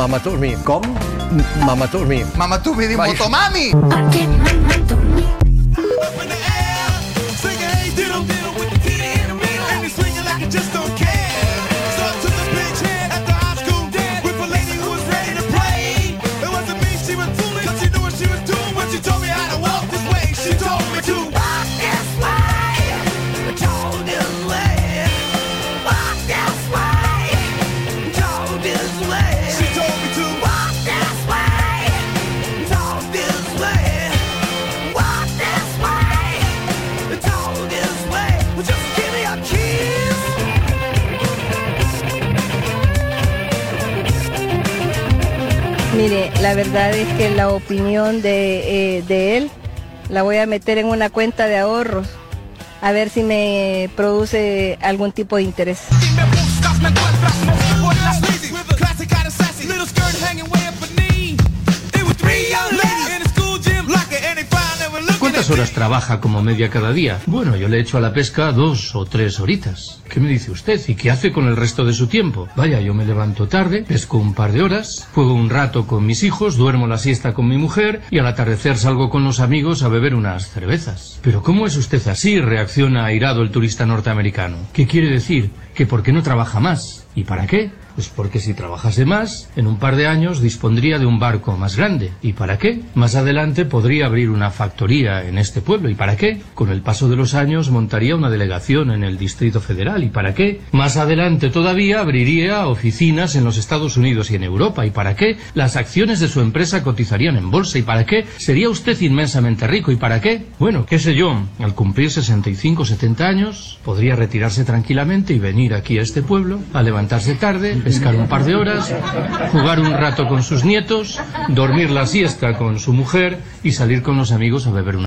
Mamatormi. Com? Mamatormi. Mamatumi de Vaya. Motomami. She verdad es que la opinión de, eh, de él la voy a meter en una cuenta de ahorros, a ver si me produce algún tipo de interés. ¿Cuántas horas trabaja como media cada día? Bueno, yo le echo a la pesca dos o tres horitas. ¿Qué me dice usted? ¿Y qué hace con el resto de su tiempo? Vaya, yo me levanto tarde, pesco un par de horas, juego un rato con mis hijos, duermo la siesta con mi mujer y al atardecer salgo con los amigos a beber unas cervezas. Pero ¿cómo es usted así? reacciona airado el turista norteamericano. ¿Qué quiere decir? ¿Que por qué no trabaja más? ¿Y para qué? Pues porque si trabajase más, en un par de años dispondría de un barco más grande. ¿Y para qué? Más adelante podría abrir una factoría en este pueblo. ¿Y para qué? Con el paso de los años montaría una delegación en el Distrito Federal. ¿Y para qué? Más adelante todavía abriría oficinas en los Estados Unidos y en Europa. ¿Y para qué? Las acciones de su empresa cotizarían en bolsa. ¿Y para qué? Sería usted inmensamente rico. ¿Y para qué? Bueno, qué sé yo, al cumplir 65 70 años, podría retirarse tranquilamente y venir aquí a este pueblo, a levantarse tarde, pescar un par de horas, jugar un rato con sus nietos, dormir la siesta con su mujer y salir con los amigos a beber una.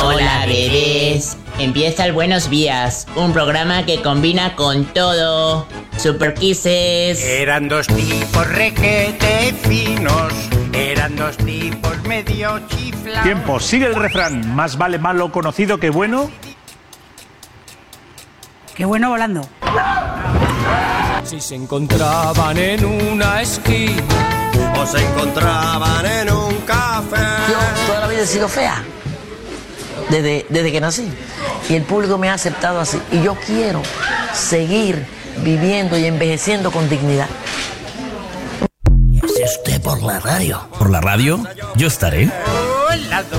Hola, bebés. Empieza el Buenos Días, un programa que combina con todo. Super Kisses. Eran dos tipos requete finos, eran dos tipos medio chiflados. Tiempo, sigue el refrán. Más vale malo conocido que bueno. Qué bueno volando. Si se encontraban en una esquina o se encontraban en un café. Yo toda la vida he sido fea. Desde, desde que nací. Y el público me ha aceptado así. Y yo quiero seguir viviendo y envejeciendo con dignidad. Si usted por la radio. ¿Por la radio? Yo estaré.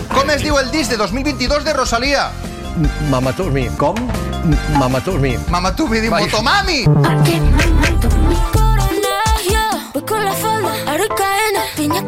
Com es diu el disc de 2022 de Rosalía? Mamatormi. Com? Mamatormi. Mamatumi de Vaya. Motomami. Voy con la falda, y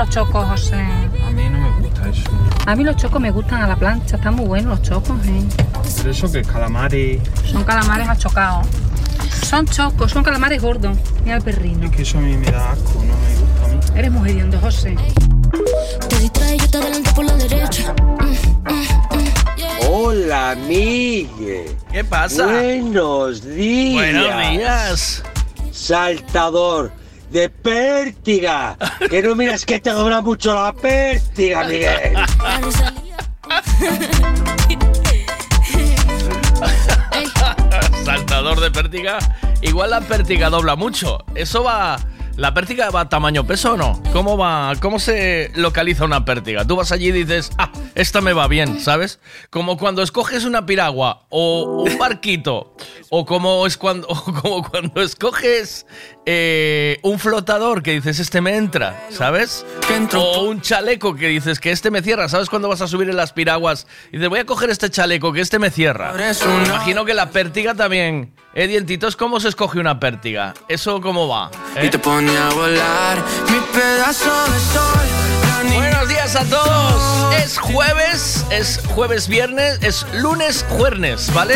gustan los chocos, José? A mí no me gusta eso. A mí los chocos me gustan a la plancha, están muy buenos los chocos, ¿eh? Pero eso que calamares. Son calamares achocados. Son chocos, son calamares gordos. Mira el perrino. Es que eso a mí me da asco, no me gusta a mí. Eres muy hediondo, José. Te distrae, yo te adelanto por la derecha. Mm, Migue. ¿Qué pasa? Buenos días. Buenos días. Saltador de pértiga. Que no miras que te cobra mucho la pértiga, Miguel. Saltador de pértiga. Igual la pértiga dobla mucho. Eso va. ¿La pértiga va a tamaño peso o no? ¿Cómo va? ¿Cómo se localiza una pértiga? Tú vas allí y dices, ah, esta me va bien, ¿sabes? Como cuando escoges una piragua o un barquito, o como es cuando, o como cuando escoges eh, un flotador que dices, este me entra, ¿sabes? O un chaleco que dices que este me cierra, ¿sabes? Cuando vas a subir en las piraguas y dices, voy a coger este chaleco que este me cierra. Me imagino que la pértiga también. Eh, dientitos, ¿cómo se escoge una pértiga? ¿Eso cómo va? ¿Eh? Y te pone a volar mi pedazo de sol. Buenos días a todos. Es jueves, es jueves viernes, es lunes jueves, ¿vale?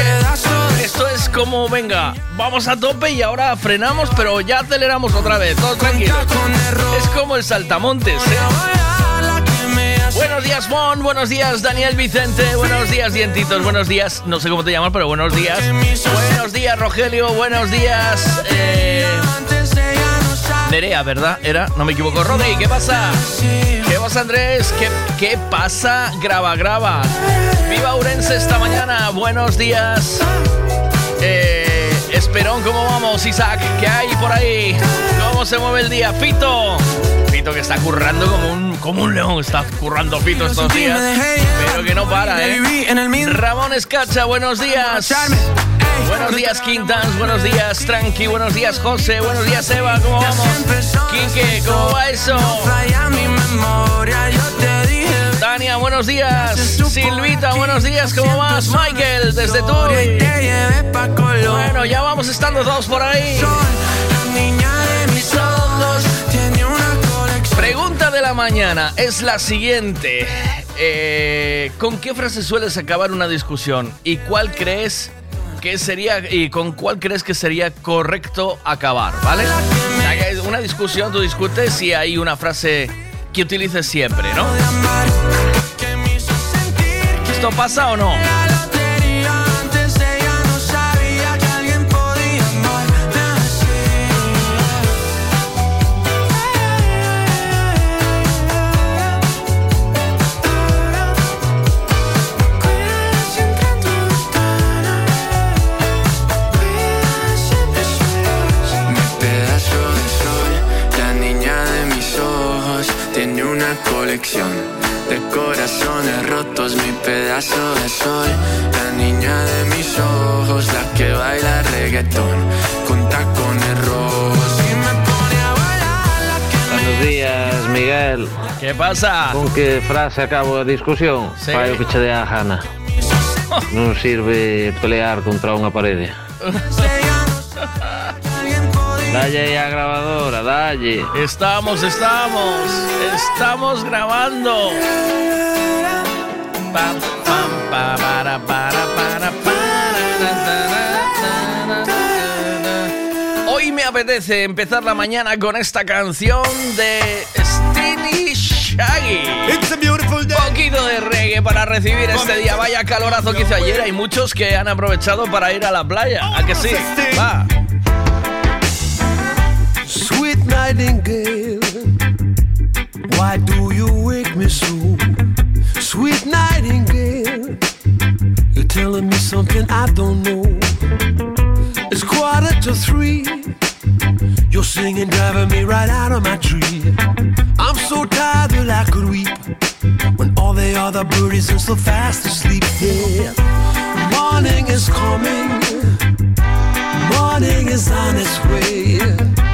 Esto es como, venga, vamos a tope y ahora frenamos, pero ya aceleramos otra vez, todos tranquilos. Es como el saltamontes, ¿eh? Buenos días, Mon. Buenos días, Daniel Vicente. Buenos días, Dientitos. Buenos días. No sé cómo te llamas, pero buenos días. Buenos días, Rogelio. Buenos días. Eh... Nerea, ¿verdad? Era, no me equivoco. Rodri, ¿qué pasa? ¿Qué pasa, Andrés? ¿Qué, qué pasa? Graba, graba. Viva Urense esta mañana. Buenos días. Eh, Esperón, ¿cómo vamos? Isaac, ¿qué hay por ahí? ¿Cómo se mueve el día? Fito. Fito que está currando como un, como un león. Está currando Fito estos días. Pero que no para, ¿eh? Ramón Escacha, buenos días. Buenos días, Quintans. Buenos días, Tranqui. Buenos días, José. Buenos días, Eva. ¿Cómo vamos? Quique, ¿cómo va eso? Buenos días. Silvita, buenos días. ¿Cómo vas? Michael, desde Turi. Bueno, ya vamos estando todos por ahí. Pregunta de la mañana es la siguiente. Eh, ¿Con qué frase sueles acabar una discusión? ¿Y cuál crees que sería y con cuál crees que sería correcto acabar? ¿Vale? Una discusión, tú discutes y hay una frase que utilices siempre, ¿no? ¿Esto pasa o no? Mi pedazo de sol, la niña de mis ojos, tiene una colección de corazones rotos. Mi pedazo de sol, la niña de mis ojos, la que baila reggaetón con tacones rojos. Y me pone a bailar Buenos días, Miguel. ¿Qué pasa? Con que frase acabo a discusión? Sí. O que che a gana. Non sirve pelear contra unha parede. Dalle aí a grabadora, dalle. Estamos, estamos, estamos grabando. Pam, pam, pa, para, para, para, para. Hoy me apetece empezar la mañana con esta canción de Steely Shaggy. It's a beautiful day. Poquito de reggae para recibir este día. Vaya calorazo que hizo ayer. Hay muchos que han aprovechado para ir a la playa. ¿A que sí? Va. Sweet nightingale, why do you wake me so? Sweet nightingale, you're telling me something I don't know. It's quarter to three, you're singing, driving me right out of my tree. I'm so tired that I could weep when all the other birdies are so fast asleep. Yeah, morning is coming, morning is on its way.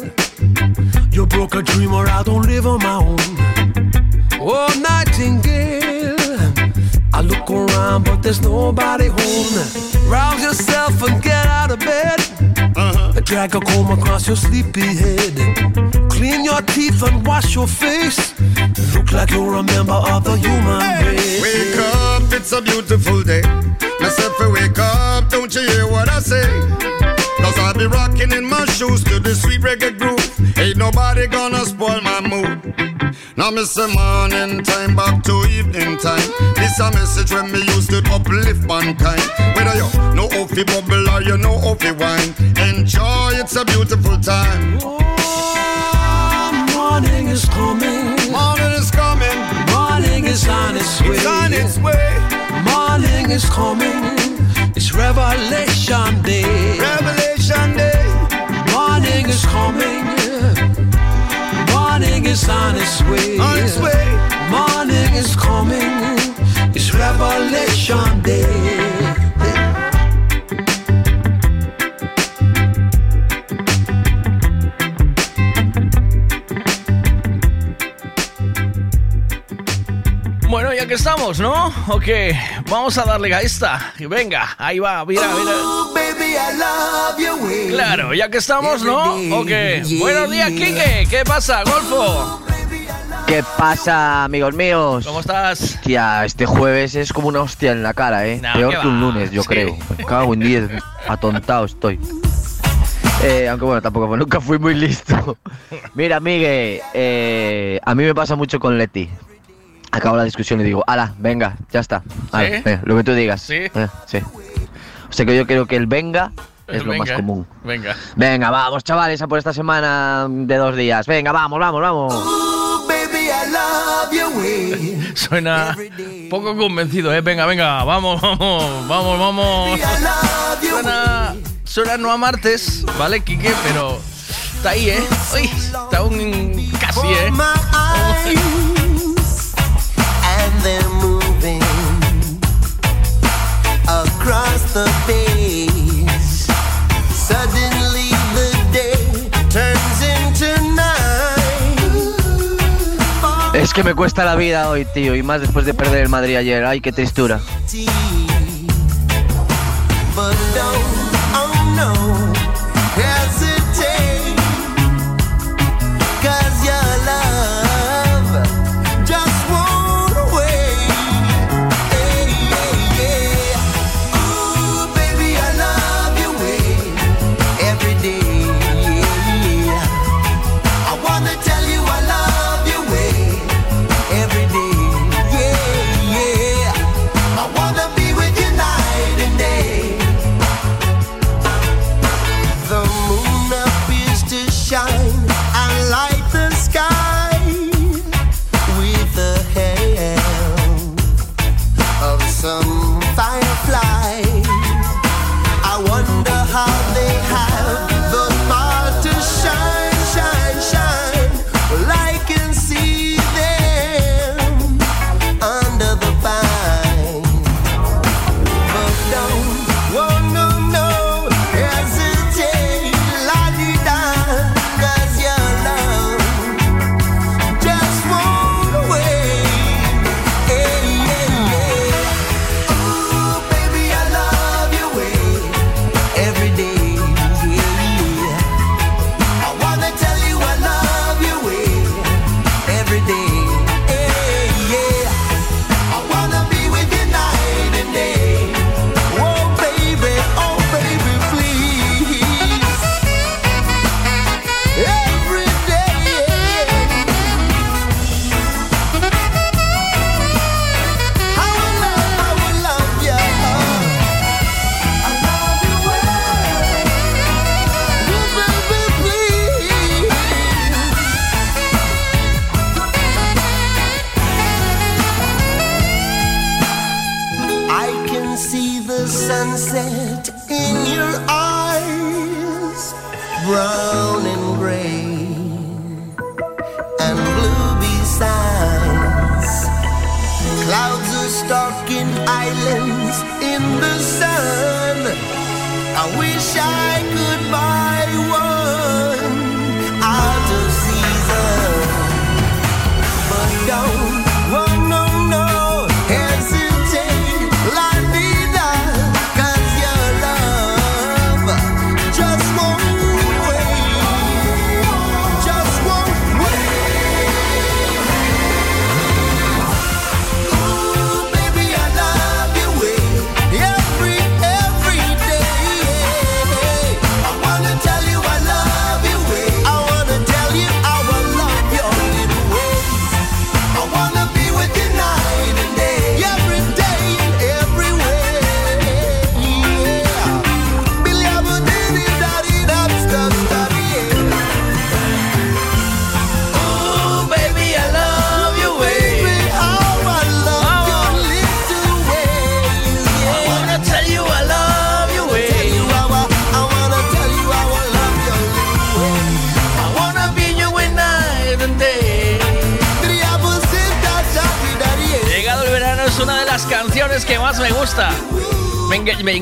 You broke a dream or I don't live on my own. Oh, Nightingale. I look around, but there's nobody home. Rouse yourself and get out of bed. Uh-huh. Drag a comb across your sleepy head. Clean your teeth and wash your face. Look like you're a member of the human race. Wake up, it's a beautiful day. Myself, wake up, don't you hear what I say? Cause I'll be rocking in my shoes to the sweet reggae groove. Nobody gonna spoil my mood. Now me say morning time back to evening time. This a message when me used to uplift mankind. Whether you know how fi bubble or you know how fi wine, enjoy. It's a beautiful time. Oh, morning is coming. Morning is coming. Morning is on its way. It's on its way. Morning is coming. It's Revelation Day. Revelation Day. Morning is coming. Morning is on its way. On its way. Morning is coming. It's Revelation Day. Bueno, ya que estamos, ¿no? Ok, vamos a darle a esta. Y venga, ahí va, mira, mira. Claro, ya que estamos, ¿no? Ok. Buenos días, Kike. ¿Qué pasa, Golfo? ¿Qué pasa, amigos míos? ¿Cómo estás? Hostia, este jueves es como una hostia en la cara, ¿eh? No, Peor ¿qué que un lunes, yo Sí. creo. Me cago en 10, atontado estoy. Eh, aunque bueno, tampoco, pues nunca fui muy listo. Mira, Miguel, eh, a mí me pasa mucho con Leti. Acabo la discusión y digo, ala, venga, ya está. Ala, ¿Sí? venga, lo que tú digas. ¿Sí? Eh, sí. O sea que yo creo que el venga es lo más Venga, común. Venga. Venga, vamos, chavales, a por esta semana de dos días. Venga, vamos, vamos, vamos. Suena poco convencido, ¿eh? Venga, venga, vamos, vamos, vamos, vamos. Suena, suena no a martes, ¿vale, Kike? Pero está ahí, ¿eh? Uy, está un casi, ¿eh? And they're moving across the page. Suddenly the day turns into night. Es que me cuesta la vida hoy, tío, y más después de perder el Madrid ayer. Ay, qué tristura. But oh no,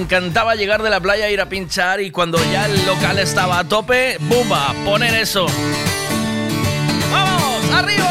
encantaba llegar de la playa, ir a pinchar y cuando ya el local estaba a tope, ¡bumba! Poner eso. ¡Vamos! ¡Arriba!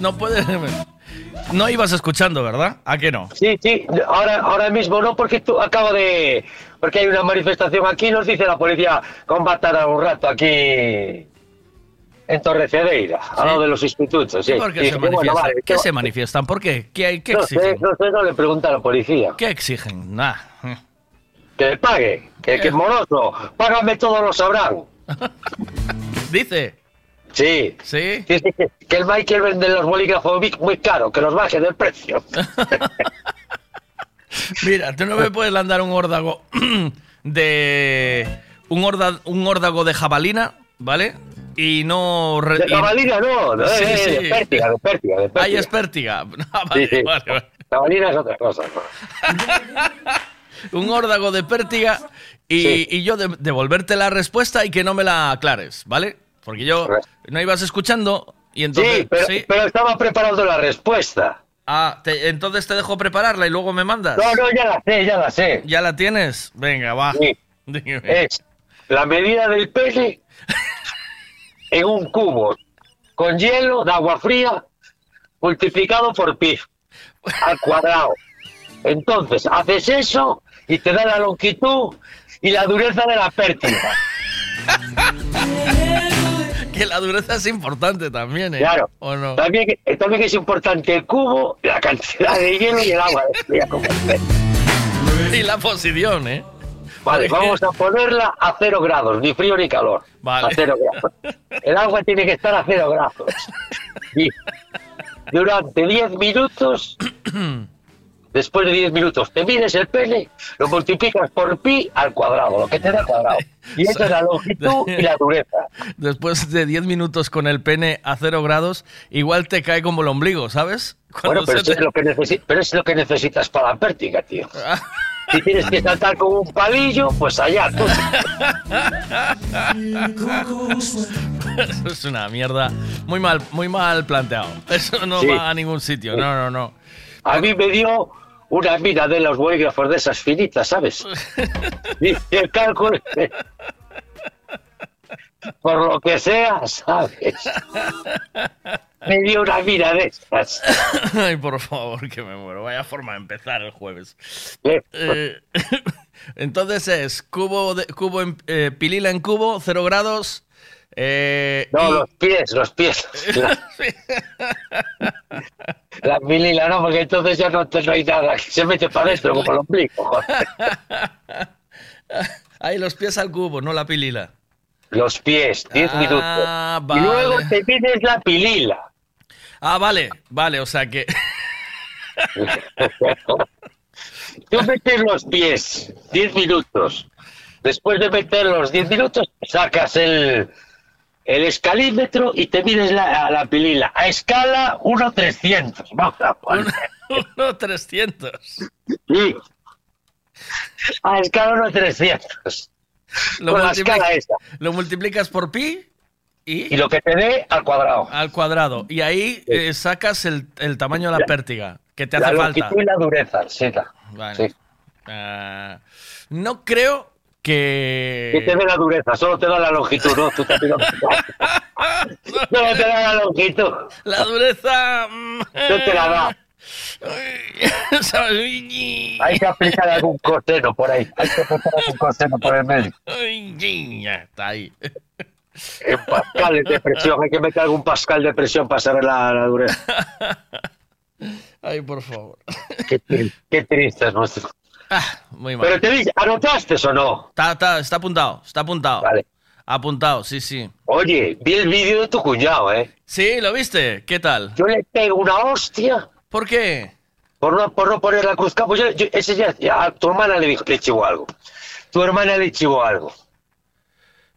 No puedes. No ibas escuchando, ¿verdad? ¿A qué no? Sí, sí, ahora, ahora mismo no, porque tú acaba de. Porque hay una manifestación aquí, nos dice la policía, combatan a un rato aquí en Torrecedeira, al lado de los institutos. Sí. ¿Por qué se bueno, manifiestan? vale, ¿Qué ¿qué- se manifiestan? ¿Por qué? ¿Qué, hay- qué no sé, exigen? no sé, no le pregunta a la policía. ¿Qué exigen? Nada. Que le pague, que, que es moroso, págame todo, lo sabrán. Dice. Sí. Sí. Que, que- que el Michael vende los bolígrafos muy, caros, que los baje del precio. Mira, tú no me puedes landar un órdago de. Un, horda- un órdago de jabalina, ¿vale? Y no. re- De y- jabalina no, no, Sí, eh, sí. de pértiga, de pértiga, de pértiga. Pértiga. Ah, vale, Sí, sí. vale, vale. Jabalina es otra cosa. Un órdago de pértiga y, y yo de- devolverte la respuesta y que no me la aclares, ¿vale? Porque yo no ibas escuchando y entonces. Sí, pero, sí. pero estaba preparando la respuesta. Ah, te- entonces te dejo prepararla y luego me mandas. No, no, ya la sé, ya la sé. ¿Ya la tienes? Venga, va. Sí. Es la medida del pene en un cubo con hielo de agua fría multiplicado por pi al cuadrado. Entonces, haces eso y te da la longitud y la dureza de la pértiga. Que la dureza es importante también, ¿eh? Claro. ¿O no? También, también es importante el cubo, la cantidad de hielo y el agua. Y la posición, ¿eh? Vale, vamos a ponerla a cero grados, ni frío ni calor. Vale. A cero grados. El agua tiene que estar a cero grados. Y durante 10 minutos, después de 10 minutos, te mides el pene, lo multiplicas por pi al cuadrado, lo que te da cuadrado. Y esa es la longitud y la dureza. Después de 10 minutos con el pene a 0 grados, igual te cae como el ombligo, ¿sabes? Bueno, Cuando pero se eso, es te- lo que pero es lo que necesitas para la pértiga, tío. Si tienes que saltar con un palillo, pues allá tú. Eso es una mierda. Muy mal, muy mal planteado. Eso no Sí. va a ningún sitio. No, no, no. A mí me dio una mina de los bolígrafos de esas finitas, ¿sabes? Y el cálculo, por lo que sea, ¿sabes? me dio una mira de estas. Ay, por favor, que me muero. Vaya forma de empezar el jueves. Eh, Eh, entonces es cubo, de, cubo en, eh, pilila en cubo, cero grados. Eh, No, y- los pies, los pies. La, la pilila no, porque entonces ya no, no hay nada, se mete para adentro como el ombligo. Ahí los pies al cubo, no la pilila. Los pies, 10 Ah, minutos. vale. Y luego te pides la pilila. Ah, vale, vale, o sea que. Tú metes los pies, 10 minutos. Después de meter los 10 minutos, sacas el, el escalímetro y te mides la, la pilila. A escala 1.300. Vamos a poner. Uno 300. Sí. A escala 1.300. Lo, Con la multiplica- escala esa. lo multiplicas por pi y, Y lo que te dé al cuadrado. al cuadrado. Y ahí eh, sacas el, el tamaño de la pértiga que te la hace longitud falta. y la dureza, sí. la- Vale. sí. Ah, no creo que. Que te dé la dureza, solo te da la longitud, ¿no? Tú lo- Solo te da la longitud. La dureza. mm, No te la da. ¿sabes? Hay que aplicar algún coseno por ahí. Hay que aplicar algún coseno por el medio. Ay, ya está ahí. En pascales de presión. Hay que meter algún pascal de presión para saber la, la dureza. Ay, por favor. Qué, qué triste es nuestro. Muy mal. Pero te dice, ¿anotaste o no? Está, está, está apuntado, está apuntado. Vale. Apuntado, sí, sí. Oye, vi el vídeo de tu cuñado, ¿eh? Sí, ¿lo viste? ¿Qué tal? Yo le pego una hostia. ¿Por qué? Por no, por no poner la cruz. Yo, yo- ese ya, ya a tu hermana le dijo, le chivó algo. Tu hermana le chivó algo.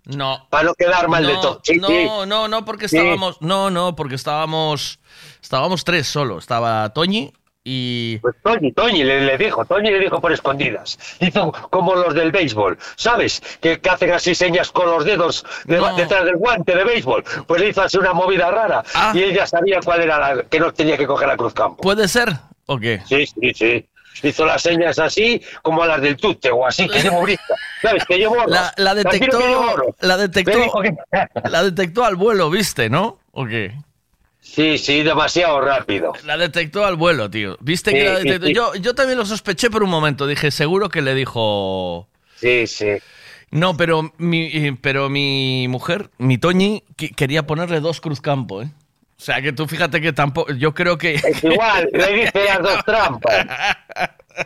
No. Para no quedar mal de todo. Sí, no, sí. no, no, porque Sí. estábamos. No, no, porque estábamos. Estábamos tres solo. Estaba Toñi y. Pues Toñi, Toñi le, le dijo, Toñi le dijo por escondidas. Hizo como los del béisbol, ¿sabes? Que, que hacen así señas con los dedos de- No. detrás del guante de béisbol. Pues le hizo así una movida rara Ah. y ella sabía cuál era la que no tenía que coger la cruz campo. ¿Puede ser? ¿O qué? Sí, sí, sí. Hizo las señas así como las del tute o así, que llevo brista. ¿Sabes? Que llevo La, la detectó. La detectó. La detectó al vuelo, ¿viste, no? ¿O qué? Sí, sí, demasiado rápido. La detectó al vuelo, tío. ¿Viste que la detectó? sí. Yo, yo también lo sospeché por un momento. Dije, seguro que le dijo. Sí, sí. No, pero mi, eh, pero mi mujer, mi Toñi, que- quería ponerle dos cruzcampo, ¿eh? O sea, que tú fíjate que tampoco. Yo creo que. Es igual, le dice las dos trampas.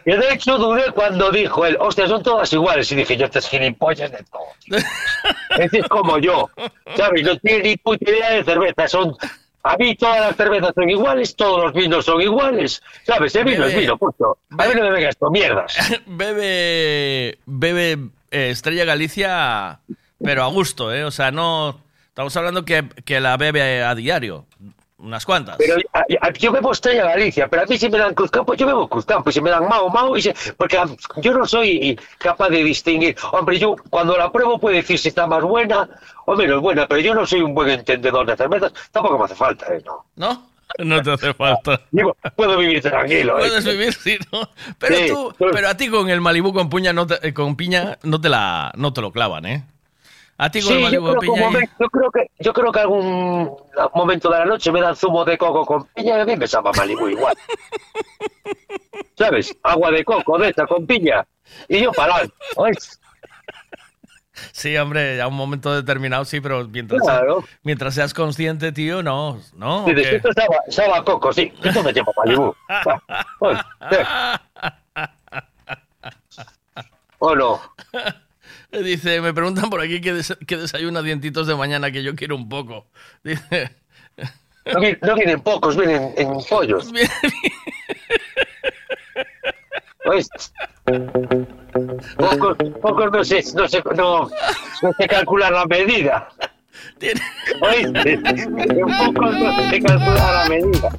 Yo de hecho dudé cuando dijo él, hostia, son todas iguales. Y dije, yo estas gilipollas de todo. Ese es como yo. ¿Sabes? No tiene ni puta idea de cerveza. Son. A mí todas las cervezas son iguales, todos los vinos son iguales. ¿Sabes? El vino es Bebe. vino, punto. A mí no me vengas con mierdas. bebe. Bebe eh, Estrella Galicia, pero a gusto, ¿eh? O sea, no. Estamos hablando que, que la bebe a diario. Unas cuantas. Pero a- a- yo bebo Estrella Galicia, pero a mí si me dan Cruzcampo, yo bebo Cruzcampo, y si me dan Mao, Mao, y se- porque a- yo no soy capaz de distinguir. Hombre, yo cuando la pruebo puedo decir si está más buena o menos buena, pero yo no soy un buen entendedor de cervezas, tampoco me hace falta, ¿eh? No. ¿No? No te hace falta. Digo, puedo vivir tranquilo. ¿eh? Puedes vivir, sí, ¿no? Pero Sí, tú, pues- pero a ti con el Malibú con puña no te, eh, con piña no te la no te lo clavan, ¿eh? A ti Sí, yo creo, con que piña. momento- yo creo que yo creo que algún momento de la noche me dan zumo de coco con piña y a mí me sabe Malibu igual. ¿Sabes? Agua de coco de esta con piña y yo para adelante. ¿oís? Sí, hombre, a un momento determinado sí, pero mientras, Claro. mientras seas consciente, tío, no, no. Dices, ¿o qué? esto sabe, sabe a coco, sí. Esto me lleva Malibu. ¿O ¿O no? Dice, me preguntan por aquí qué, des- qué desayuna dientitos de mañana, que yo quiero un poco. Dice, No, vi- no vienen pocos, vienen en pollos. ¿Oís? Pocos, pocos no sé, no sé, no, no sé calcular la medida. ¿Oíste? En pocos no sé calcular la medida.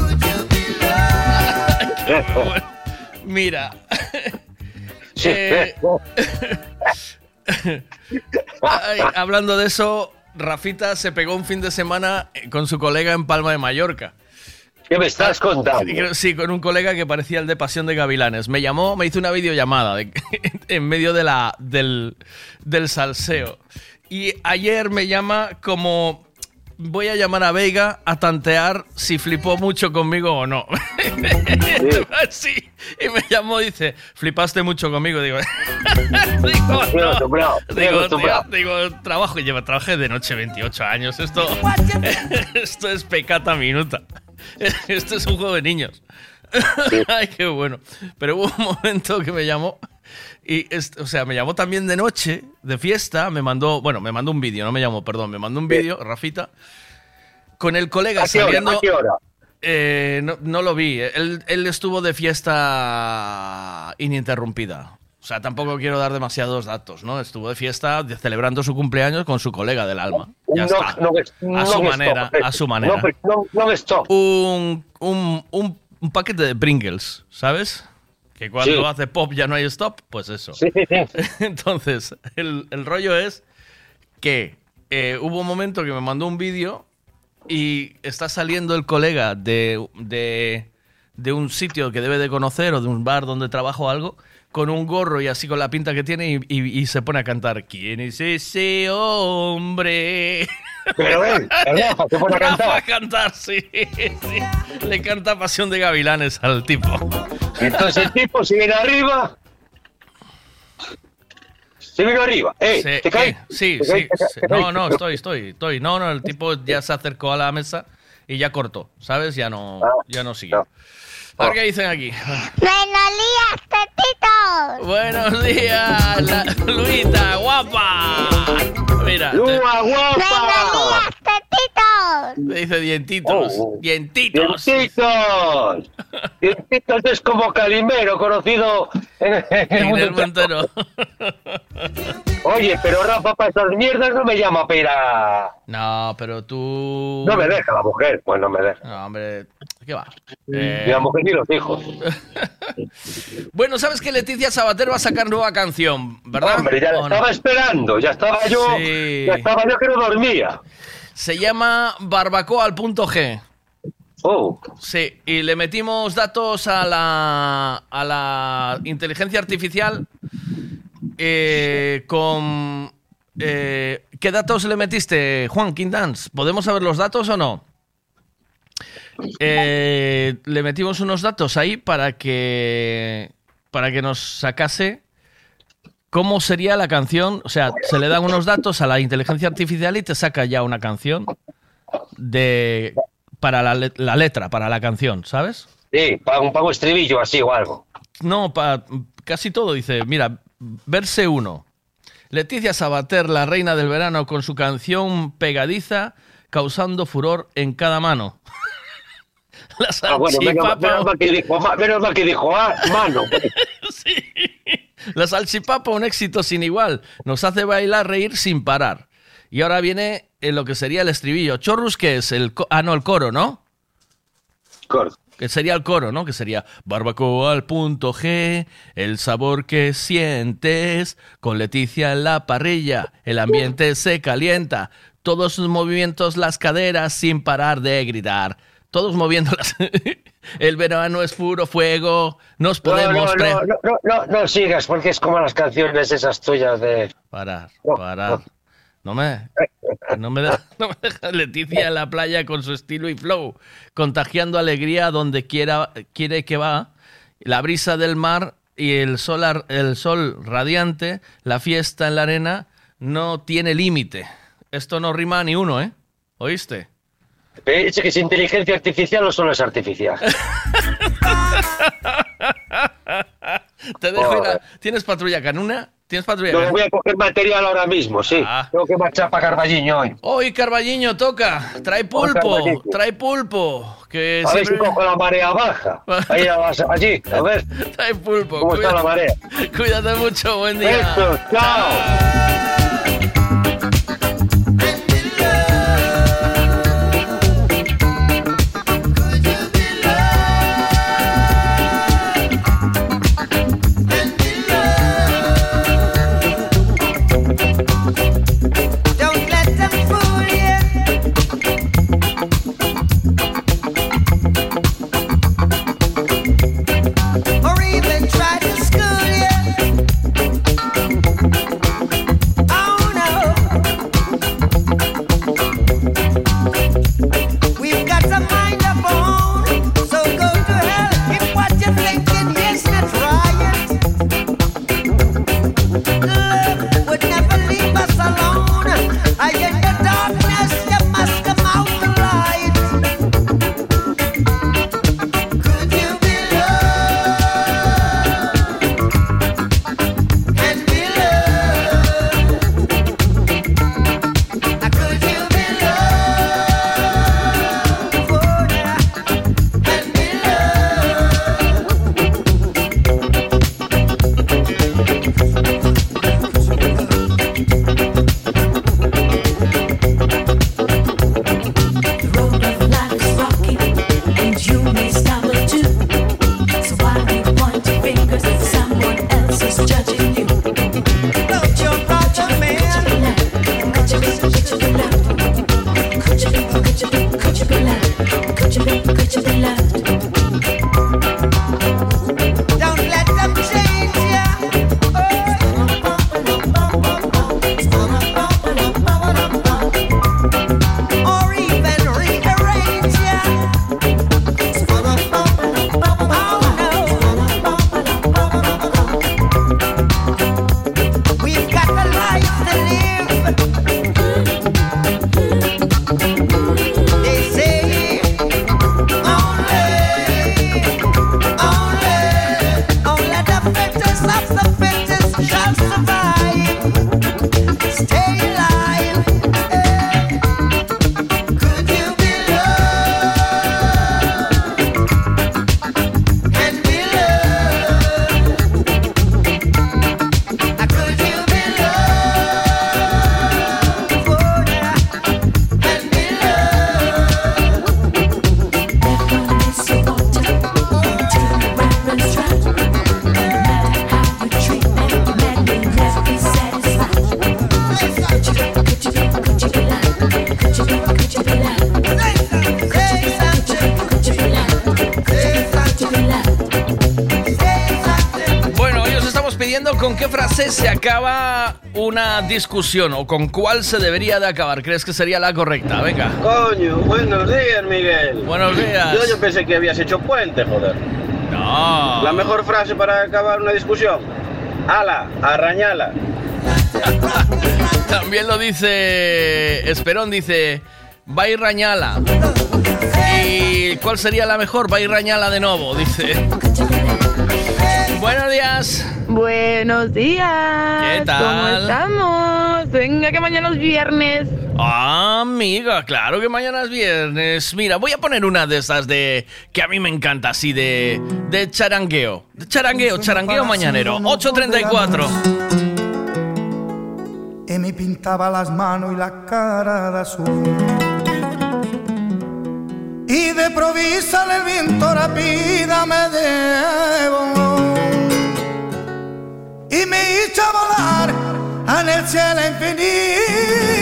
Colacao. mira. Sí, Eh, eh, Ay, hablando de eso, Rafita se pegó un fin de semana con su colega en Palma de Mallorca. ¿Qué me estás contando? Sí, con un colega que parecía el de Pasión de Gavilanes. Me llamó, me hizo una videollamada de- en medio de la, del, del salseo. Y ayer me llama como voy a llamar a Veiga a tantear si flipó mucho conmigo o no. Sí. Y me llamó y dice, flipaste mucho conmigo. Digo, digo, no. Digo, tío, digo, trabajo, lleva, trabajé de noche 28 años. Esto, esto es pecata minuta. Esto es un juego de niños. Ay, qué bueno. Pero hubo un momento que me llamó y, es- o sea, me llamó también de noche, de fiesta, me mandó, bueno, me mandó un vídeo, no me llamó, perdón, me mandó un vídeo, Rafita, con el colega ¿A qué hora? saliendo... ¿A qué hora? Eh, no, no lo vi. Él, él estuvo de fiesta ininterrumpida. O sea, tampoco quiero dar demasiados datos, ¿no? Estuvo de fiesta de- celebrando su cumpleaños con su colega del alma. Ya No, está. no, no, a su manera, a su manera. No, stop. Un, un, un, un paquete de Pringles, ¿sabes? Que cuando Sí. hace pop ya no hay stop, pues eso. Sí, sí, sí. Entonces, el, el rollo es que eh, hubo un momento que me mandó un vídeo y está saliendo el colega de, de, de un sitio que debe de conocer o de un bar donde trabajo o algo, con un gorro y así con la pinta que tiene y, y- y se pone a cantar ¿Quién es ese hombre? Pero él, el Rafa, se pone a Rafa cantar. a cantar, sí, sí. Le canta Pasión de Gavilanes al tipo. Entonces el tipo se viene arriba. Se vino arriba. ¡Eh! Sí, ¿Te caes? eh, sí, ¿Te sí, caes? ¿Te caes? sí. ¿Te caes? No, no, estoy, estoy, estoy. No, no, el tipo ya se acercó a la mesa y ya cortó, ¿sabes? Ya no, Ah, ya no siguió. A ver qué dicen aquí. Buenos días, tetitos. Buenos días, la- Luita, guapa. Mira, ¡Lua, guapa! Buenos días, tetitos. te dice dientitos, Oh, dientitos. ¡Dientitos! Dientitos es como Calimero, conocido en, en En mundo el entero. entero. Oye, pero Rafa para esas mierdas no me llama para... No, pero tú. No me deja la mujer, pues no me deja. No, hombre, ¿qué va? Eh, la mujer ni los hijos. bueno, sabes que Leticia Sabater va a sacar nueva canción, ¿verdad? Hombre, ya la estaba esperando, ya estaba yo, Sí. ya estaba yo que no dormía. Se llama Barbacoa al punto G. Oh, Sí, y le metimos datos a la, a la inteligencia artificial eh, con... eh, ¿Qué datos le metiste, Juan King Dance? ¿Podemos saber los datos o no? Eh, le metimos unos datos ahí para que para que nos sacase cómo sería la canción. O sea, se le dan unos datos a la inteligencia artificial y te saca ya una canción de para la, le- la letra, para la canción, ¿sabes? sí, para un pago estribillo así o algo. No, pa- casi todo dice, mira, verse uno. Leticia Sabater, la reina del verano, con su canción pegadiza, causando furor en cada mano. La Ah, bueno, menos, mal que dijo, ma- menos mal que dijo, ah, mano. la salchipapa, un éxito sin igual. Nos hace bailar, reír sin parar. Y ahora viene en lo que sería el estribillo. Chorrus, que es el... ah, no, el coro, ¿no? Coro. Que sería el coro, ¿no? Que sería barbacoa al punto G, el sabor que sientes, con Leticia en la parrilla, el ambiente se calienta, todos sus movimientos, las caderas sin parar de gritar, todos moviéndolas. el verano es puro fuego, nos No, podemos... no, no, no, no, no, sigas, porque es como las canciones esas tuyas de... Parar, parar. No me, no me deja, no me deja Leticia en la playa con su estilo y flow, contagiando alegría donde quiera, quiere que va. La brisa del mar y el sol, el sol radiante, la fiesta en la arena, no tiene límite. Esto no rima ni uno, ¿eh? ¿Oíste? Dice que es inteligencia artificial o solo es artificial. Te dejo ir a-. ¿Tienes patrulla canuna? ¿Tienes patrulla No canuna? voy a coger material ahora mismo, sí. Ah. Tengo que marchar para Carballiño hoy. Hoy Carballiño toca, trae pulpo, trae pulpo. Que A ver si siempre- cojo la marea baja. Ahí, allí, a ver. Trae pulpo. ¿Cómo está cuida- la marea? Cuídate mucho, buen día. Eso, chao. Don't discusión o con cuál se debería de acabar. ¿Crees que sería la correcta? Venga. Coño, buenos días, Miguel. Buenos días. Yo, yo pensé que habías hecho puente, joder. No. La mejor frase para acabar una discusión. Ala, arrañala. También lo dice Esperón, dice, va a ir rañala. ¿Y cuál sería la mejor? Va a ir rañala de nuevo, dice. Buenos días. Buenos días. ¿Qué tal? ¿Cómo estamos? Venga, que mañana es viernes. Ah, amiga, claro que mañana es viernes. Mira, voy a poner una de esas de que a mí me encanta, así de de charangueo. De charangueo, charangueo mañanero. 8.34. e mi pintaba las manos y la cara de azul. Y de provisa el viento rápida me llevó y me hizo volar en el cielo infinito.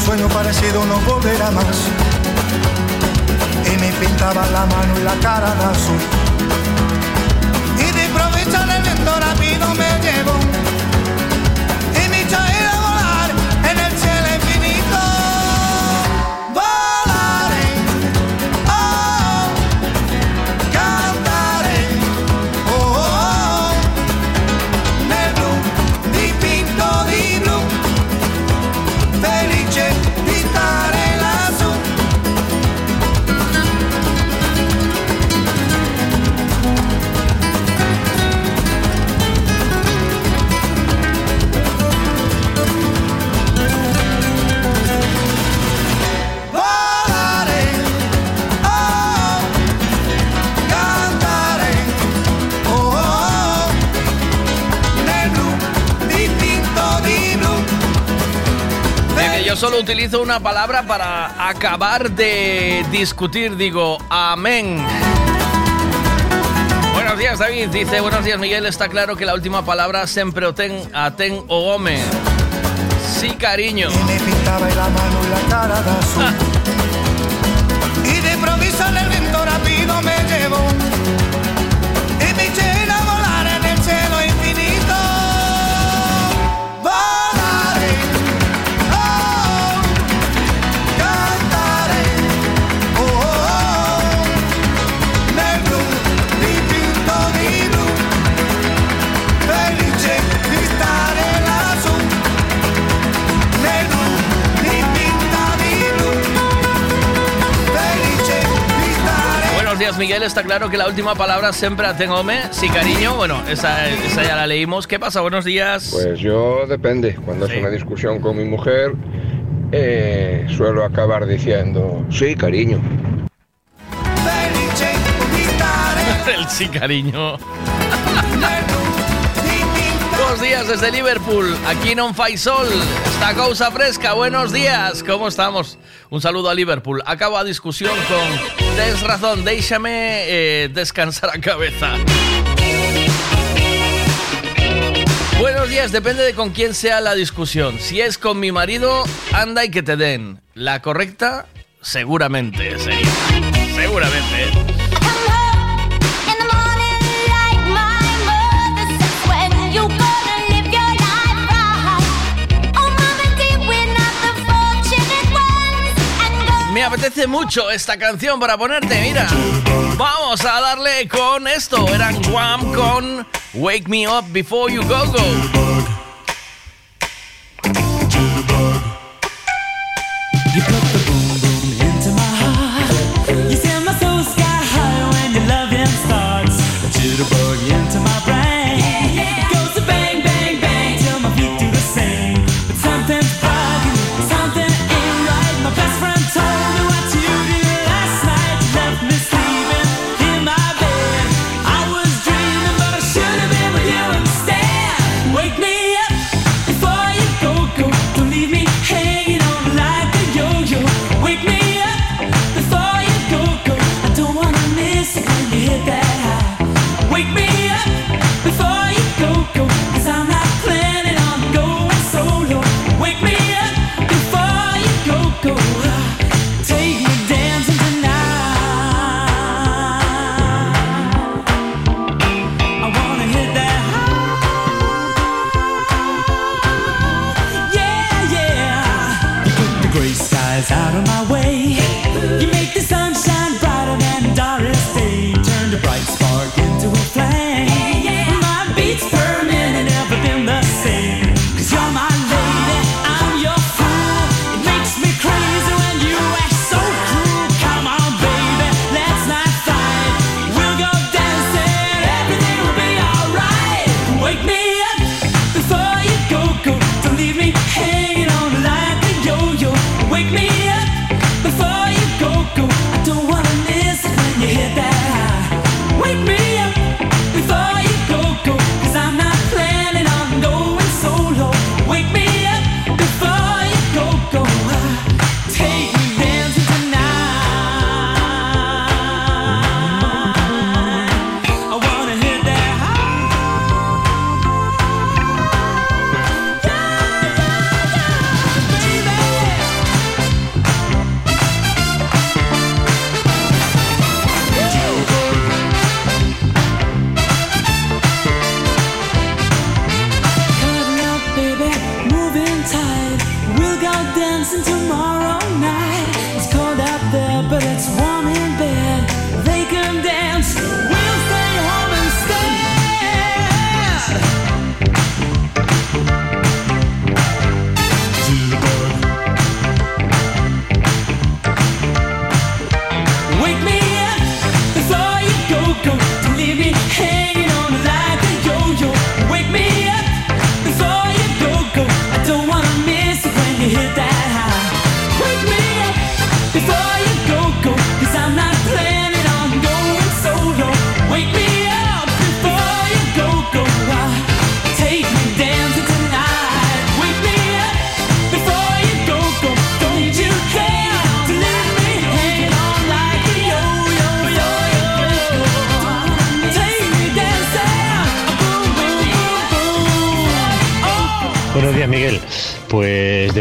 Un sueño parecido no volverá más. Y me pintaba la mano y la cara de azul. Solo utilizo una palabra para acabar de discutir, digo, amén. Buenos días, David. Dice, buenos días, Miguel. Está claro que la última palabra siempre o ten, aten o home. Sí, cariño. me pintaba la mano y la cara de azul. Miguel. Está claro que la última palabra siempre aten home. Sí, cariño. Bueno, esa, esa ya la leímos. ¿Qué pasa? Buenos días. Pues yo depende. Cuando es una discusión con mi mujer, eh, suelo acabar diciendo, sí, cariño. El sí, cariño. Buenos días desde Liverpool. Aquí non fai sol. Esta cousa fresca. Buenos días. ¿Cómo estamos? Un saludo a Liverpool. Acabo a discusión con Tens razón, déixame eh, descansar a cabeza. Buenos días, depende de con quién sea la discusión. Si es con mi marido, anda y que te den. La correcta, seguramente sería. Seguramente. apetece mucho esta canción para ponerte, mira. Vamos a darle con esto. Eran Guam con Wake Me Up Before You Go Go.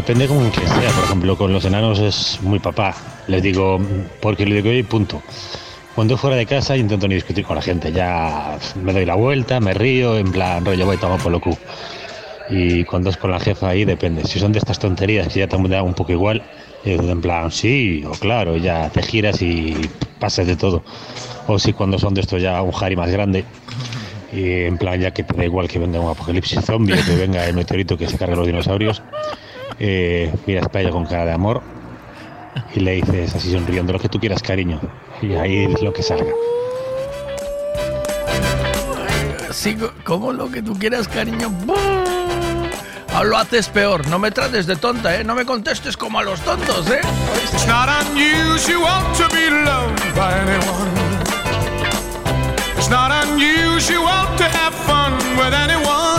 Depende con quién sea. Por ejemplo, con los enanos es muy papá. Les digo, porque le digo, y punto. Cuando fuera de casa intento ni discutir con la gente. Ya me doy la vuelta, me río, en plan, rollo, voy, toma por lo cu. Y cuando es con la jefa ahí depende. Si son de estas tonterías que ya te da un poco igual, en plan, sí, o claro, ya te giras y pasas de todo. O si cuando son de estos ya un Harry más grande, y en plan ya que te da igual que venga un apocalipsis zombie, que venga el meteorito que se cargue los dinosaurios, eh, miras para ella con cara de amor y le dices así sonriendo lo que tú quieras, cariño. Y ahí es lo que salga. Sí, co- como lo que tú quieras, cariño. ¡Bum! Ah, Lo haces peor. No me trates de tonta, ¿eh? No me contestes como a los tontos, ¿eh? It's not unusual to be loved by anyone. It's not unusual to have fun with anyone.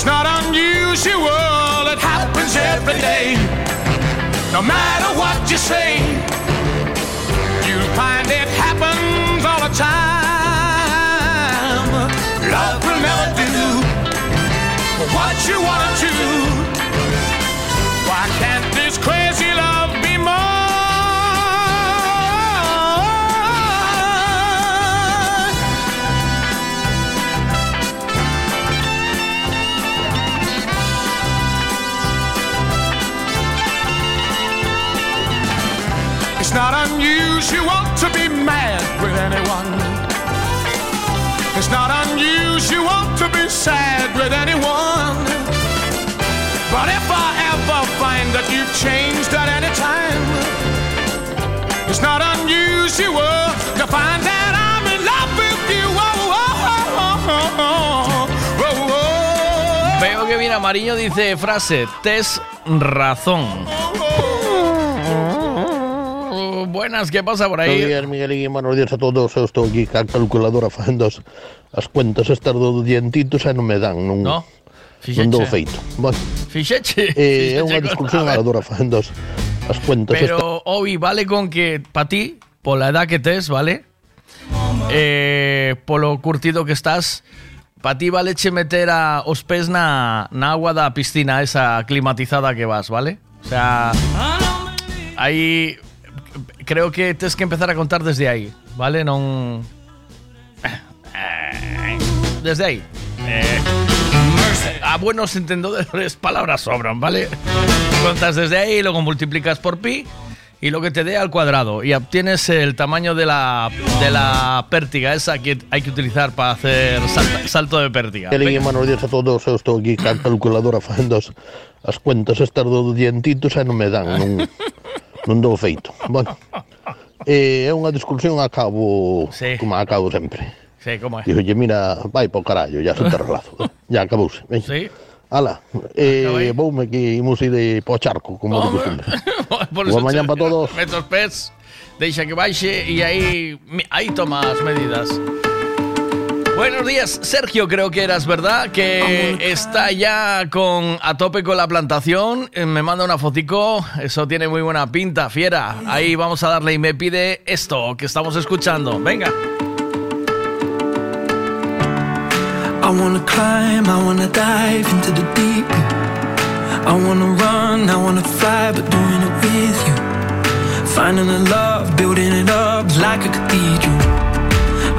it's not unusual, it happens every day. No matter what you say, you'll find it happens all the time. Love will never do what you wanna do. Unusual to be mad with anyone. It's not unusual to be sad with anyone. But if I ever find that you've changed at any time, it's not unusual to find that I'm in love with you. Oh, oh, oh. Veo que viene Amariño, dice frase, tes razón. Buenas, ¿qué pasa por Buenos ahí? días, Miguelín, buenos días a todos. Estou aquí ca calculadora facendo as, as cuentas estas do dientitos e non me dan, non, No, non dou fixeche. feito. Bueno, Fixeche. eh, é fixeche unha con- discusión a ver, amadora facendo as, as cuentas estas. Pero, Obi, vale con que para ti, por la edad que tes, ¿vale? Eh, polo curtido que estás, para ti vale che meter a os pés na, na agua da piscina esa climatizada que vas, ¿vale? O sea, aí creo que tens que empezar a contar desde aí, ¿vale? Non desde aí. Eh, a buenos entendedores palabras sobran, ¿vale? Contas desde ahí, luego multiplicas por pi y lo que te dé al cuadrado y obtienes el tamaño de la, de la pértiga esa que hay que utilizar para hacer salta- salto de pértiga. Miguelín, buenos días a todos. Eu estou aquí ca calculadora facendo as, as cuentas estas do dientitos e non me dan, non, non dou feito. Bueno, eh, é unha discusión a cabo, sí. como a cabo sempre. Sí, como é. Dixolle, mira, vai po carallo, ya son terrelazo. ya acabouse. Ven. Sí. Ala, eh, voume que imos ir de po charco, como oh, de costumbre. Boa mañan para todos. Metos pés, deixa que baixe e aí, aí toma as medidas. Buenos días, Sergio, creo que eras, ¿verdad? Que está ya con a tope con la plantación. Eh, Me manda una fotico, eso tiene muy buena pinta, fiera. Ahí vamos a darle y me pide esto que estamos escuchando. Venga. I wanna climb, I wanna dive into the deep. I wanna run, I wanna fly, but doing it with you. Finding the love, building it up like a cathedral.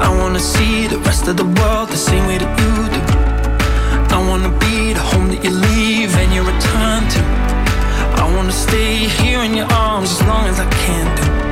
I wanna see the rest of the world the same way that you do. I wanna be the home that you leave and you return to. I wanna stay here in your arms as long as I can do.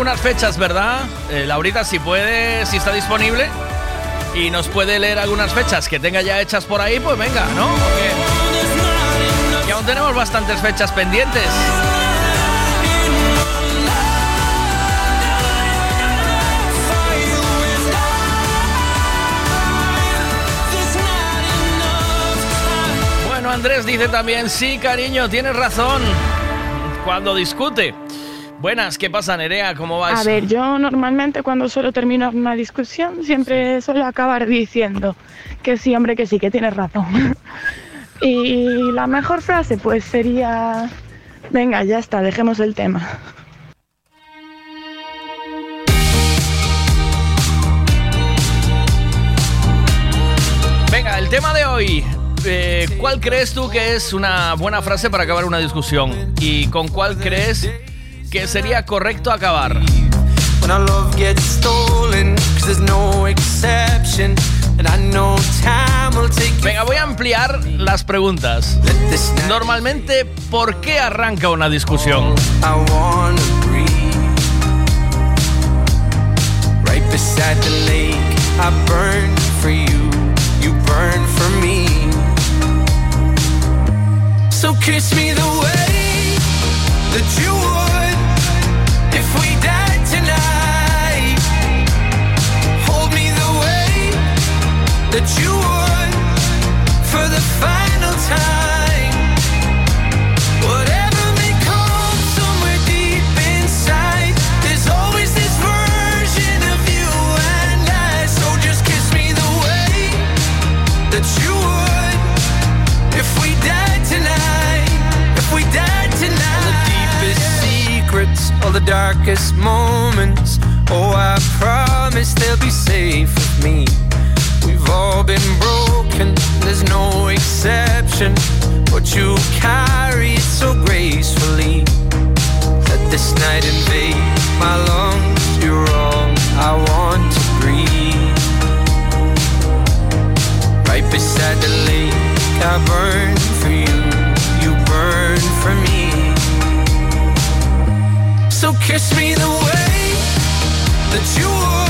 Algunas fechas, ¿verdad? Eh, Laurita, si puede, si está disponible y nos puede leer algunas fechas que tenga ya hechas por ahí, pues venga, ¿no? Y aún tenemos bastantes fechas pendientes. Bueno, Andrés dice también, sí, cariño, tienes razón. Cuando discute. Buenas, ¿qué pasa, Nerea? ¿Cómo va A ver, yo normalmente cuando suelo terminar una discusión siempre suelo acabar diciendo que sí, hombre, que sí, que tienes razón. y la mejor frase pues sería, venga, ya está, dejemos el tema. Venga, el tema de hoy. eh, ¿Cuál crees tú que es una buena frase para acabar una discusión? ¿Y con cuál crees que sería correcto acabar? When our love gets stolen, 'cause there's no exception. And I know time will take Venga, voy a ampliar las preguntas. Normalmente, ¿por qué arranca una discusión? Right beside the lake, I burn for you, you burn for me. So kiss me the way that you that you all the darkest moments. Oh, I promise they'll be safe with me. We've all been broken, there's no exception. But you carry it so gracefully. Let this night invade my lungs. You're all I want to breathe. Right beside the lake, I burn for you. You burn for me. So kiss me the way that you would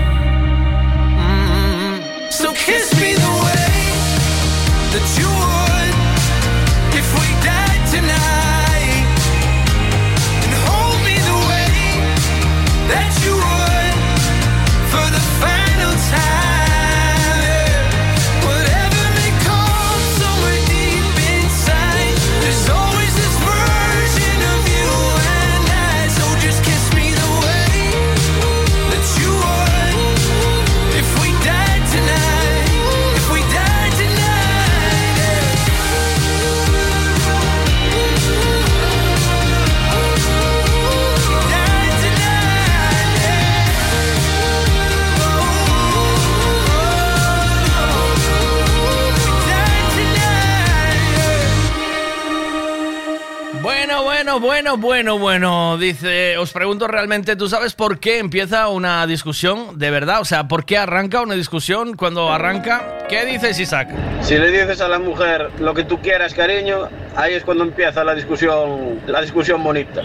Bueno, bueno, bueno, bueno. Dice, os pregunto realmente, ¿tú sabes por qué empieza una discusión de verdad? O sea, ¿por qué arranca una discusión cuando arranca? ¿Qué dices, Isaac? Si le dices a la mujer lo que tú quieras, cariño, ahí es cuando empieza la discusión, la discusión bonita.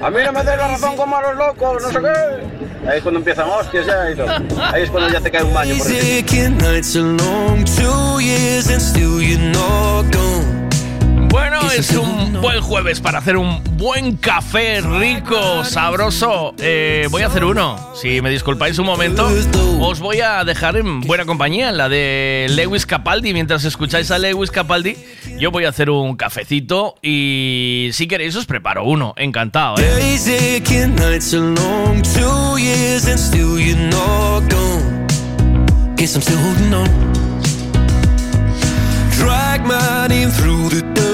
A mí no me des la razón como a los locos, no sé qué. Ahí es cuando empiezan hostias ya y todo. Ahí es cuando ya te cae un baño por bueno, es un buen jueves para hacer un buen café rico, sabroso. Eh, voy a hacer uno, si me disculpáis un momento. Os voy a dejar en buena compañía, la de Lewis Capaldi. Mientras escucháis a Lewis Capaldi, yo voy a hacer un cafecito y si queréis os preparo uno. Encantado, ¿eh? Drag my name through the dirt.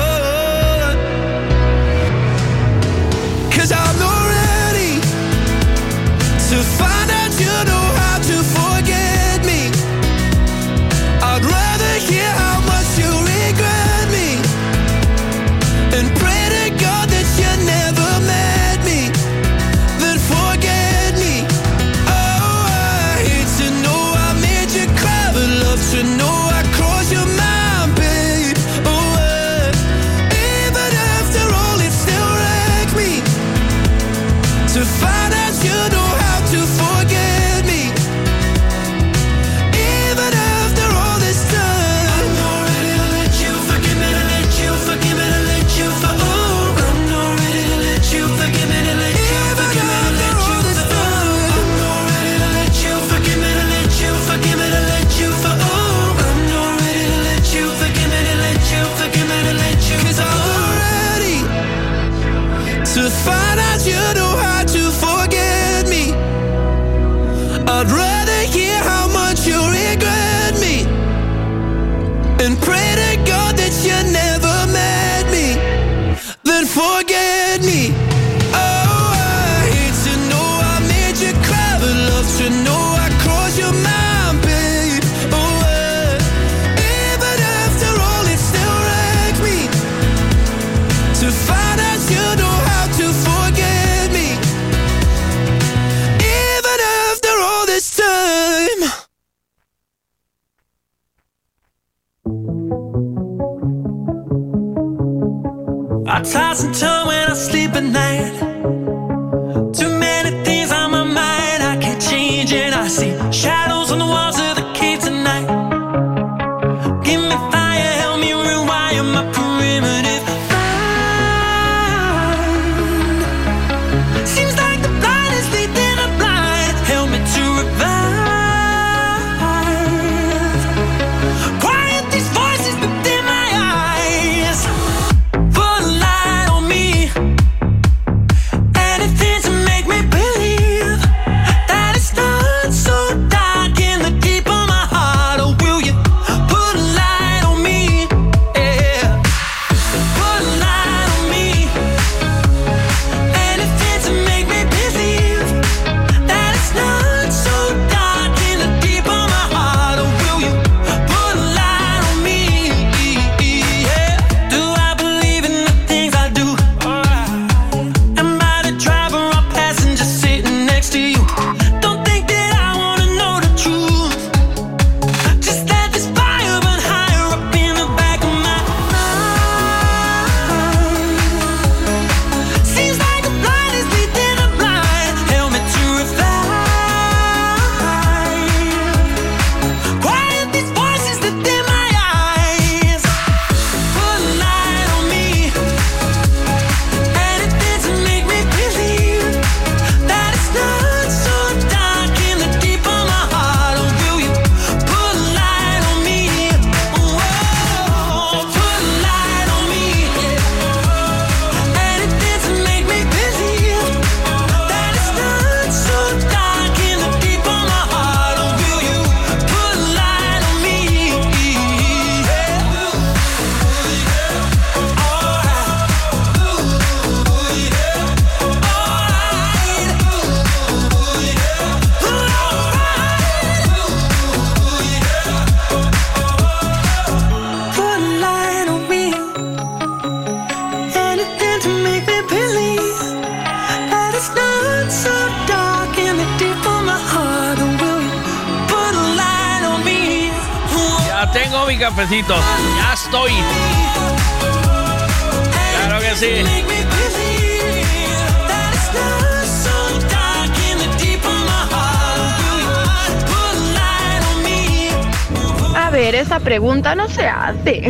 Pregunta no se hace.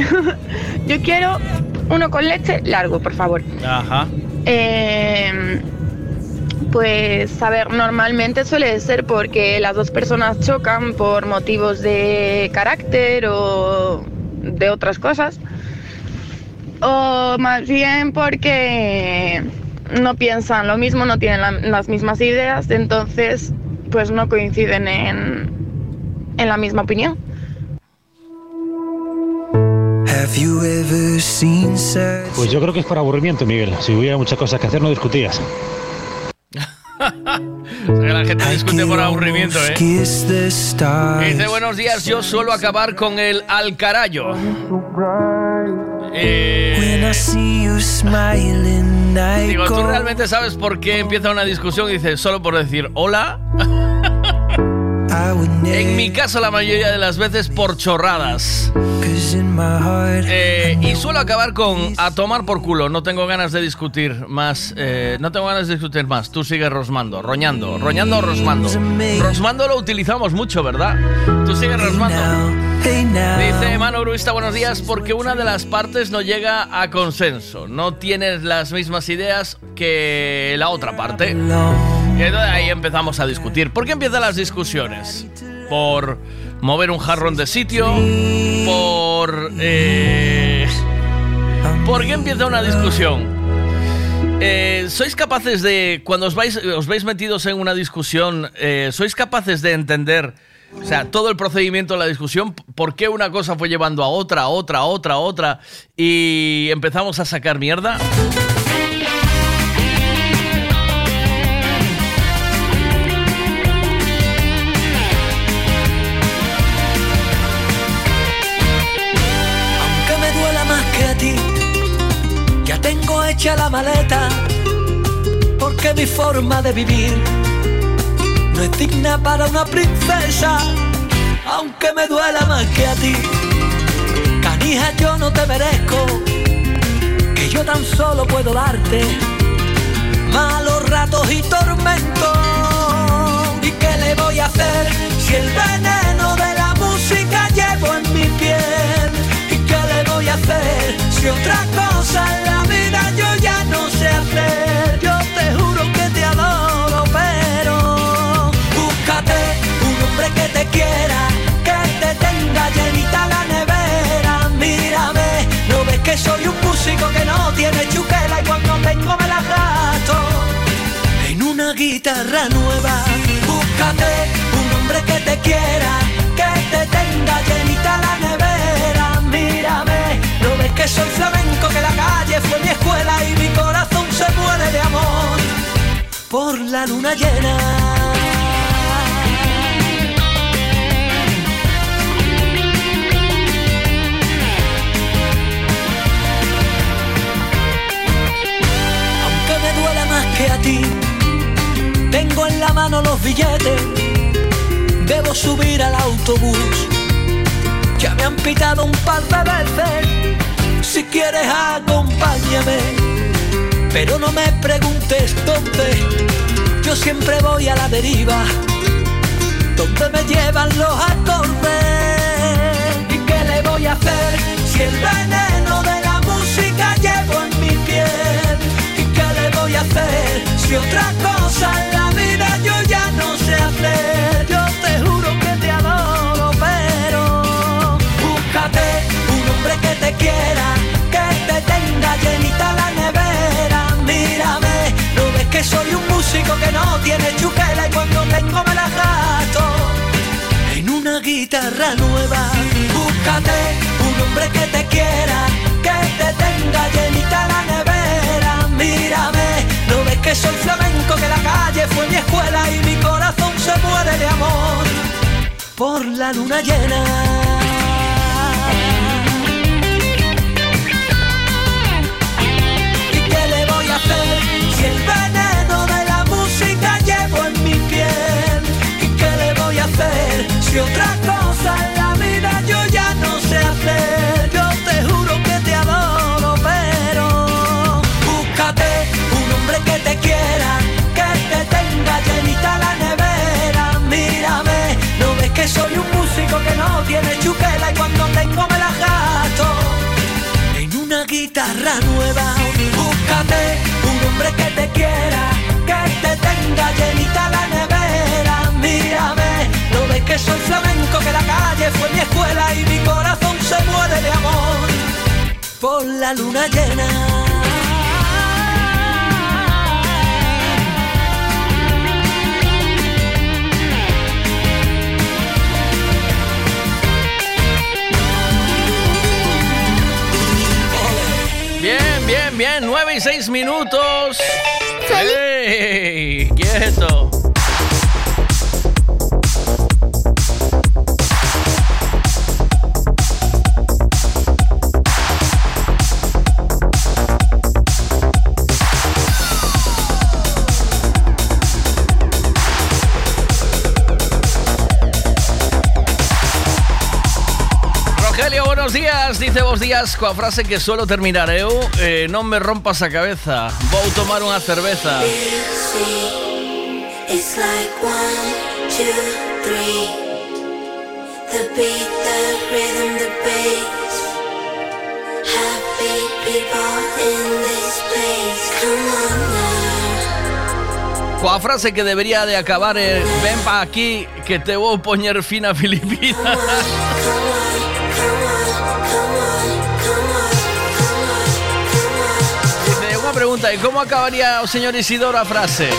Yo quiero uno con leche largo, por favor. Ajá. Eh, pues, a ver, normalmente suele ser porque las dos personas chocan por motivos de carácter o de otras cosas. O más bien porque no piensan lo mismo, no tienen la- las mismas ideas, entonces pues no coinciden en, en la misma opinión. Pues yo creo que es por aburrimiento, Miguel. Si hubiera muchas cosas que hacer, no discutías. O sea, que la gente discute por aburrimiento, ¿eh? Dice, buenos días, yo suelo acabar con el. Eh, you smiling, I digo, ¿tú realmente sabes por qué empieza una discusión? Y dice, solo por decir hola. En mi caso, la mayoría de las veces por chorradas. Eh, y suelo acabar con a tomar por culo. No tengo ganas de discutir más. eh, no tengo ganas de discutir más. Tú sigues rosmando, roñando, roñando o rosmando. Rosmando lo utilizamos mucho, ¿verdad? Tú sigues rosmando. Dice Manu Gruista, buenos días, porque una de las partes no llega a consenso. No tienes las mismas ideas que la otra parte. Y entonces ahí empezamos a discutir. ¿Por qué empiezan las discusiones? Por mover un jarrón de sitio, por... eh, ¿Por qué empieza una discusión? Eh, ¿Sois capaces de, cuando os vais, os veis metidos en una discusión, eh, sois capaces de entender, o sea, todo el procedimiento de la discusión, por qué una cosa fue llevando a otra, a otra, otra, otra, y empezamos a sacar mierda? Aunque me duela más que a ti, ya tengo hecha la maleta, porque mi forma de vivir es digna para una princesa. Aunque me duela más que a ti, canija yo no te merezco, que yo tan solo puedo darte malos ratos y tormentos. ¿Y qué le voy a hacer si el veneno de la música llevo en mi piel? ¿Y qué le voy a hacer si otra cosa en la vida yo ya no que te tenga llenita la nevera. Mírame, no ves que soy un músico que no tiene chuquela y cuando tengo me la gasto en una guitarra nueva. Búscate un hombre que te quiera, que te tenga llenita la nevera. Mírame, no ves que soy flamenco, que la calle fue mi escuela y mi corazón se muere de amor por la luna llena. Los billetes, debo subir al autobús. Ya me han pitado un par de veces, si quieres acompáñame, pero no me preguntes dónde, yo siempre voy a la deriva, donde me llevan los acordes. ¿Y qué le voy a hacer si el veneno de la música llevo en mi piel? ¿Y qué le voy a hacer si otra cosa en la vida yo Yo te juro que te adoro, pero búscate un hombre que te quiera, que te tenga llenita la nevera. Mírame, no ves que soy un músico que no tiene chuquela y cuando tengo me la gasto en una guitarra nueva. Búscate un hombre que te quiera, que te tenga llenita la nevera. Mírame, no ves que soy flamenco, que la calle fue mi escuela y mi corazón se muere de amor por la luna llena. ¿Y qué le voy a hacer si el veneno de la música llevo en mi piel? ¿Y qué le voy a hacer si otra cosa que soy un músico que no tiene chupela y cuando tengo me la gasto en una guitarra nueva. Búscate un hombre que te quiera, que te tenga llenita la nevera. Mírame, no ves que soy flamenco, que la calle fue mi escuela y mi corazón se muere de amor por la luna llena. Bien, bien, bien. 9 y 6 minutos. ¡Ey! ¡Quieto! Días. Dice vos días coa frase que suelo terminar eu eh, Non me rompas a cabeza Vou tomar unha cerveza It's like one, two, three. The beat, the rhythm, the bass. Happy people in this place. Come on now. Coa frase que debería de acabar eh, Ven pa aquí que te vou poñer fina filipina Dice, e como acabaría señor Isidoro a frase?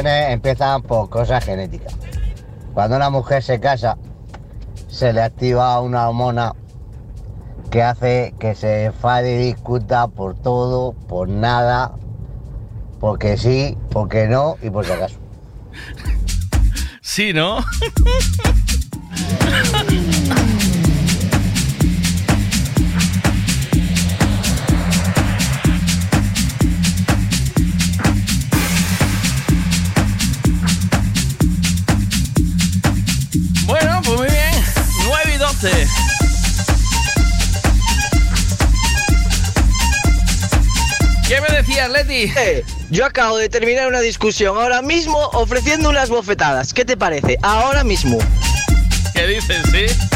Empiezan por cosas genéticas. Cuando una mujer se casa, se le activa una hormona que hace que se enfade y discuta por todo, por nada, porque sí, porque no y por si acaso. Sí, ¿no? yo acabo de terminar una discusión ahora mismo ofreciendo unas bofetadas. ¿Qué te parece? Ahora mismo. ¿Qué dices, sí?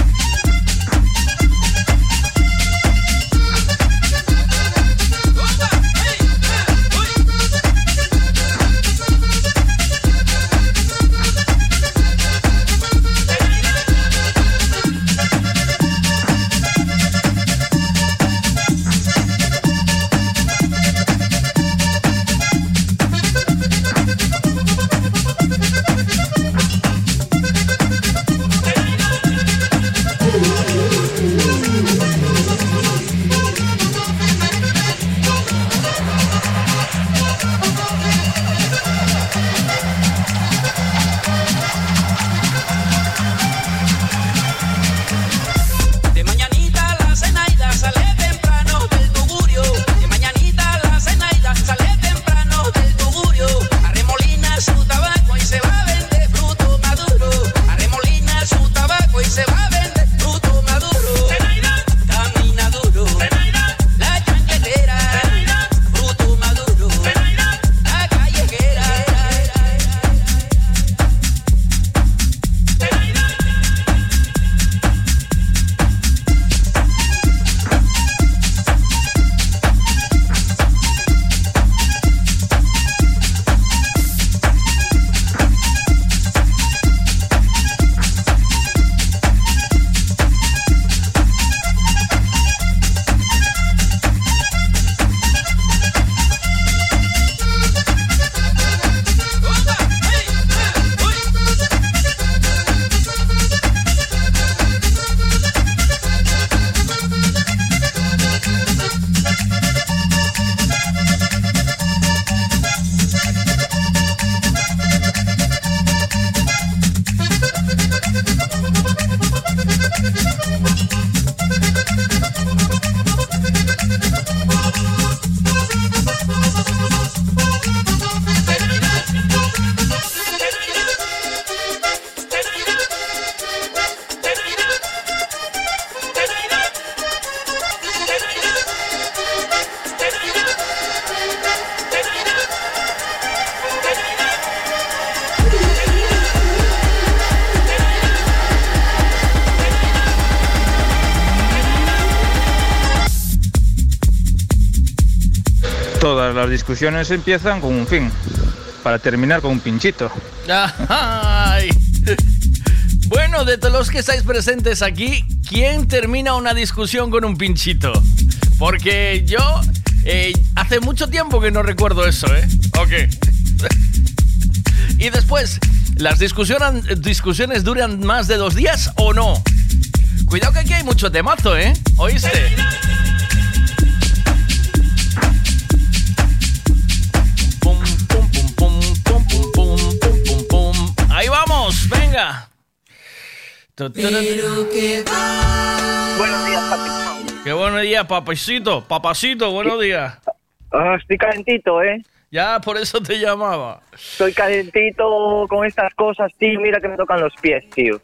Discusiones empiezan con un fin, para terminar con un pinchito. Ay. Bueno, de todos los que estáis presentes aquí, ¿quién termina una discusión con un pinchito? Porque yo eh, hace mucho tiempo que no recuerdo eso, ¿eh? Ok. y después, ¿las discusiones, discusiones duran más de dos días o no? Cuidado que aquí hay mucho temazo, ¿eh? ¿Oíste? Buenos días, papi. Qué buenos días, papacito. Papacito, buenos días. Ah, estoy calentito, ¿eh? Ya, por eso te llamaba. Estoy calentito con estas cosas, tío. Mira que me tocan los pies, tío.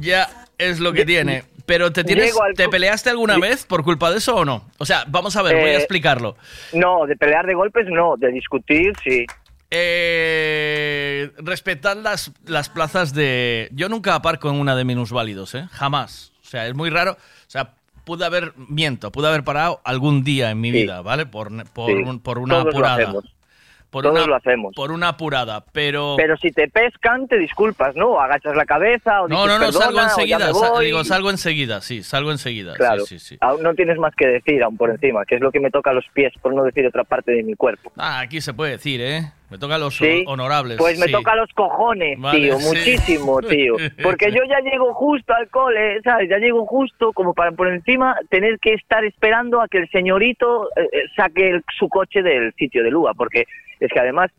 Ya es lo que tiene. Pero te tienes, al ¿te peleaste alguna vez por culpa de eso o no? O sea, vamos a ver, voy a Eh, explicarlo. No, de pelear de golpes no, de discutir sí. Eh, respetar las, las plazas de. Yo nunca aparco en una de minusválidos, ¿eh? Jamás. O sea, es muy raro. O sea, pude haber, miento, pude haber parado algún día en mi Sí. vida, ¿vale? Por, por, Sí. un- por una Todos lo apurada. hacemos. Por Todos una, lo hacemos. Por una apurada, pero. Pero si te pescan, te disculpas, ¿no? Agachas la cabeza o no, dices, no, no, salgo "Perdona", o "Ya enseguida. digo, salgo enseguida, sí, salgo enseguida. Claro, Sí, sí, sí. aún no tienes más que decir, aún por encima, que es lo que me toca a los pies, por no decir otra parte de mi cuerpo. Ah, aquí se puede decir, ¿eh? Me toca los Sí. honorables. Pues me sí. toca los cojones, Vale, tío, sí. muchísimo, tío. Porque yo ya llego justo al cole, ¿sabes? Ya llego justo como para por encima tener que estar esperando a que el señorito eh, eh, saque el- su coche del sitio de Lua, porque es que además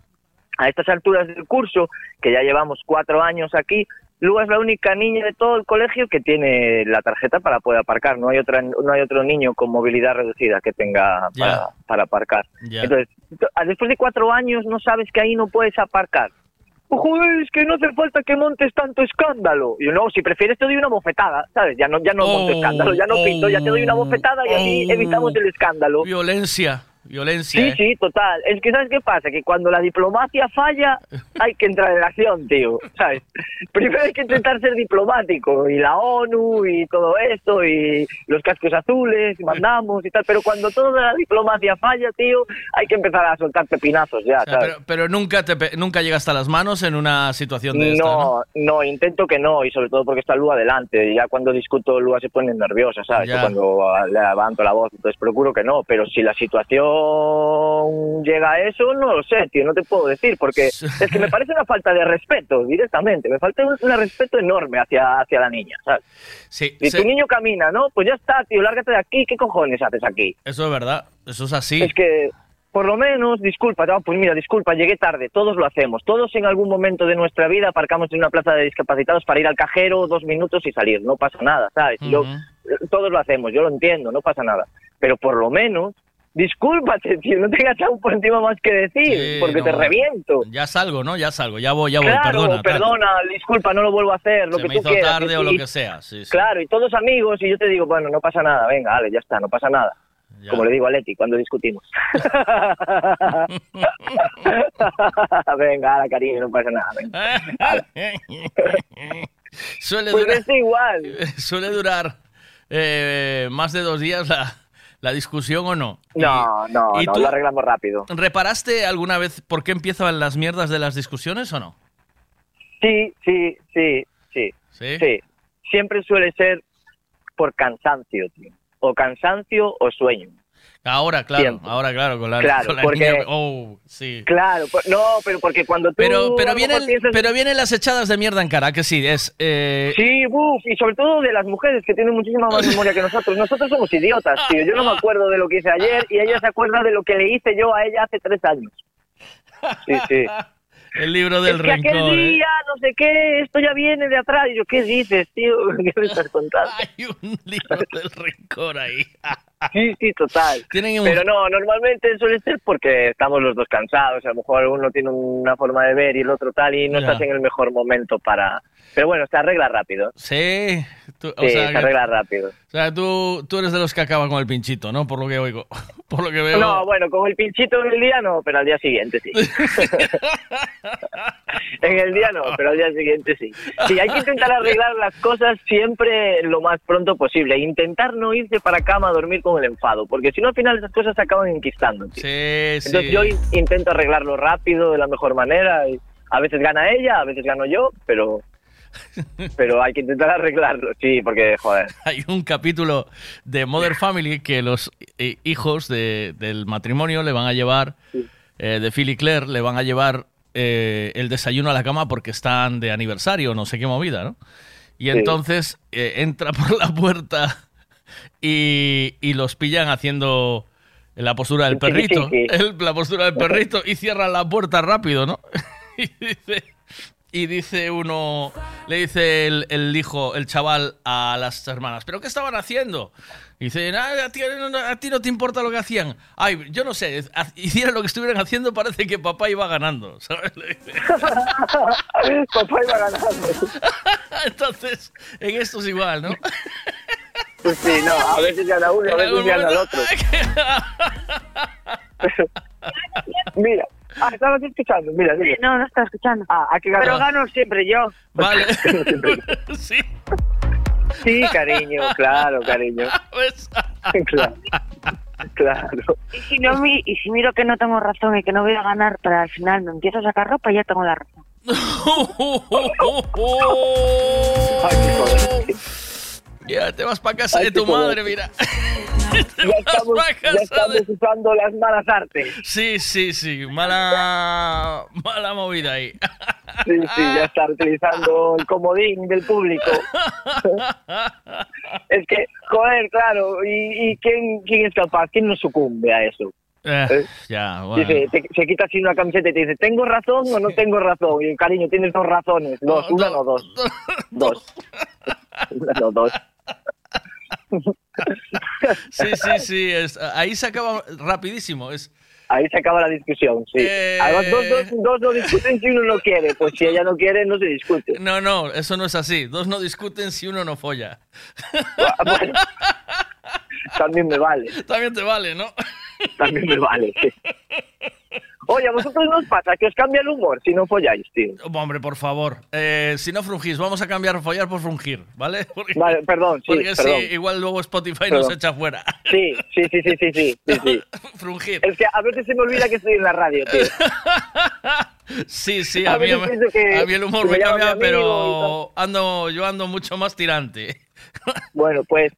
a estas alturas del curso, que ya llevamos cuatro años aquí, Lua es la única niña de todo el colegio que tiene la tarjeta para poder aparcar. No hay otra, no hay otro niño con movilidad reducida que tenga para, para aparcar. Entonces, t- después de cuatro años no sabes que ahí no puedes aparcar. Oh, joder, es que no hace falta que montes tanto escándalo. Y yo, no, si prefieres te doy una bofetada, ¿sabes? Ya no, ya no monto Oh, escándalo, ya no pinto, ya te doy una bofetada y así oh. evitamos el escándalo. Violencia, violencia. Sí, ¿eh? sí, total. Es que ¿sabes qué pasa? Que cuando la diplomacia falla, hay que entrar en acción, tío. ¿Sabes? Primero hay que intentar ser diplomático. Y la ONU y todo esto, y los cascos azules, y mandamos y tal. Pero cuando toda la diplomacia falla, tío, hay que empezar a soltar pepinazos ya, O sea, ¿sabes? pero, pero nunca te nunca llegas hasta las manos en una situación de esta, ¿no? No, no, intento que no, y sobre todo porque está Lua delante. Y ya cuando discuto, Lua se pone nerviosa, ¿sabes? Cuando le levanto la voz, entonces procuro que no. Pero si la situación llega a eso, no lo sé, tío, no te puedo decir, porque es que me parece una falta de respeto, directamente. Me falta un, un respeto enorme hacia, hacia la niña, ¿sabes? Sí, Si sí, tu niño camina, ¿no? Pues ya está, tío, lárgate de aquí, ¿qué cojones haces aquí? eso es verdad. Eso es así. Es que, por lo menos, disculpa, no, pues mira, disculpa, llegué tarde, todos lo hacemos. Todos en algún momento de nuestra vida aparcamos en una plaza de discapacitados para ir al cajero dos minutos y salir. No pasa nada, ¿sabes? Yo, todos lo hacemos, yo lo entiendo, no pasa nada. Pero por lo menos, discúlpate, tío, no tengas aún por encima más que decir, Sí, porque no, te reviento. Ya salgo, ¿no? Ya salgo. Ya voy, ya voy. claro, perdona. tal. perdona, disculpa, no lo vuelvo a hacer, lo Se que me tú hizo quieras. tarde o lo que sea. Sí, sí. Claro, y todos amigos, y yo te digo, bueno, no pasa nada, venga, vale, ya está, no pasa nada. Como le digo a Leti cuando discutimos. venga, ala, cariño, no pasa nada. Venga. Suele Pues durar, es igual. suele durar eh, más de dos días la, la discusión o no. No, no, ¿y no, tú- lo arreglamos rápido. ¿Reparaste alguna vez por qué empiezan las mierdas de las discusiones o no? Sí, sí, sí, sí. ¿Sí? Siempre suele ser por cansancio, tío. O cansancio o sueño. Ahora, claro, ahora, claro, con la, Claro, con la porque- niña- Oh, sí. Claro, no, pero porque cuando tú... Pero, piensas- pero vienen las echadas de mierda en cara, que sí, es... eh, Sí, uff, y sobre todo de las mujeres que tienen muchísima más memoria que nosotros. Nosotros somos idiotas, tío. Yo no me acuerdo de lo que hice ayer y ella se acuerda de lo que le hice yo a ella hace tres años. Sí, sí. El libro del es que aquel rencor. ¿eh? día, no sé qué, esto ya viene de atrás. Y yo, ¿qué dices, tío? ¿Qué me estás contando? Hay un libro del rencor ahí. Sí, sí, total. Un- Pero no, normalmente suele ser porque estamos los dos cansados. A lo mejor uno tiene una forma de ver y el otro tal y no Ya. estás en el mejor momento para... Pero bueno, se arregla rápido. Sí, tú- o Sí, sea, se que- arregla rápido. o sea, tú, tú eres de los que acaban con el pinchito, ¿no? Por lo que oigo. Por lo que veo. No, bueno, con el pinchito en el día no, pero al día siguiente sí. en el día no, pero al día siguiente sí. Sí, hay que intentar arreglar las cosas siempre lo más pronto posible. Intentar no irse para cama a dormir con el enfado, porque si no al final esas cosas se acaban enquistando. tío. Sí, sí. Entonces yo in- intento arreglarlo rápido, de la mejor manera. Y a veces gana ella, a veces gano yo, pero... Pero hay que intentar arreglarlo, sí, porque, joder. Hay un capítulo de Mother Family que los eh, hijos de- del matrimonio le van a llevar, eh, de Phil y Claire, le van a llevar eh, el desayuno a la cama porque están de aniversario, no sé qué movida, ¿no? Y Sí. entonces eh, entra por la puerta y, y los pillan haciendo la postura del perrito, el- la postura del perrito y cierran la puerta rápido, ¿no? y dice, y dice uno, le dice el, el hijo, el chaval a las hermanas, ¿pero qué estaban haciendo? Y dice, "Ah, a, ti, no- a ti no te importa lo que hacían. Ay, yo no sé, hicieran lo que estuvieran haciendo, parece que papá iba ganando, ¿sabes? Papá iba ganando. Entonces, en esto es igual, ¿no? Pues sí, no, a veces gana uno, a veces gana el otro. mira, ah, estabas escuchando, mira, mira. No, no estaba escuchando. Ah, aquí gano. Pero gano siempre yo. Vale. sí. Sí, cariño, claro, cariño. Pues, claro. Claro. Y si, no, mi- y si miro que no tengo razón y que no voy a ganar, pero al final me empiezo a sacar ropa y ya tengo la razón. Ya te vas para casa Ay, de tu madre, mira. ya estamos, ya estamos usando las malas artes. Sí, sí, sí. Mala, mala movida ahí. Sí, sí, ya está utilizando el comodín del público. es que, joder, claro, ¿y, y quién, quién es capaz? ¿Quién no sucumbe a eso? Eh, ¿Eh? ya, bueno. Dice, te- se quita así una camiseta y te dice, ¿tengo razón o no tengo razón? Y cariño, tienes dos razones. Dos, una no dos. Dos. Una no dos. Sí, sí, sí. es- ahí se acaba rapidísimo. Es, Ahí se acaba la discusión, sí. Eh. Además, dos, dos, dos no discuten si uno no quiere. Pues si ella no quiere, no se discute. no, no, eso no es así. Dos no discuten si uno no folla. También me vale. También te vale, ¿no? También me vale, sí. Oye, ¿a vosotros no os pasa que os cambia el humor si no folláis, tío? Hombre, por favor. Eh, si no frungís, vamos a cambiar follar por frungir, ¿vale? Porque, Vale, perdón, sí, porque perdón. sí, igual luego Spotify Perdón. nos echa fuera. Sí, sí, sí, sí, sí, sí, sí, sí. Frungir. Es que a veces se me olvida que estoy en la radio, tío. Sí, sí, A a mí, a mí el humor me cambia, pero ando, yo ando mucho más tirante. Bueno, pues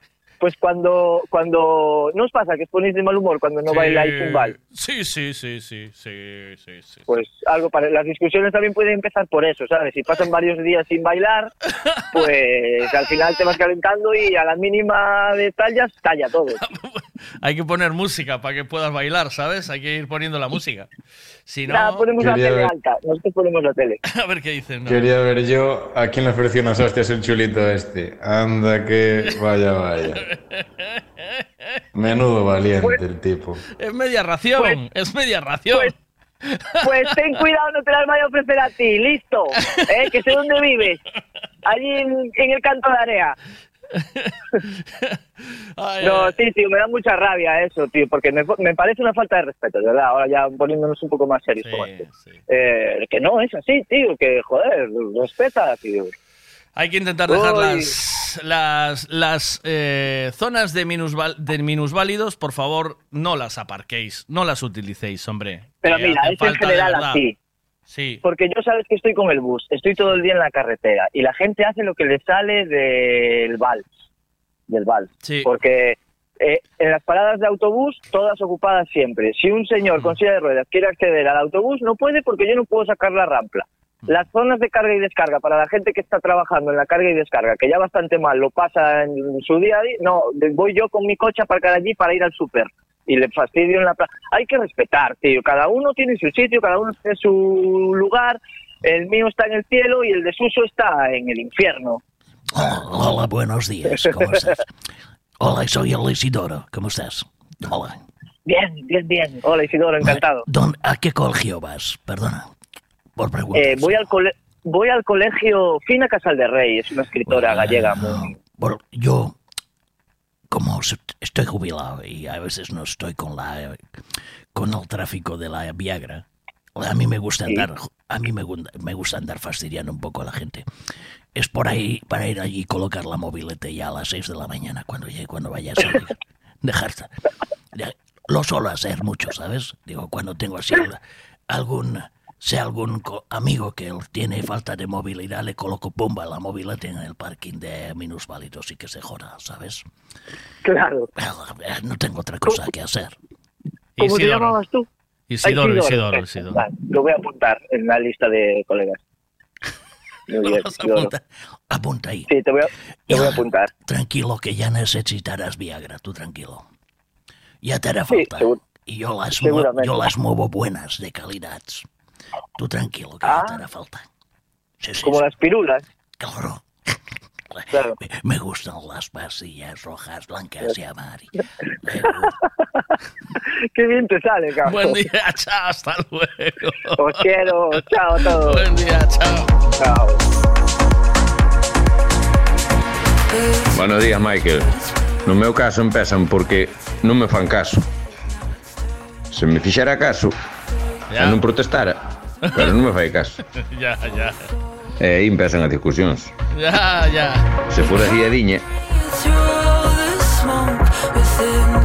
pues cuando cuando no os pasa que os ponéis de mal humor cuando no Sí. bailáis un bal, Sí, sí, sí, sí, sí, sí, sí. pues algo para las discusiones también pueden empezar por eso, ¿sabes? Si pasan varios días sin bailar, pues al final te vas calentando y a la mínima de tallas talla todo. Hay que poner música para que puedas bailar, ¿sabes? Hay que ir poniendo la música. Si no, Nada, ponemos la tele ver- alta, nosotros ponemos la tele. a ver qué dicen. ¿no? Quería ver yo a quién le ofreció unas hostias el chulito este. Anda que vaya, vaya. Menudo valiente el tipo. Es media ración, es media ración. Pues ten cuidado, no te las vaya a ofrecer a ti, listo, ¿eh? que sé dónde vives, allí en, en el canto de Area. No, sí, tío, me da mucha rabia eso, tío, porque me, me parece una falta de respeto, de verdad, ahora ya poniéndonos un poco más serios con esto. Eh, que no es así, tío, que joder, respeta, tío. Hay que intentar dejar Uy. las, las, las eh, zonas de, minusval- de minusválidos, por favor, no las aparquéis, no las utilicéis, hombre. Pero mira, es en general así. Sí. Porque yo sabes que estoy con el bus, estoy todo el día en la carretera y la gente hace lo que le sale del vals, del vals. Sí. Porque eh, en las paradas de autobús, todas ocupadas siempre. Si un señor con silla de ruedas quiere acceder al autobús, no puede porque yo no puedo sacar la rampla. Las zonas de carga y descarga para la gente que está trabajando en la carga y descarga, que ya bastante mal lo pasa en su día a día, no, voy yo con mi coche a aparcar allí para ir al súper y le fastidio en la plaza. Hay que respetar, tío. Cada uno tiene su sitio, cada uno tiene su lugar. El mío está en el cielo y el de Suso está en el infierno. Hola, buenos días, ¿cómo estás? Hola, soy el Isidoro, ¿cómo estás? Hola. Bien, bien, bien. Hola Isidoro, encantado. ¿Dónde- ¿A qué colegio vas? Perdona, por. Eh, voy al cole voy al colegio Fina Casal de Rey, es una escritora gallega. muy- Bueno, yo, como estoy jubilado y a veces no estoy con la con el tráfico de la Viagra, a mí me gusta andar, a mí me, me gusta andar fastidiando un poco a la gente. Es por ahí para ir allí y colocar la mobilete ya a las 6 de la mañana cuando llegue, cuando vaya a salir. Dejarte. de- Lo suelo hacer mucho, ¿sabes? Digo, cuando tengo así al- algún sea algún co- amigo que tiene falta de movilidad, le coloco bomba la mobilete en el parking de minusválidos y que se joda, ¿sabes? Claro. No tengo otra cosa que hacer. ¿Cómo te llamabas tú? Isidoro, Isidoro, Eh, Isidoro. vale, lo voy a apuntar en la lista de colegas. Muy bien, Isidoro. Apunta ahí. Sí, te voy a, te voy a apuntar. Tranquilo que ya necesitarás Viagra, tú tranquilo. Ya te hará falta. y yo las, yo las muevo buenas, de calidad. Tú tranquilo que ya te hará falta. Sí, sí, Ah. Como sí. las pirulas. Claro. Me, me gustan las pastillas rojas, blancas y amarillas. Qué bien te sale, cabrón. Buen día, chao, hasta luego. Os quiero, chao a todos. Buen día, chao. Chao. Buenos días, Michael. No meu caso empezan porque non me fan caso. Se me fixera caso, e non protestara, pero non me fai caso. ya, ya. E aí empezan as discusións. Ya, ya. Se fora guiadiña, Through the smoke, within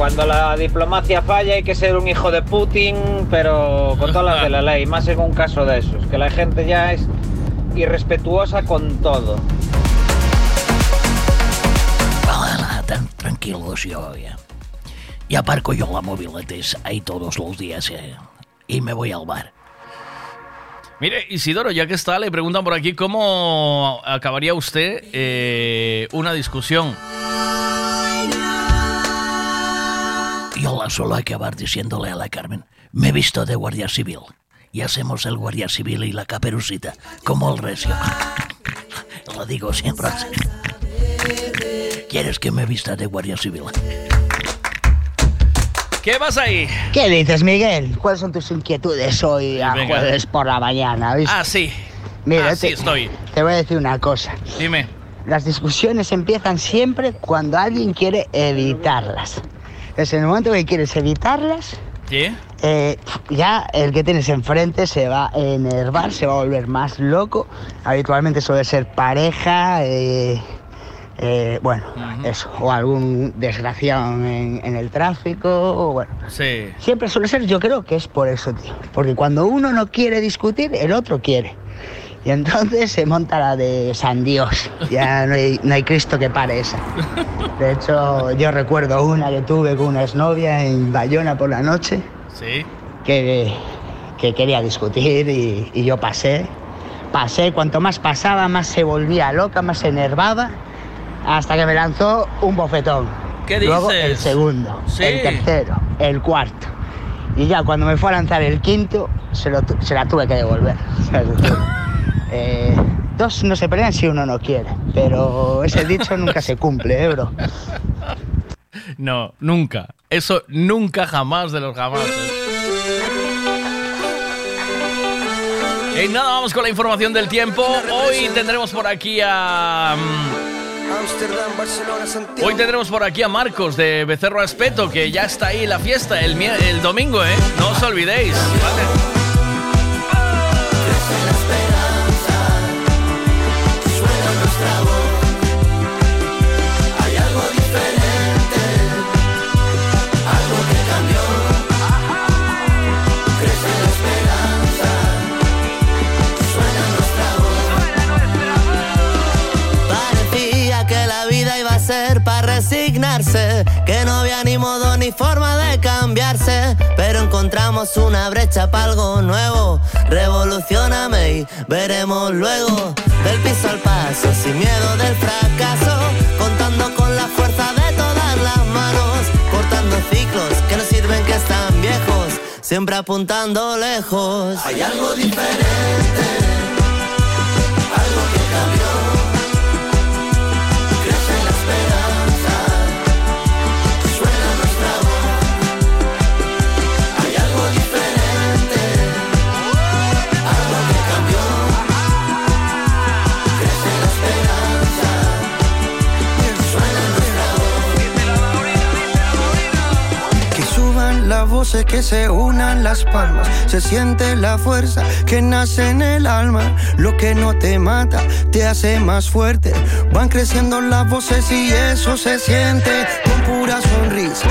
Cuando la diplomacia falla hay que ser un hijo de Putin, pero con todas las de la ley, más en un caso de esos, que la gente ya es irrespetuosa con todo. Tan tranquilos yo ya. Y aparco yo la mobiletes ahí todos los días eh, y me voy al bar. Mire, Isidoro, ya que está, le preguntan por aquí cómo acabaría usted eh, una discusión. Yo la suelo acabar diciéndole a la Carmen, me he visto de guardia civil. Y hacemos el guardia civil y la caperucita, como el recio. Lo digo siempre así. ¿Quieres que me vista de guardia civil? ¿Qué pasa ahí? ¿Qué dices, Miguel? ¿Cuáles son tus inquietudes hoy a venga. jueves por la mañana? ¿viste? Ah, sí. Mira, Así te, estoy. te voy a decir una cosa. Dime. Las discusiones empiezan siempre cuando alguien quiere evitarlas. Entonces, en el momento que quieres evitarlas, ¿Sí? eh, ya el que tienes enfrente se va a enervar, se va a volver más loco. Habitualmente suele ser pareja, eh, eh, bueno, eso, o algún desgraciado en, en el tráfico, o bueno. Sí. Siempre suele ser, yo creo que es por eso, tío. Porque cuando uno no quiere discutir, el otro quiere. Y entonces se monta la de San Dios. Ya no hay, no hay Cristo que pare esa. De hecho, yo recuerdo una que tuve con una exnovia en Bayona por la noche Sí. que, que quería discutir y, y yo pasé. Pasé, cuanto más pasaba, más se volvía loca, más se enervaba, hasta que me lanzó un bofetón. ¿Qué Luego dices? el segundo, Sí. el tercero, el cuarto. Y ya cuando me fue a lanzar el quinto, se, lo se la tuve que devolver. Eh, dos no se pelean si uno no quiere, pero ese dicho nunca se cumple, ¿eh, bro? No, nunca. Eso nunca jamás de los jamás. Y nada, vamos con la información del tiempo. Hoy tendremos por aquí a. mm, Hoy tendremos por aquí a Marcos de Becerro Espeto, que ya está ahí la fiesta el, el domingo, ¿eh? No os olvidéis, ¿vale? Que no había ni modo ni forma de cambiarse, pero encontramos una brecha para algo nuevo. Revolucioname y veremos luego del piso al paso, sin miedo del fracaso, contando con la fuerza de todas las manos, cortando ciclos que no sirven que están viejos. siempre apuntando lejos. Hay algo diferente, algo que cambió. Que se unan las palmas. Se siente la fuerza que nace en el alma. Lo que no te mata te hace más fuerte. Van creciendo las voces y eso se siente con pura sonrisa.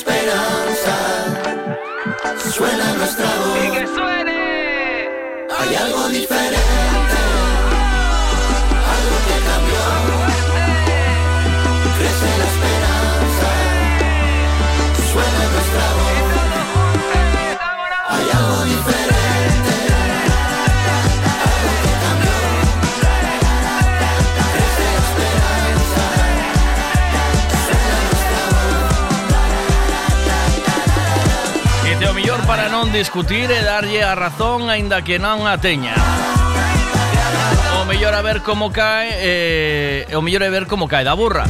Esperanza, discutir e darlle a razón aínda que non a teña. O mellor a ver como cae eh, o mellor é ver como cae da burra.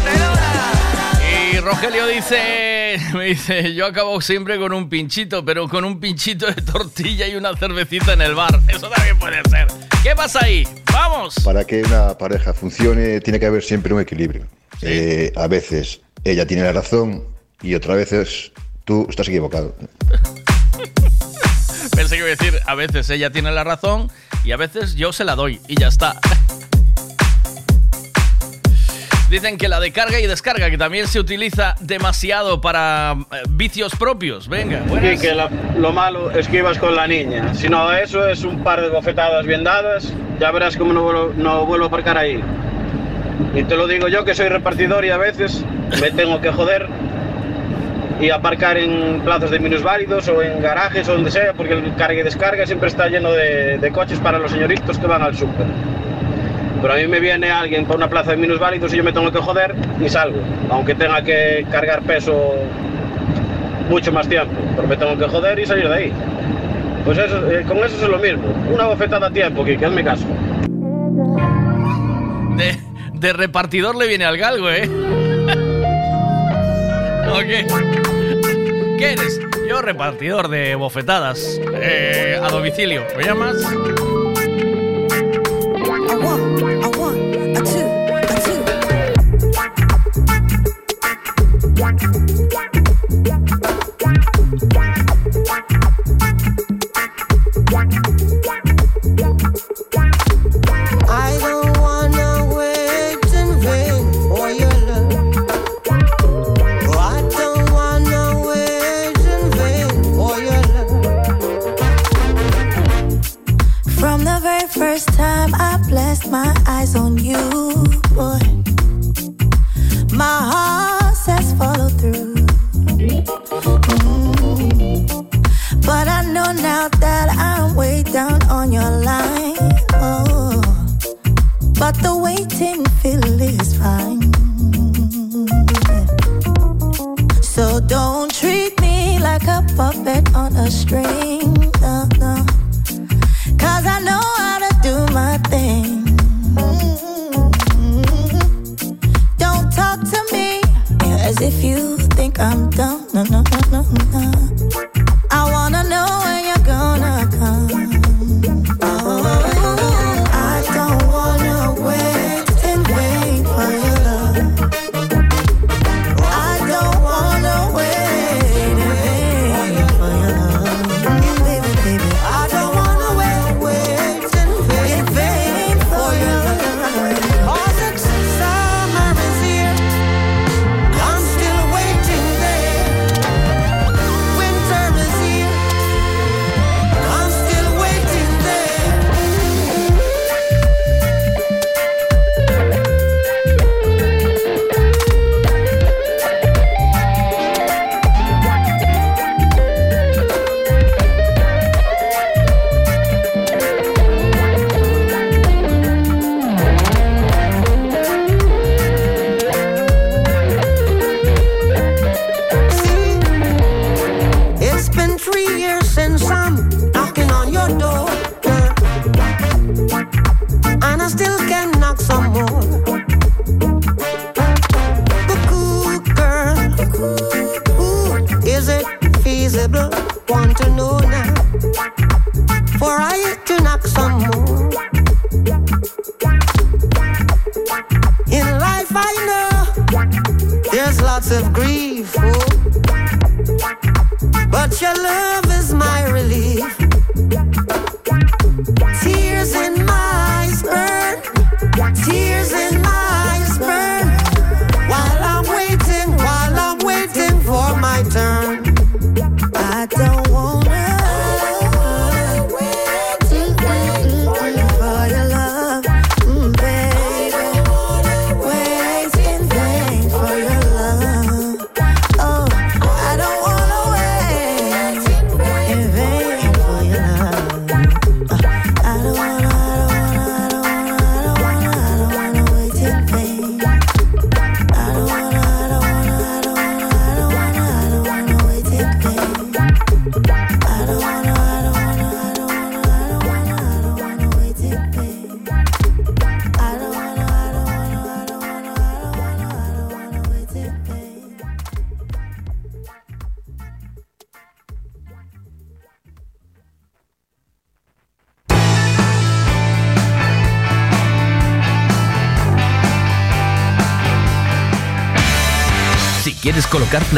Y Rogelio dice, me dice, yo acabo siempre con un pinchito, pero con un pinchito de tortilla y una cervecita en el bar. Eso también puede ser. ¿Qué pasa ahí? ¡Vamos! Para que una pareja funcione tiene que haber siempre un equilibrio. Eh, a veces ella tiene la razón y otras veces tú estás equivocado. Pensé que iba a decir, a veces ella tiene la razón y a veces yo se la doy y ya está. Dicen que la de carga y descarga, que también se utiliza demasiado para eh, vicios propios. Venga, Sí, que la- lo malo es que ibas con la niña. Si no, eso es un par de bofetadas bien dadas. Ya verás cómo no vuelvo, no vuelvo a aparcar ahí. Y te lo digo yo que soy repartidor y a veces me tengo que joder y aparcar en plazas de minusválidos o en garajes o donde sea, porque el carga y descarga siempre está lleno de, de coches para los señoritos que van al súper. Pero a mí me viene alguien para una plaza de minusválidos y yo me tengo que joder y salgo, aunque tenga que cargar peso mucho más tiempo, pero me tengo que joder y salir de ahí. Pues eso, eh, con eso es lo mismo, una bofetada a tiempo, Kike, hazme caso. De, de repartidor le viene al galgo, ¿eh? ¿O qué? Yo repartidor de bofetadas eh, a domicilio. ¿Me llamas? You,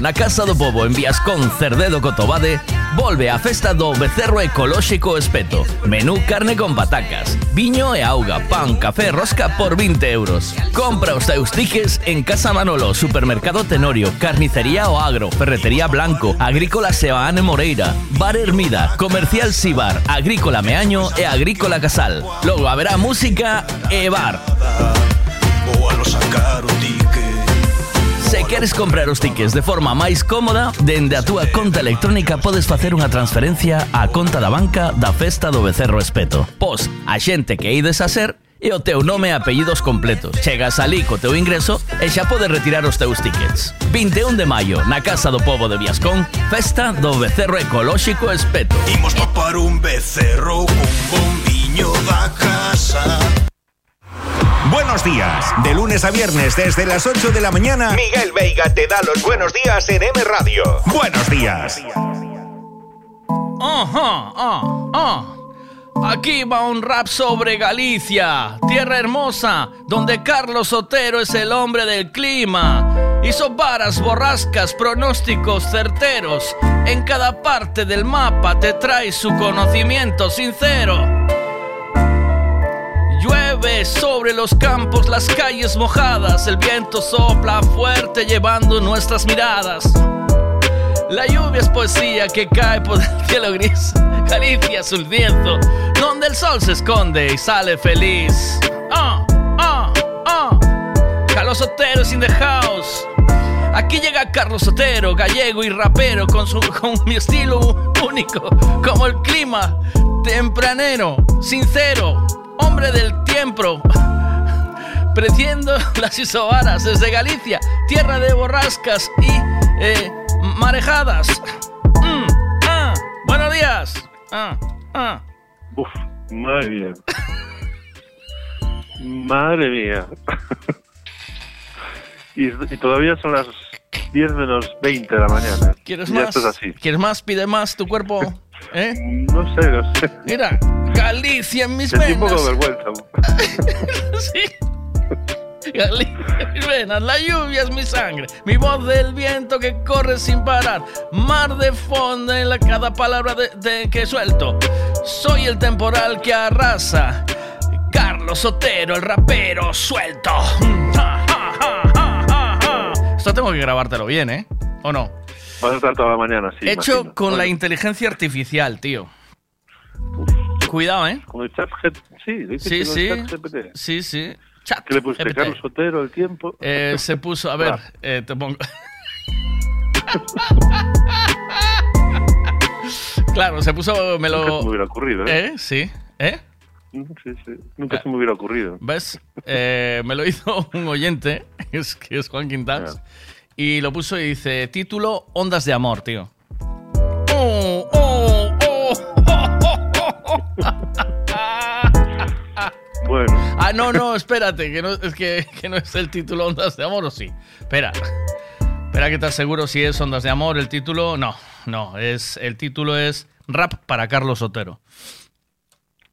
Na Casa do Pobo en Viascón Cerdedo Cotobade volve a festa do Becerro Ecolóxico Espeto. Menú carne con patacas, viño e auga, pan, café, rosca por 20 euros. Compra os teus tiques en Casa Manolo, Supermercado Tenorio, Carnicería O Agro, Ferretería Blanco, Agrícola Sebaane Moreira, Bar Hermida, Comercial Sibar, Agrícola Meaño e Agrícola Casal. Logo haberá música e bar. queres comprar os tickets de forma máis cómoda, dende a túa conta electrónica podes facer unha transferencia á conta da banca da Festa do Becerro Espeto. Pos a xente que ides a ser e o teu nome e apellidos completos. Chegas ali co teu ingreso e xa podes retirar os teus tickets. 21 de maio, na Casa do Povo de Viascón, festa do Becerro Ecolóxico Espeto. Imos topar un becerro, con bombiño da casa Buenos días. De lunes a viernes desde las 8 de la mañana, Miguel Veiga te da los buenos días en M Radio. Buenos días. Ajá, ah. Aquí va un rap sobre Galicia, tierra hermosa, donde Carlos Otero es el hombre del clima. Hizo varas, borrascas, pronósticos certeros. En cada parte del mapa te trae su conocimiento sincero. Sobre los campos, las calles mojadas, el viento sopla fuerte llevando nuestras miradas. La lluvia es poesía que cae por el cielo gris, Galicia es un lienzo, donde el sol se esconde y sale feliz. Ah, ah, ah. Carlos Otero is in the house. Aquí llega Carlos Otero, gallego y rapero, con, su, con mi estilo único, como el clima, tempranero, sincero, hombre del tiempo. Preciendo las isobaras desde Galicia, tierra de borrascas y eh, marejadas. Mm, ah, buenos días. Ah, ah. Uf, madre mía. Madre mía. Y, y todavía son las 10 menos 20 de la mañana. ¿Quieres Y más? esto es así. ¿Quieres más? Pide más tu cuerpo. ¿Eh? No sé, no sé. Mira, Galicia en mis Sentí un venas. poco de vergüenza. sí. Galicia en mis venas. La lluvia es mi sangre. Mi voz del viento que corre sin parar. Mar de fondo en la cada palabra de, de que suelto. Soy el temporal que arrasa. Carlos Sotero, el rapero suelto. Mm. Esto tengo que grabártelo bien, ¿eh? ¿O no? Vas a estar toda la mañana, sí. Hecho imagino. con la Bueno, inteligencia artificial, tío. Cuidado, ¿eh? Con el chat Sí, lo Sí, sí. chat. Sí, sí. Chat ¿Qué le pusiste? GPT. Carlos Sotero, el tiempo. Eh, se puso, a ver, Ah. eh, te pongo. claro, se puso, me Nunca se lo. me hubiera ocurrido, ¿eh? ¿Eh? Sí. ¿Eh? Sí, sí. Nunca se me hubiera ocurrido. ¿Ves? Eh, me lo hizo un oyente, que es, que es Juan Quintax, y lo puso y dice: título Ondas de Amor, tío. Oh, oh, oh, Bueno. Ah, no, no, espérate, que no, es que, que no es el título Ondas de Amor, ¿o sí? Espera. Espera que te aseguro si es Ondas de Amor el título. No, no, es el título es Rap para Carlos Sotero.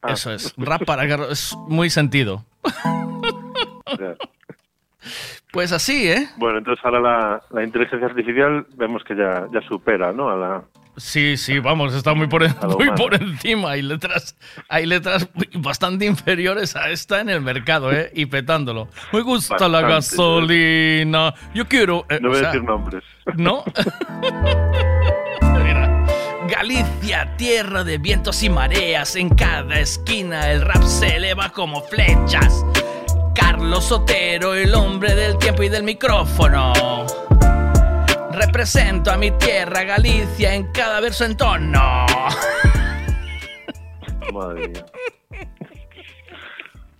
Ah. Eso es, rap para Carlos, es muy sentido. Ya. Pues así, ¿eh? Bueno, entonces ahora la, la inteligencia artificial vemos que ya, ya supera, ¿no? A la, Sí, sí, vamos, está muy por, en- A muy por encima. Hay letras, hay letras bastante inferiores a esta en el mercado, ¿eh? Y petándolo. Me gusta la Bastante, gasolina. Yo quiero. eh, no voy a sea, decir nombres. ¿No? Mira. Galicia, tierra de vientos y mareas. En cada esquina el rap se eleva como flechas. Carlos Sotero, el hombre del tiempo y del micrófono. Represento a mi tierra, Galicia, en cada verso en tono. Madre mía.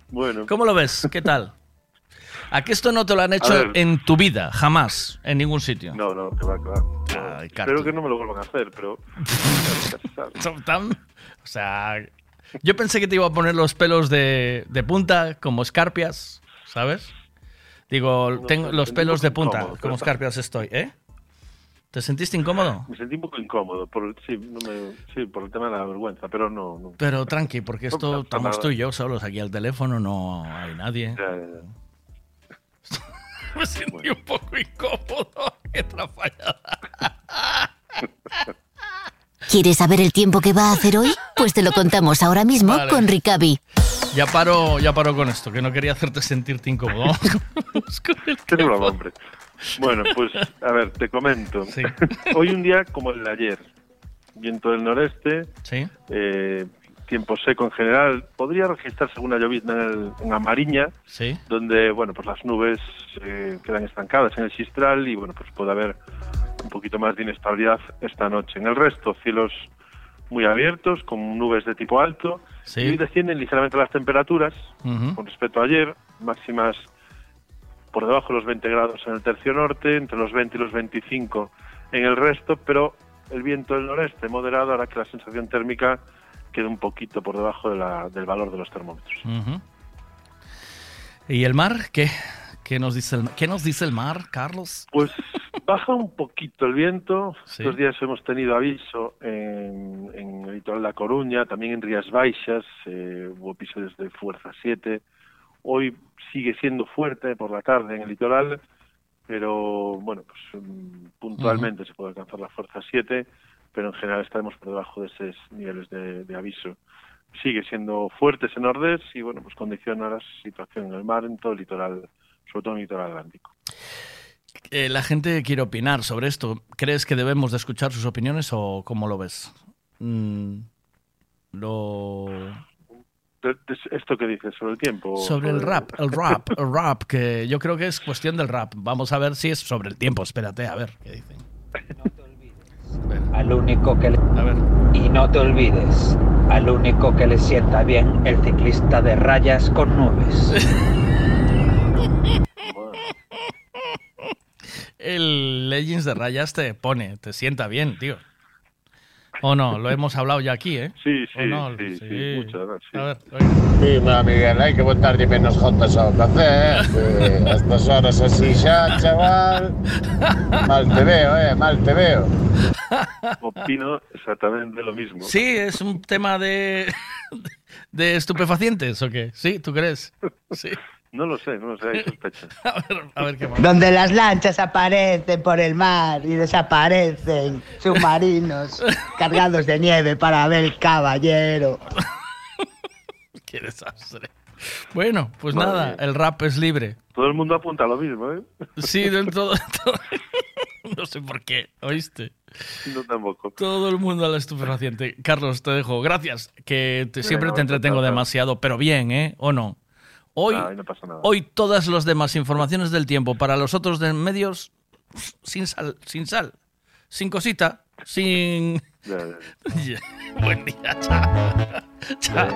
Bueno. ¿Cómo lo ves? ¿Qué tal? ¿A que esto no te lo han hecho en tu vida? Jamás, en ningún sitio. No, no, que va, Espero que no me lo vuelvan a hacer, pero... O sea, yo pensé que te iba a poner los pelos de, de punta como escarpias, ¿sabes? Digo, No tengo los pelos de punta, incómodo, como escarpias estoy, ¿eh? ¿Te sentiste incómodo? Me sentí un poco incómodo, por, sí, no me- sí, por el tema de la vergüenza, pero no... no. Pero tranqui, porque esto estamos tú y yo solos aquí al teléfono, no hay nadie. Ya, ya, ya. Me sentí un poco incómodo. Qué trafallada. ¿Quieres saber el tiempo que va a hacer hoy? Pues te lo contamos ahora mismo Vale. con Ricavi. Ya paro, ya paro con esto, que no quería hacerte sentirte incómodo. Qué broma, hombre. Bueno, pues, a ver, te comento. Hoy un día como el de ayer. Viento del noreste, Sí. eh, tiempo seco en general. Podría registrarse alguna llovizna en, el- en Amariña, Sí. donde, bueno, pues las nubes eh, quedan estancadas en el Sistral y, bueno, pues puede haber un poquito más de inestabilidad esta noche. En el resto, cielos muy abiertos, con nubes de tipo alto, Sí. y hoy descienden ligeramente las temperaturas con respecto a ayer, máximas por debajo de los 20 grados en el tercio norte, entre los 20 y los 25 en el resto, pero el viento del noreste moderado hará que la sensación térmica quede un poquito por debajo de la- del valor de los termómetros. ¿Y el mar? ¿Qué? ¿Qué nos dice el, ¿qué nos dice el mar, Carlos? Pues baja un poquito el viento. Sí. Estos días hemos tenido aviso en, en el litoral de La Coruña, también en Rías Baixas, eh, hubo episodios de fuerza 7. Hoy sigue siendo fuerte por la tarde en el litoral, pero bueno, pues mm, puntualmente se puede alcanzar la fuerza 7, pero en general estaremos por debajo de esos niveles de, de aviso. Sigue siendo fuerte ese nordés y bueno, pues condiciona la situación en el mar en todo el litoral, sobre todo en el litoral atlántico. Eh, la gente quiere opinar sobre esto. ¿Crees que debemos de escuchar sus opiniones o cómo lo ves? Mm, lo... ¿Esto que dices sobre el tiempo? Sobre el rap, el rap, el rap, que yo creo que es cuestión del rap. Vamos a ver si es sobre el tiempo. Espérate, a ver qué dicen. Al único que le... Y no te olvides, al único que le sienta bien el ciclista de rayas con nubes. El Legends de rayas te pone, te sienta bien, tío. ¿O no? Lo hemos hablado ya aquí, ¿eh? Sí, ¿O sí, no? sí, sí, muchas gracias. A ver, Dime, Miguel, hai que botarlle menos jotas ao café, eh? a estas horas así xa, chaval, mal te veo, eh, mal te veo. Opino exactamente lo mismo. Sí, es un tema de, de estupefacientes, ¿o qué? Sí, ¿tú crees? Sí. No lo sé, no lo sé, hay sospechas. A ver qué más. Donde las lanchas aparecen por el mar y desaparecen submarinos cargados de nieve para ver el caballero. Qué desastre. Bueno, pues Madre nada, el rap es libre. Todo el mundo apunta a lo mismo, ¿eh? Sí, del todo, todo- No sé por qué, ¿oíste? No tampoco. Todo el mundo a la estupefaciente. Carlos, te dejo. Gracias, que te- siempre te entretengo demasiado, pero bien, ¿eh? ¿O no? Hoy, Ay, no pasa nada. hoy todas las demás informaciones del tiempo para los otros de medios sin sal, sin sal, sin cosita, sin... Ya, ya, ya. Buen día, chao. Chao.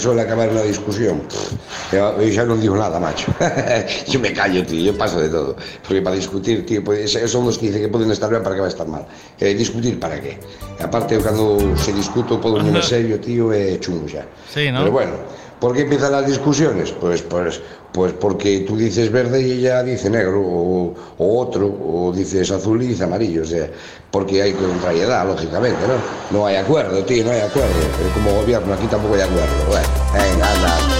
Suele acabar una discusión? Yo, ya no digo nada, macho. yo me callo, tío. Yo paso de todo. Porque para discutir, tío, pues, son los que dicen que pueden estar bien para que va a estar mal. Eh, discutir para qué? Aparte, cuando se discuto, puedo ponerme serio, tío, é chungo xa. Sí, ¿no? Pero bueno, ¿Por qué empiezan las discusiones? Pues, pues, pues porque tú dices verde y ella dice negro, o, o outro, ou dices azul e dices amarillo, o sea, porque hai contrariedade, lógicamente, non? Non hai acuerdo, ti, non hai acuerdo, como gobierno aquí tampouco hai acuerdo, bueno, venga, anda.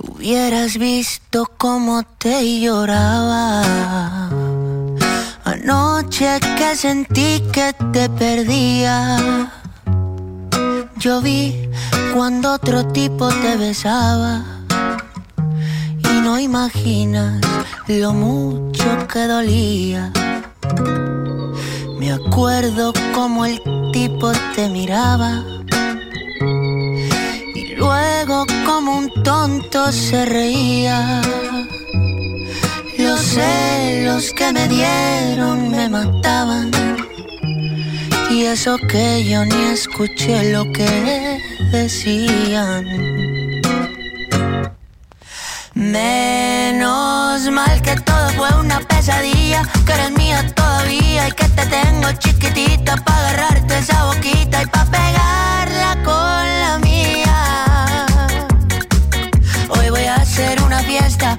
Hubieras visto cómo te lloraba anoche que sentí que te perdía. Yo vi cuando otro tipo te besaba y no imaginas lo mucho que dolía. Me acuerdo como el tipo te miraba luego como un tonto se reía. Los celos que me dieron me mataban. Y eso que yo ni escuché lo que decían. Menos mal que todo fue una pesadilla, que eres mía todavía y que te tengo chiquitita para agarrarte esa boquita y para pegarla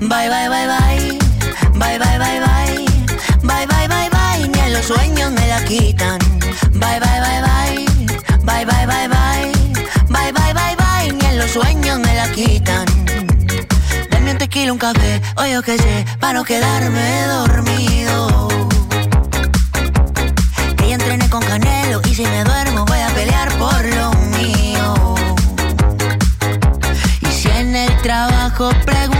Bye, bye, bye, bye. Bye, bye, bye, bye. Bye, bye, bye, bye. Ni en los sueños me la quitan. Bye, bye, bye, bye. Bye, bye, bye, bye. Bye, bye, bye, bye. Ni en los sueños me la quitan. Dame un tequila, un café, o yo qué sé, para no quedarme dormido. Que ya entrené con Canelo y si me duermo voy a pelear por lo mío. Y si en el trabajo preguntan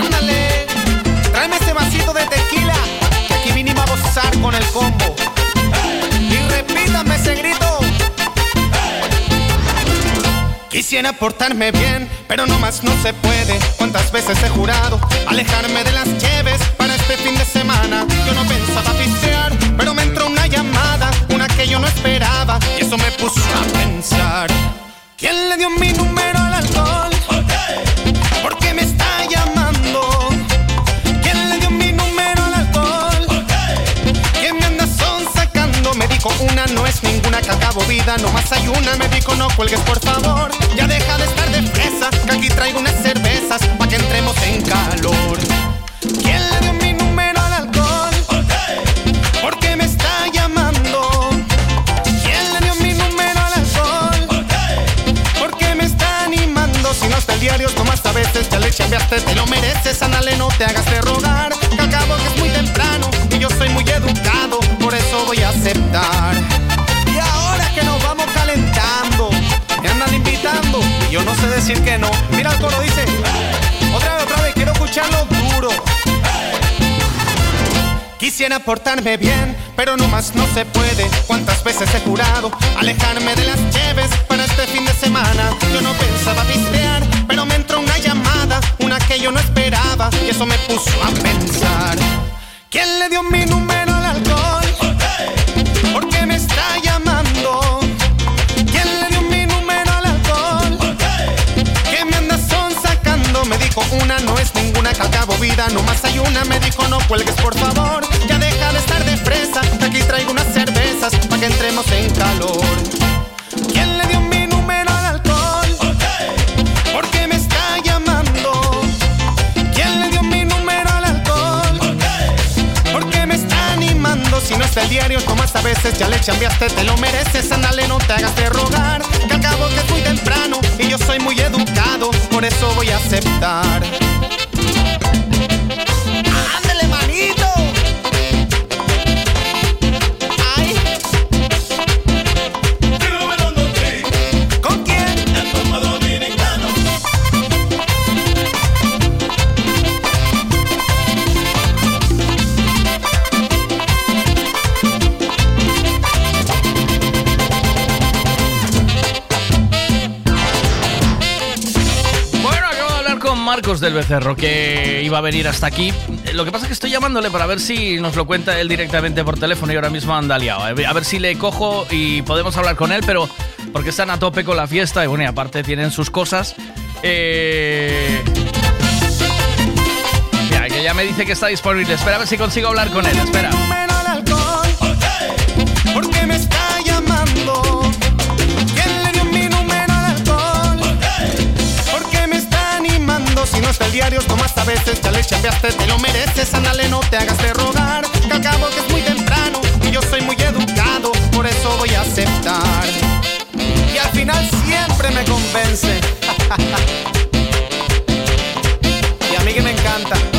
Ándale, tráeme ese vasito de tequila, que aquí vinimos a gozar con el combo. Y repítame ese grito. Quisiera portarme bien, pero no más no se puede. ¿Cuántas veces he jurado alejarme de las lleves para este fin de semana? Yo no pensaba pistear, pero me entró una llamada, una que yo no esperaba, y eso me puso a pensar. ¿Quién le dio mi número al alcohol? Una no es ninguna que acabo vida, nomás hay una. Me dijo no cuelgues por favor. Ya deja de estar de fresa, que aquí traigo unas cervezas pa' que entremos en calor. ¿Quién le dio mi número al alcohol? ¿Por qué me está llamando? ¿Quién le dio mi número al alcohol? ¿Por qué me está animando? Si no está el diario, nomás a veces ya le chambeaste, te lo mereces, anale, no te hagas de rogar. Acabo que es muy temprano y yo soy muy educado, voy a aceptar. Y ahora que nos vamos calentando, me andan invitando y yo no sé decir que no. Mira el coro dice, otra vez, otra vez, quiero escucharlo duro. Quisiera portarme bien, pero no más no se puede. ¿Cuántas veces he jurado alejarme de las lleves para este fin de semana? Yo no pensaba pistear, pero me entró una llamada, una que yo no esperaba, y eso me puso a pensar. ¿Quién le dio mi número vida, nomás hay una. Me dijo no cuelgues por favor, ya deja de estar de fresa, aquí traigo unas cervezas para que entremos en calor. ¿Quién le dio mi número al alcohol? ¿Por qué me está llamando? ¿Quién le dio mi número al alcohol? ¿Por qué me está animando? Si no está el diario, nomás a veces ya le chambeaste, te lo mereces, ándale, no te hagas de rogar. Que al cabo que es muy temprano y yo soy muy educado, por eso voy a aceptar. Del Becerro, que iba a venir hasta aquí. Lo que pasa es que estoy llamándole para ver si nos lo cuenta él directamente por teléfono y ahora mismo anda liado. A ver si le cojo y podemos hablar con él, pero porque están a tope con la fiesta y bueno, y aparte tienen sus cosas. Eh... Que ya me dice que está disponible. Espera a ver si consigo hablar con él. Espera. No está el diario, nomás a veces ya le chambeaste, te lo mereces, ándale, no te hagas de rogar. Que al cabo que es muy temprano y yo soy muy educado, por eso voy a aceptar. Y al final siempre me convence. y a mí que me encanta.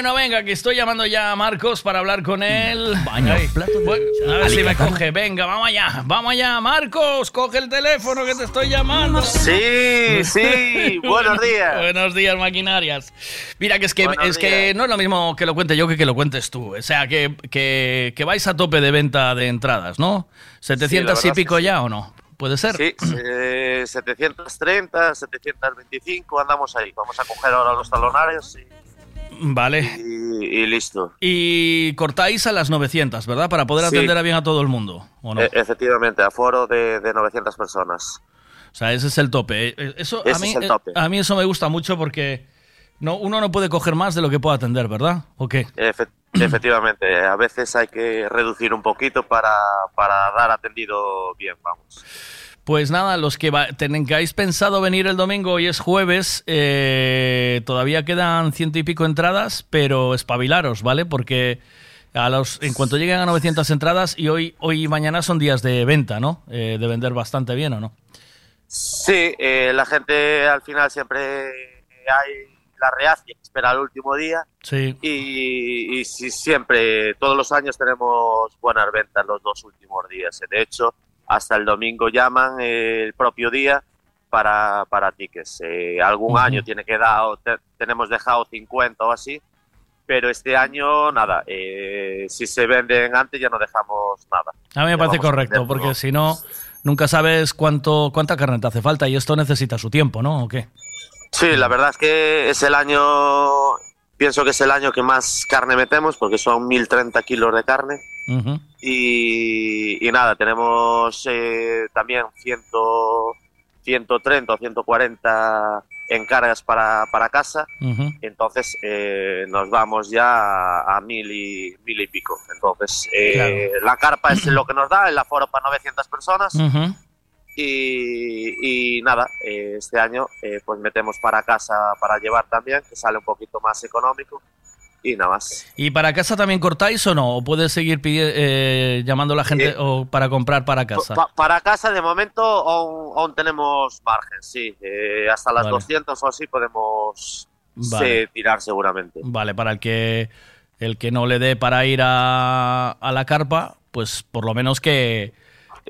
Bueno, venga, que estoy llamando ya a Marcos para hablar con él. Baño, Ay, plato de bueno, a ver si me coge. Venga, vamos allá, vamos allá. Marcos, coge el teléfono que te estoy llamando. Sí, sí, buenos días. Buenos días, maquinarias. Mira, que es que, Buenos es que no es lo mismo que lo cuente yo que que lo cuentes tú. O sea, que, que, que vais a tope de venta de entradas, ¿no? ¿700 y verdad es pico sí. ya o no? ¿Puede ser? Sí, eh, 730, 725, andamos ahí. Vamos a coger ahora los talonarios y, Vale. y- y listo. Y cortáis a las 900, ¿verdad? Para poder Sí. atender a bien a todo el mundo, ¿o no? E- efectivamente, aforo de, de 900 personas. O sea, ese es el tope. Eh, eh, Eso, a, mí, es el eh, tope. a mí eso me gusta mucho porque no, uno no puede coger más de lo que pueda atender, ¿verdad? ¿O qué? Efe- efectivamente, a veces hay que reducir un poquito para, para dar atendido bien, vamos. Pues nada, los que va- tengáis pensado venir el domingo, hoy es jueves, eh, todavía quedan ciento y pico entradas, pero espabilaros, ¿vale? Porque a los, en cuanto lleguen a 900 entradas, y hoy, hoy y mañana son días de venta, ¿no? Eh, de vender bastante bien, ¿o no? Sí, eh, la gente al final siempre hay la reacia espera el último día Sí. y, y siempre, todos los años tenemos buenas ventas los dos últimos días. De hecho, hasta el domingo llaman el propio día para, para tickets. Eh, algún año tiene que dar, te- tenemos dejado 50 o así, pero este año nada, eh, si se venden antes ya no dejamos nada. A mí me Ya parece correcto, porque si no, nunca sabes cuánto cuánta carne te hace falta y esto necesita su tiempo, ¿no? ¿O qué? Sí, la verdad es que es el año, pienso que es el año que más carne metemos, porque son 1030 kilos de carne. Y, y nada, tenemos eh, también 100, 130 o 140 encargas para, para casa. Entonces eh, nos vamos ya a, a mil, y, mil y pico. Entonces, eh, la carpa es lo que nos da, el aforo para 900 personas. Y, y nada, eh, este año eh, pues metemos para casa para llevar también, que sale un poquito más económico. Y nada más. ¿Y para casa también cortáis o no? ¿O puedes seguir eh, llamando a la gente Eh, o para comprar para casa? Pa- para casa de momento aún, aún tenemos margen, sí. Eh, hasta las Vale. 200 o así podemos Vale. sí, tirar seguramente. Vale, para el que el que no le dé para ir a, a la carpa, pues por lo menos que,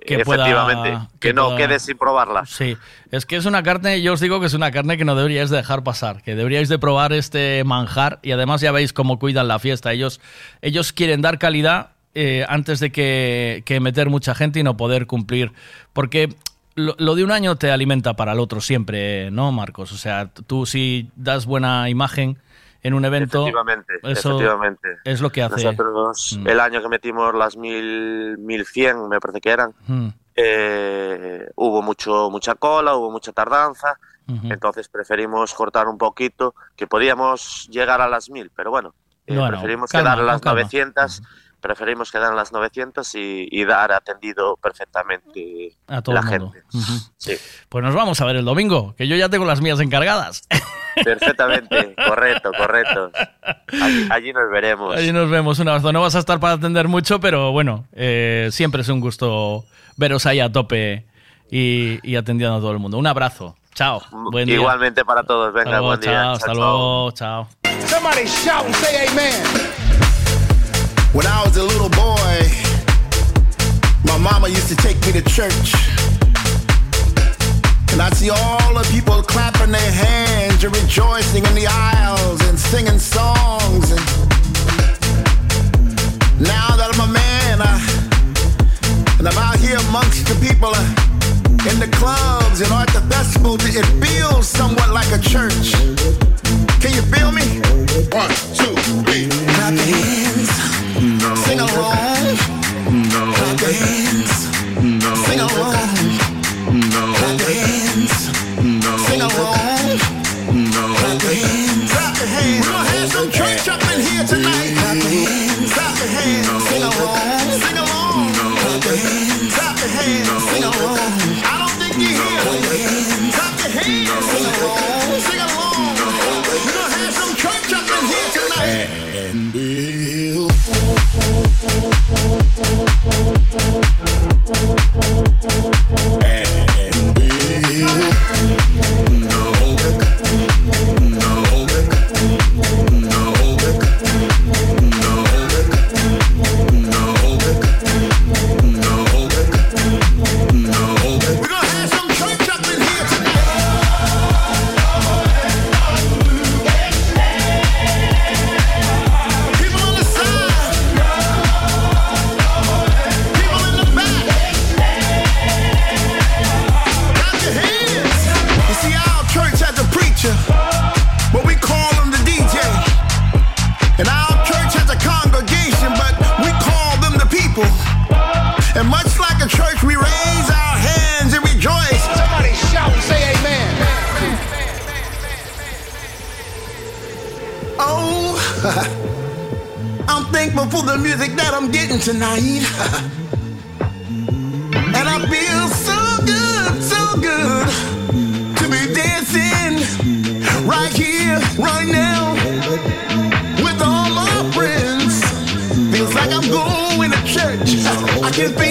que pueda... Efectivamente, que, no pueda- quede sin probarla. Sí, es que es una carne, yo os digo que es una carne que no deberíais de dejar pasar, que deberíais de probar este manjar y además ya veis cómo cuidan la fiesta. Ellos, ellos quieren dar calidad eh, antes de que, que meter mucha gente y no poder cumplir. Porque lo, lo de un año te alimenta para el otro siempre, ¿no, Marcos? O sea, tú si das buena imagen en un evento, Efectivamente, eso efectivamente. es lo que hace. Nosotros, Mm. el año que metimos las mil, 1100, me parece que eran, Mm, eh, hubo mucho mucha cola, hubo mucha tardanza, entonces preferimos cortar un poquito, que podíamos llegar a las 1000, pero bueno, eh, Bueno, preferimos calma, quedar en las calma. 900, preferimos quedar en las 900 y, y dar atendido perfectamente A todo la gente. Ujú. Sí, Pues nos vamos a ver el domingo, que yo ya tengo las mías encargadas. perfectamente, correcto, correcto. Allí, allí nos veremos. Allí nos vemos, un abrazo. No vas a estar para atender mucho, pero bueno, eh, siempre es un gusto veros ahí a tope y, y atendiendo a todo el mundo. Un abrazo. Chao. Buen día. Igualmente para todos, Hasta venga, luego, buen día. chao, Chao, hasta chao. luego, chao. Somebody shout and say amen. When I was a little boy, my mama used to take me to church. And I'd see all the people clapping their hands and rejoicing in the aisles and singing songs. And now that I'm a man, I, and I'm out here amongst the people uh, in the clubs and at the festivals, it feels somewhat like a church. Can you feel me? One, two, three. Clap your hands. No. Sing along. No. Clap your hands. No. Sing along. And grateful for the music that I'm getting tonight. and I feel so good, so good to be dancing right here, right now with all my friends. Feels like I'm going to church. I can feel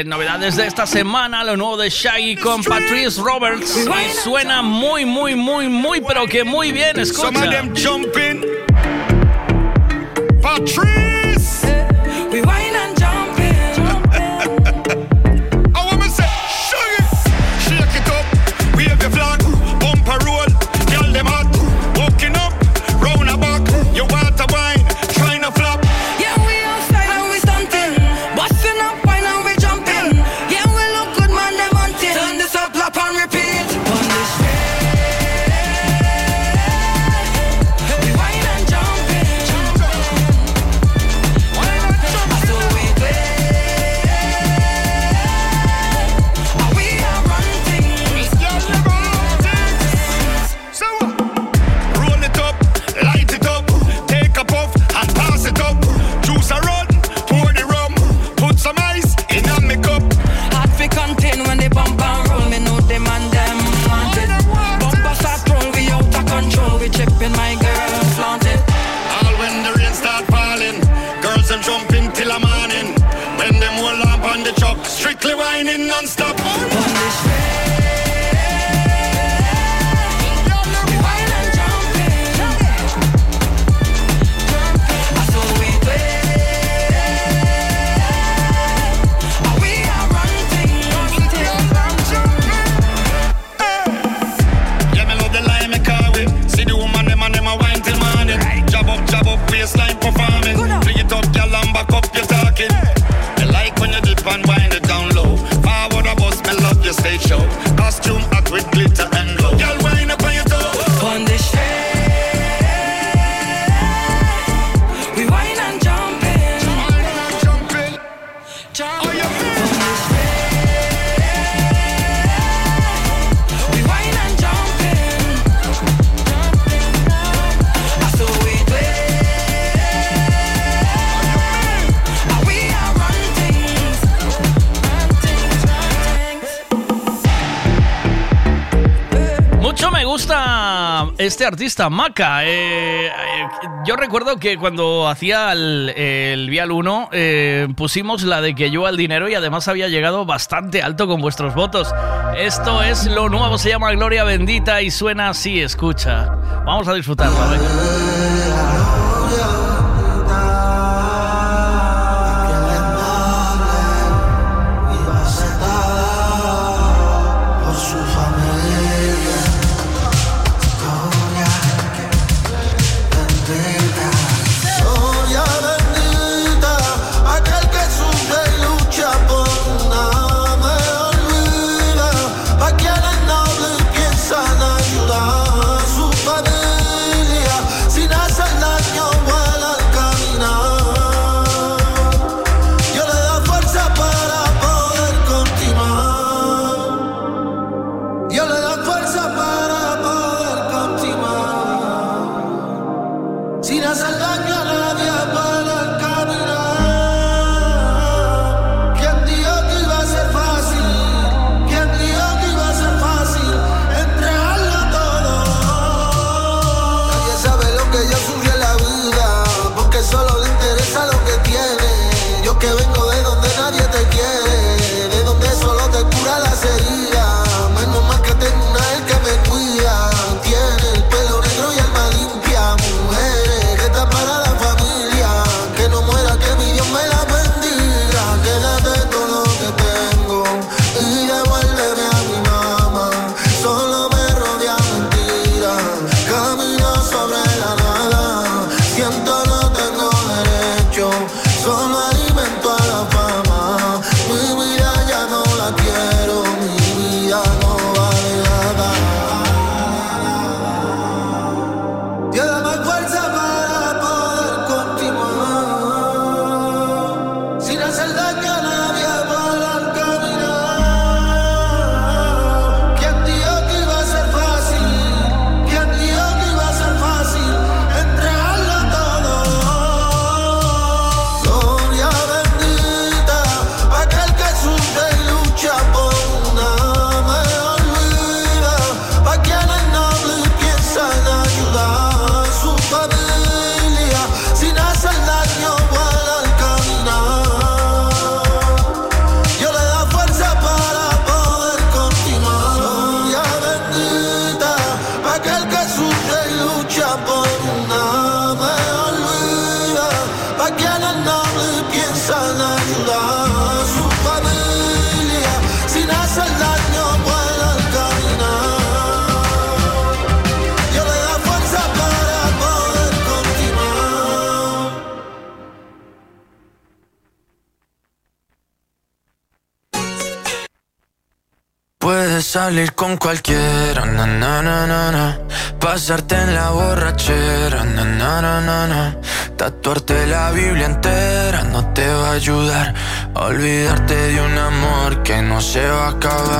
eh, novedades de esta semana, lo nuevo de Shaggy con Patrice Roberts. Y suena muy, muy, muy, muy, pero que muy bien. Escucha. artista, Maca. Eh, eh, yo recuerdo que cuando hacía el, el Vial 1 eh, pusimos la de que yo al dinero y además había llegado bastante alto con vuestros votos. Esto es lo nuevo, se llama Gloria Bendita y suena así, escucha. Vamos a disfrutarlo. Olvidarte de un amor que no se va a acabar.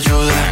no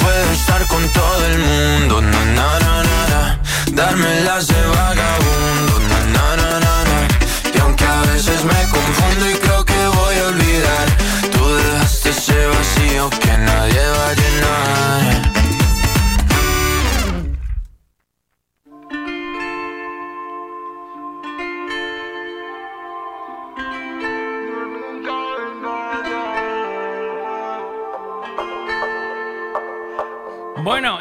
Puedo estar con todo el mundo, na na na na, na. darme las de vagabundo, na na na na,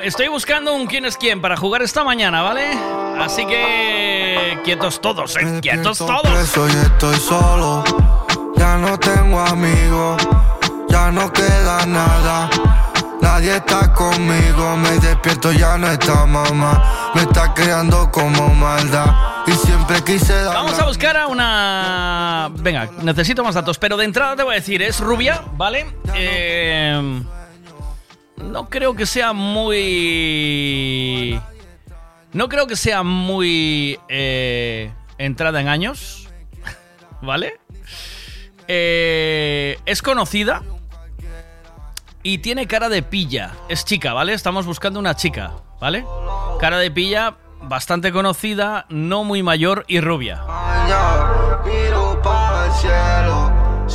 estoy buscando un quién es quién para jugar esta mañana, ¿vale? Así que quietos todos, ¿eh? Quietos todos. Preso y estoy solo. Ya no tengo amigos. Ya no queda nada. Nadie está conmigo. Me despierto, ya no está mamá. Me está creando como maldad. Y siempre quise dar. Vamos a buscar a una... Venga, necesito más datos, pero de entrada te voy a decir, es rubia, ¿vale? Eh, No creo que sea muy... No creo que sea muy eh, entrada en años, ¿vale? Eh, es conocida y tiene cara de pilla. Es chica, ¿vale? Estamos buscando una chica, ¿vale? Cara de pilla bastante conocida, no muy mayor y rubia.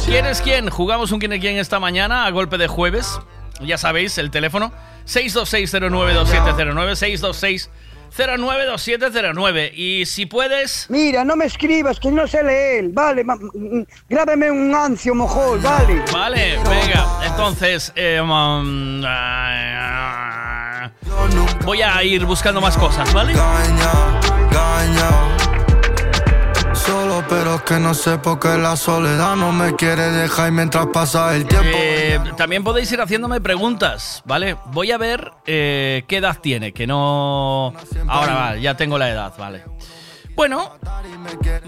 ¿Quién es quién? Jugamos un quién es quién esta mañana a golpe de jueves. Ya sabéis, el teléfono 626092709 626092709 y si puedes Mira, no me escribas, que no sé leer. Vale, mm, grábame un ancio mojol, vale. Vale, venga, entonces eh, um, ah, voy a ir buscando más cosas, ¿vale? Pero que no sé por qué la soledad no me quiere dejar y mientras pasa el tiempo. Eh, también podéis ir haciéndome preguntas, ¿vale? Voy a ver eh, qué edad tiene, que no... Ahora va, ya tengo la edad, ¿vale? Bueno,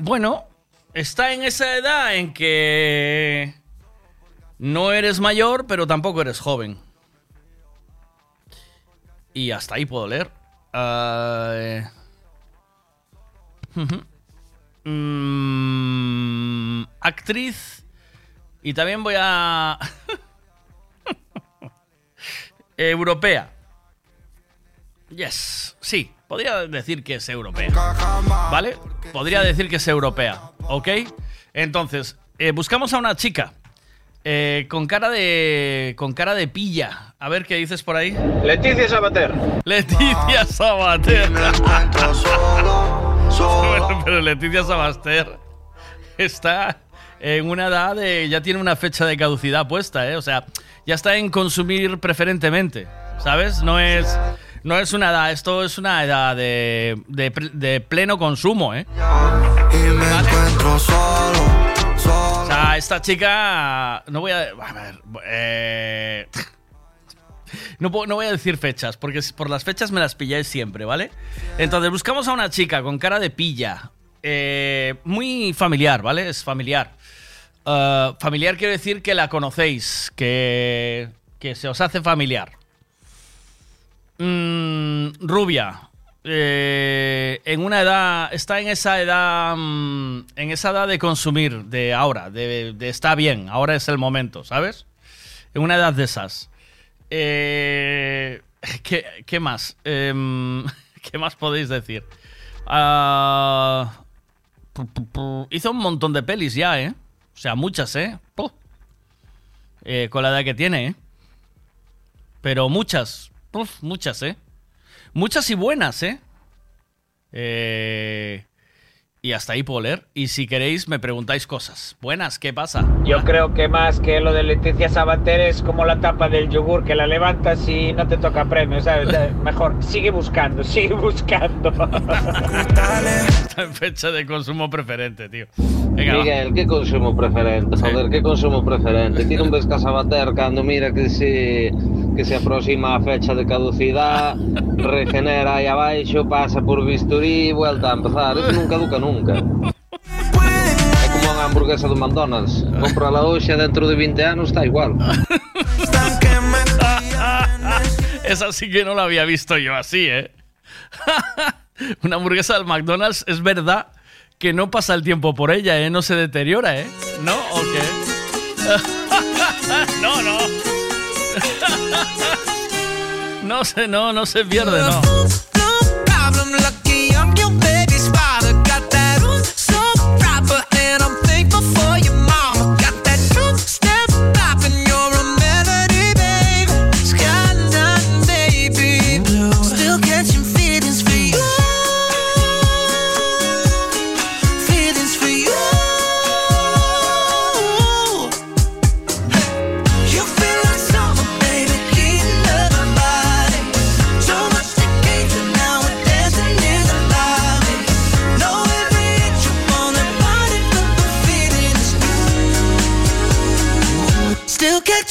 bueno, está en esa edad en que no eres mayor, pero tampoco eres joven. Y hasta ahí puedo leer. Ujú. Mm, actriz. Y también voy a... europea. Yes, sí, podría decir que es europea. ¿Vale? Podría decir que es europea, ¿ok? Entonces, eh, buscamos a una chica eh, con cara de con cara de pilla. A ver qué dices por ahí. Leticia Sabater. Leticia Sabater. Bueno, pero Leticia Sabater está en una edad de. Ya tiene una fecha de caducidad puesta, ¿eh? O sea, ya está en consumir preferentemente, ¿sabes? No es. No es una edad, esto es una edad de, de, de pleno consumo, ¿eh? Y me encuentro solo, O sea, esta chica. No voy a. A ver. eh, no, no voy a decir fechas, porque por las fechas me las pilláis siempre, ¿vale? Entonces, buscamos a una chica con cara de pilla. eh, muy familiar, ¿vale? Es familiar. Ah, familiar quiere decir que la conocéis, que, que se os hace familiar. Mm, rubia. eh, en una edad. Está en esa edad. mm, en esa edad de consumir, de ahora, de, de está bien, ahora es el momento, ¿sabes? En una edad de esas. Eh, ¿qué, más? Em, ¿Qué más podéis decir? Pu- hizo un montón de pelis ya, ¿eh? O sea, muchas, ¿eh? Puh. Eh, con la edad que tiene, ¿eh? Pero muchas, Uf, muchas, ¿eh? Muchas y buenas, ¿eh? Eh, Y hasta ahí puedo leer. Y si queréis, me preguntáis cosas. Buenas, ¿qué pasa? Yo creo que más que lo de Leticia Sabater es como la tapa del yogur, que la levantas y no te toca premio, ¿sabes? Eh, Mejor, sigue buscando, sigue buscando. Está en fecha de consumo preferente, tío. Venga, va. Miguel, que consumo preferente? Joder, que consumo preferente? Ti non ves que a Sabater cando mira que se que se aproxima a fecha de caducidad, regenera aí abaixo, pasa por bisturí e vuelta a empezar. Eso non caduca nunca. É como unha hamburguesa do McDonald's. Comprala hoxe e dentro de 20 anos está igual. Esa sí que no la había visto yo así, ¿eh? Una hamburguesa del McDonald's es verdad que no pasa el tiempo por ella, ¿eh? No se deteriora, ¿eh? ¿No? ¿O qué? no, no. no se, no, no se pierde, no. For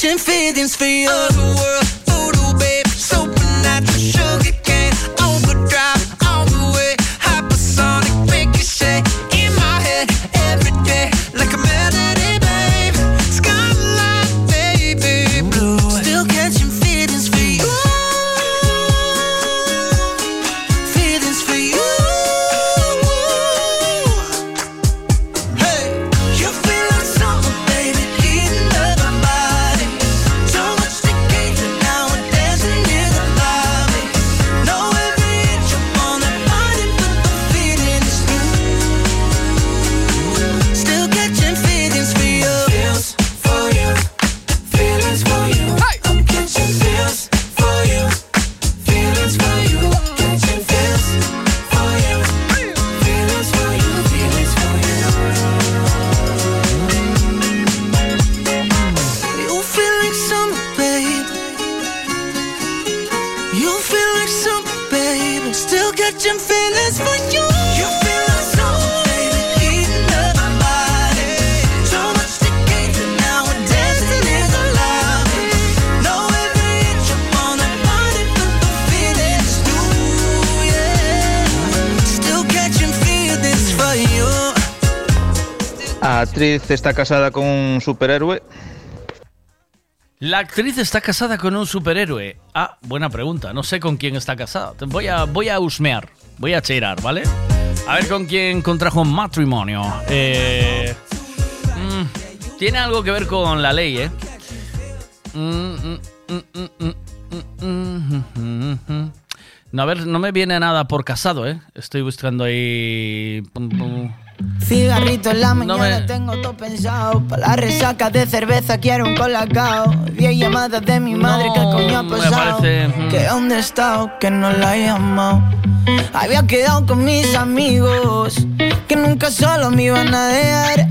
catching feelings for you. Otherworld, actriz está casada con un superhéroe? La actriz está casada con un superhéroe. Ah, buena pregunta. No sé con quién está casada. Voy a, voy a husmear. Voy a cheirar, ¿vale? A ver con quién contrajo matrimonio. Eh, tiene algo que ver con la ley, ¿eh? No, a ver, no me viene nada por casado, ¿eh? Estoy buscando ahí... Cigarrito en la No mañana me- tengo todo pensado. Pa' la resaca de cerveza quiero un colacao. Diez llamadas de mi madre, ¿qué coño ha pasado? parece, mm. Que dónde he estado, que no la he llamado. Había quedado con mis amigos, que nunca solo me iban a dejar.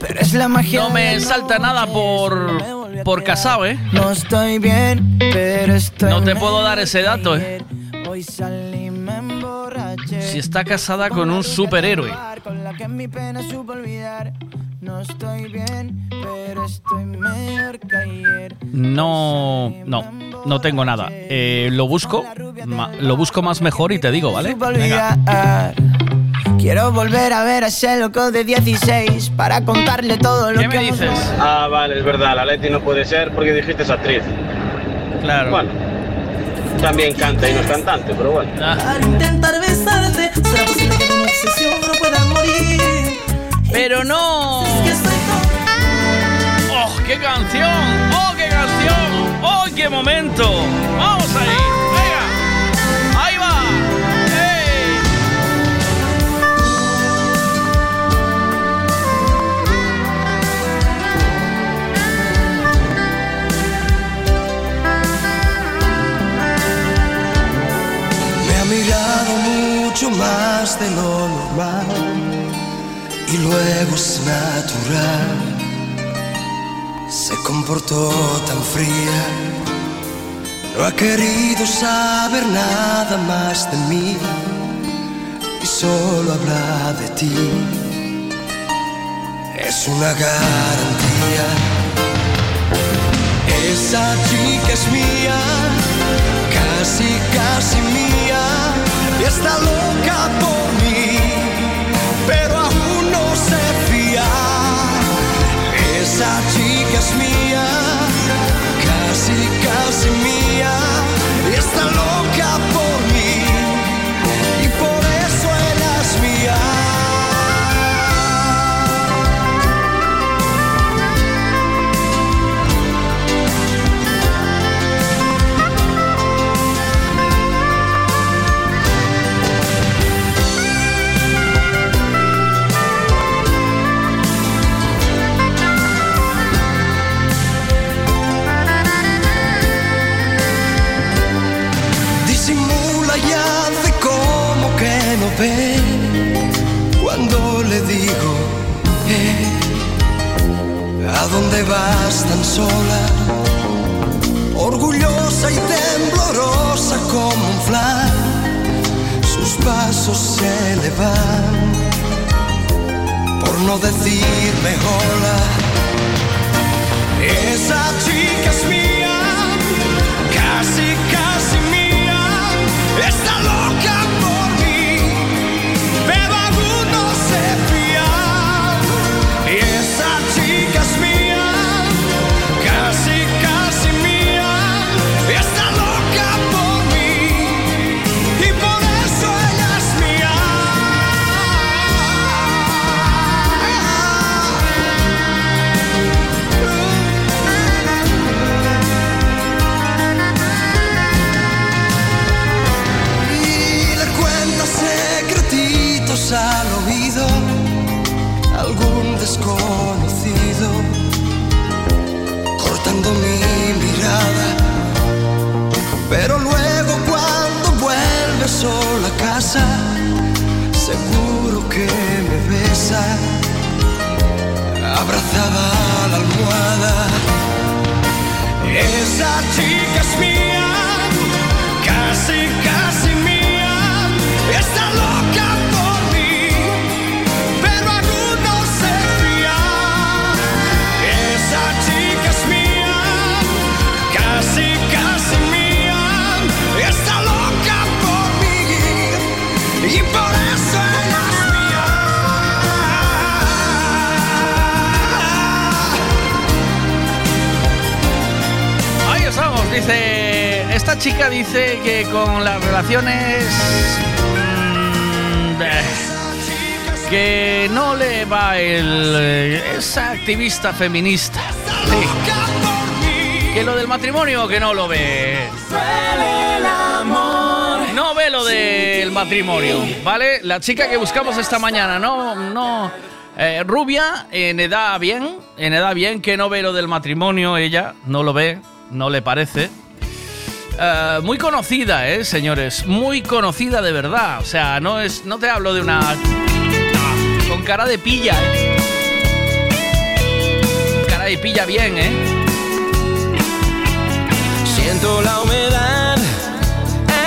Pero es la magia No me salta nada por, por casado, ¿eh? No estoy bien, pero estoy No te puedo dar ese dato, ¿eh? Hoy. Si está casada con un superhéroe. Con la que mi pena supo olvidar. No estoy bien, pero estoy mejor que ayer. No, no, no tengo nada. Eh, lo busco, ma- lo busco más mejor y te digo, ¿vale? Venga. Quiero volver a ver a ese loco de 16 para contarle todo lo ¿Qué que me dices? Ah, vale, es verdad, la Leti no puede ser porque dijiste es actriz. Claro. Bueno, también canta y no es cantante, pero bueno. Ah. ¿Será posible que una obsesión no pueda morir? Pero no. ¡Oh, qué canción! ¡Oh, qué canción! ¡Oh, qué momento! ¡Vamos ahí! Mucho más de lo normal y luego es natural. Se comportó tan fría, no ha querido saber nada más de mí y solo habla de ti. Es una garantía. Esa chica es mía, casi, casi mía, está loca por mí, pero aún no se fía. Esa chica es mía, casi, casi mía, dónde vas tan sola. Orgullosa y temblorosa como un flan sus pasos se le van. Por no decirme hola esa chica es mía besa abrazada a la almohada. Esa chica es mía dice, esta chica dice que con las relaciones mm, eh, que no le va el eh, esa activista feminista. Sí. Que lo del matrimonio que no lo ve. No ve lo del matrimonio, ¿vale? La chica que buscamos esta mañana, no, no. eh, rubia, en edad bien, en edad bien, que no ve lo del matrimonio, ella no lo ve, no le parece. Eh, muy conocida, ¿eh, señores? Muy conocida de verdad. O sea, no, es, no te hablo de una... con cara de pilla, ¿eh? Cara de pilla bien, ¿eh? Siento la humedad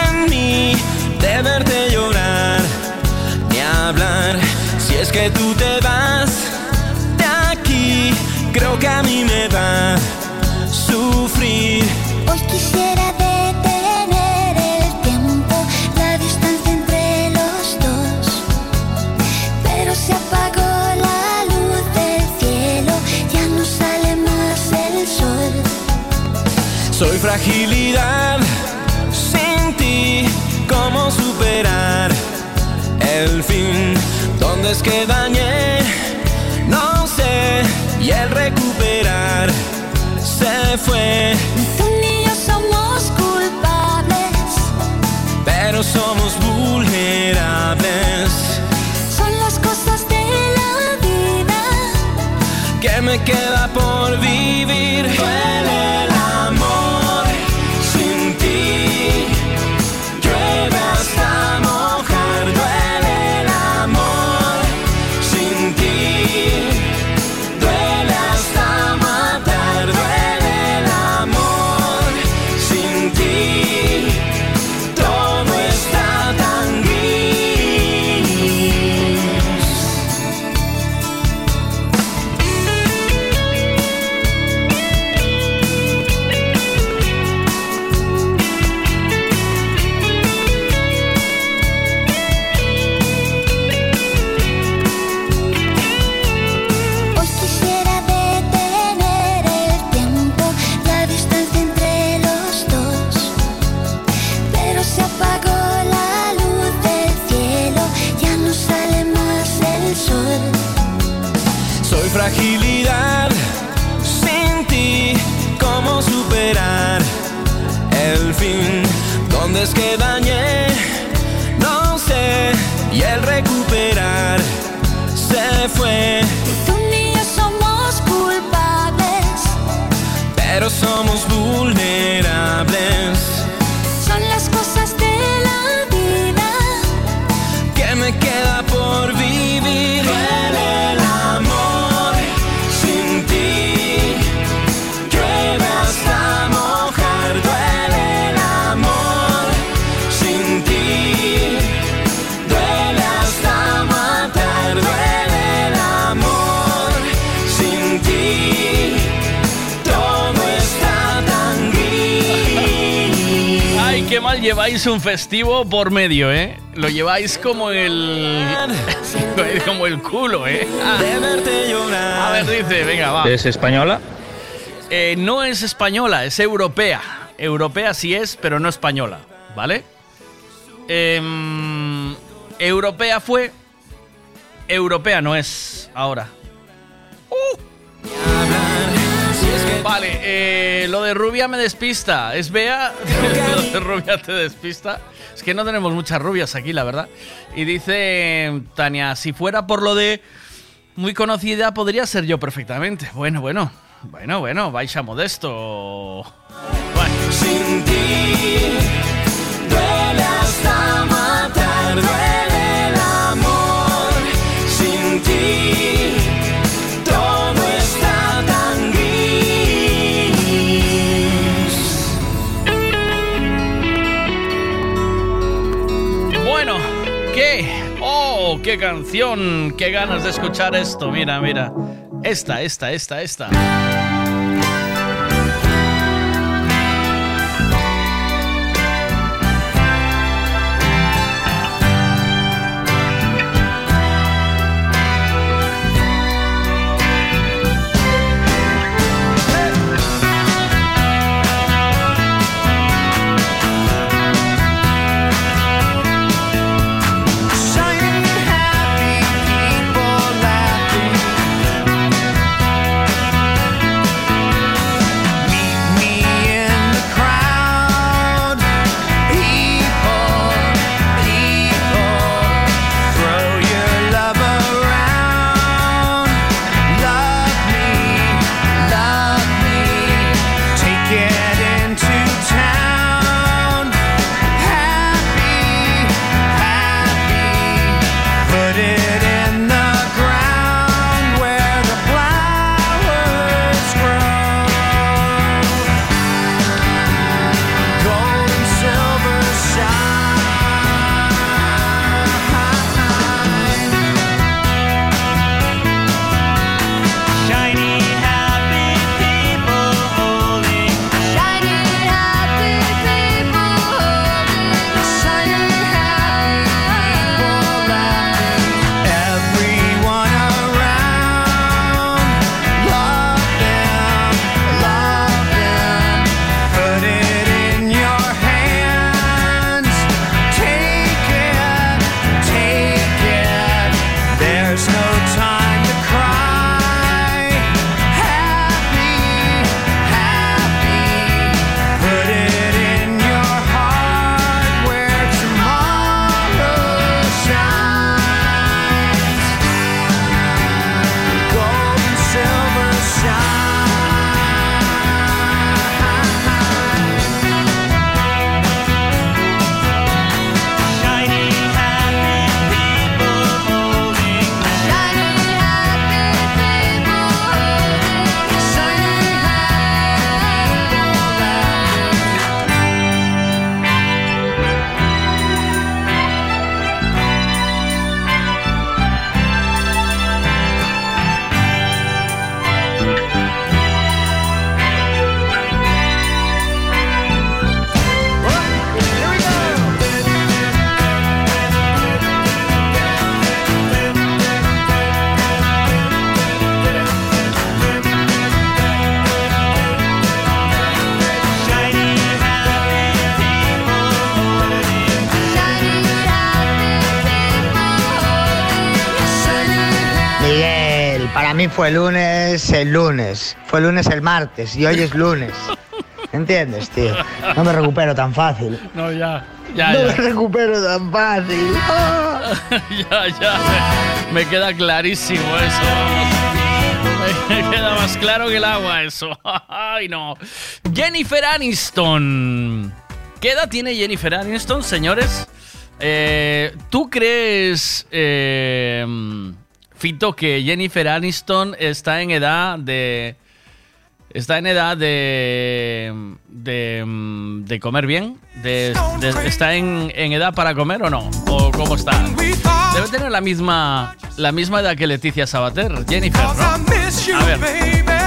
en mí de verte llorar, ni hablar. Si es que tú te vas de aquí, creo que a mí me va sufrir. Hoy quisiera detener el tiempo, la distancia entre los dos. Pero se apagó la luz del cielo, ya no sale más el sol. Soy fragilidad sin ti, ¿cómo superar el fin? ¿Dónde es que dañé? No sé, y el recuperar se fue, Tú ni yo somos culpables, pero somos vulnerables. son las cosas de la vida. que me queda por lleváis un festivo por medio, ¿eh? Lo lleváis como el... como el culo, ¿eh? De verte llorar. A ver, dice, venga, va. ¿Es española? Eh, no es española, es europea. Europea sí es, pero no española, ¿vale? Em, europea fue. Europea no es ahora. Vale, eh, lo de rubia me despista. ¿Es Bea? lo de rubia te despista. Es que no tenemos muchas rubias aquí, la verdad. Y dice Tania, si fuera por lo de muy conocida, podría ser yo perfectamente. Bueno, bueno. Bueno, bueno, vais a modesto. Sin ti matar, qué canción! ¡Qué ganas de escuchar esto! Mira, mira. Esta, esta, esta, esta. Mí fue lunes el lunes, fue lunes el martes y hoy es lunes. ¿Entiendes, tío? No me recupero tan fácil. No, ya. Ya, no ya. me recupero tan fácil. Ah. ya, ya. Me, me queda clarísimo eso. Me queda más claro que el agua eso. Ay, no. Jennifer Aniston. ¿Qué edad tiene Jennifer Aniston, señores? Eh, ¿Tú crees, eh, Fito, que Jennifer Aniston está en edad de... Está en edad de... de, mm, de comer bien? De, ¿Está en, en edad para comer o no? ¿O cómo está? Debe tener la misma, la misma edad que Leticia Sabater, Jennifer, ¿no? A ver.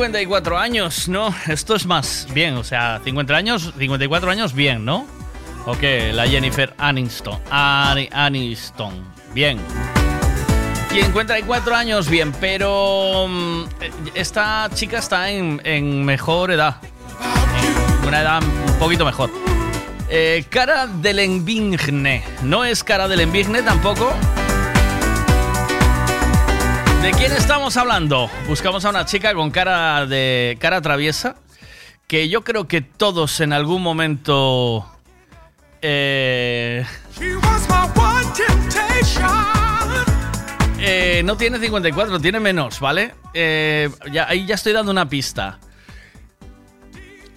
54 años, ¿no? Esto es más bien, o sea, 50 años, 54 años bien, ¿no? Ok, la Jennifer Aniston. Ani- Aniston. Bien. 54 años, bien, pero mm, esta chica está en, en mejor edad. Una edad un poquito mejor. Eh, cara del Envigne. No es cara del Envigne tampoco. ¿De quién estamos hablando? Buscamos a una chica con cara de cara traviesa que yo creo que todos en algún momento eh, eh, no tiene 54, tiene menos, ¿vale? Eh, ya, ahí ya estoy dando una pista.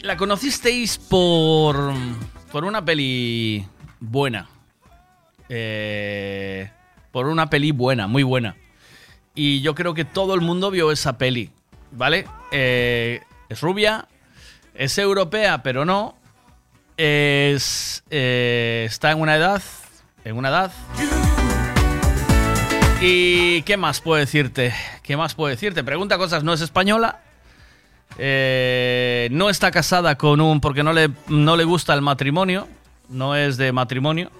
La conocisteis por por una peli buena. Eh, por una peli buena, muy buena. Y yo creo que todo el mundo vio esa peli, ¿vale? Eh, es rubia, es europea, pero no. Es, eh, está en una edad, en una edad. ¿Y qué más puedo decirte? ¿Qué más puedo decirte? Pregunta cosas, no es española. Eh, no está casada con un... porque no le, no le gusta el matrimonio. No es de matrimonio.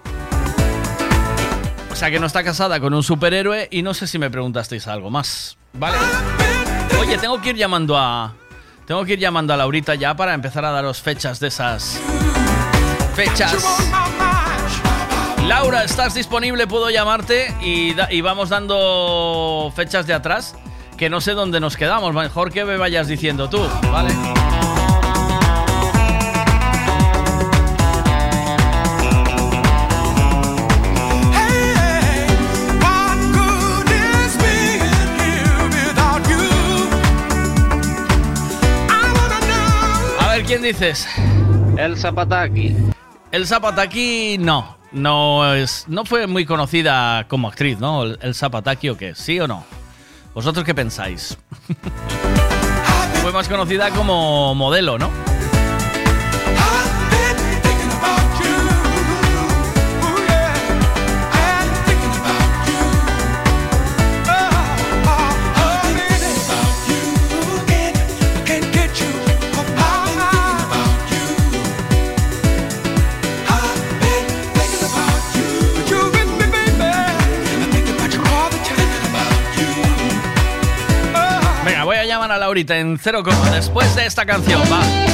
O sea que no está casada con un superhéroe y no sé si me preguntasteis algo más. Vale. Oye, tengo que ir llamando a. Tengo que ir llamando a Laurita ya para empezar a daros fechas de esas. Fechas. Laura, ¿estás disponible? ¿Puedo llamarte? Y, y vamos dando fechas de atrás. Que no sé dónde nos quedamos. Mejor que me vayas diciendo tú, ¿vale? ¿Quién dices? El Zapataki. El Zapataki no. No es. No fue muy conocida como actriz, ¿no? El, el Zapataki o qué, ¿sí o no? ¿Vosotros qué pensáis? fue más conocida como modelo, ¿no? Voy a llamar a Laurita en 0, después de esta canción, va.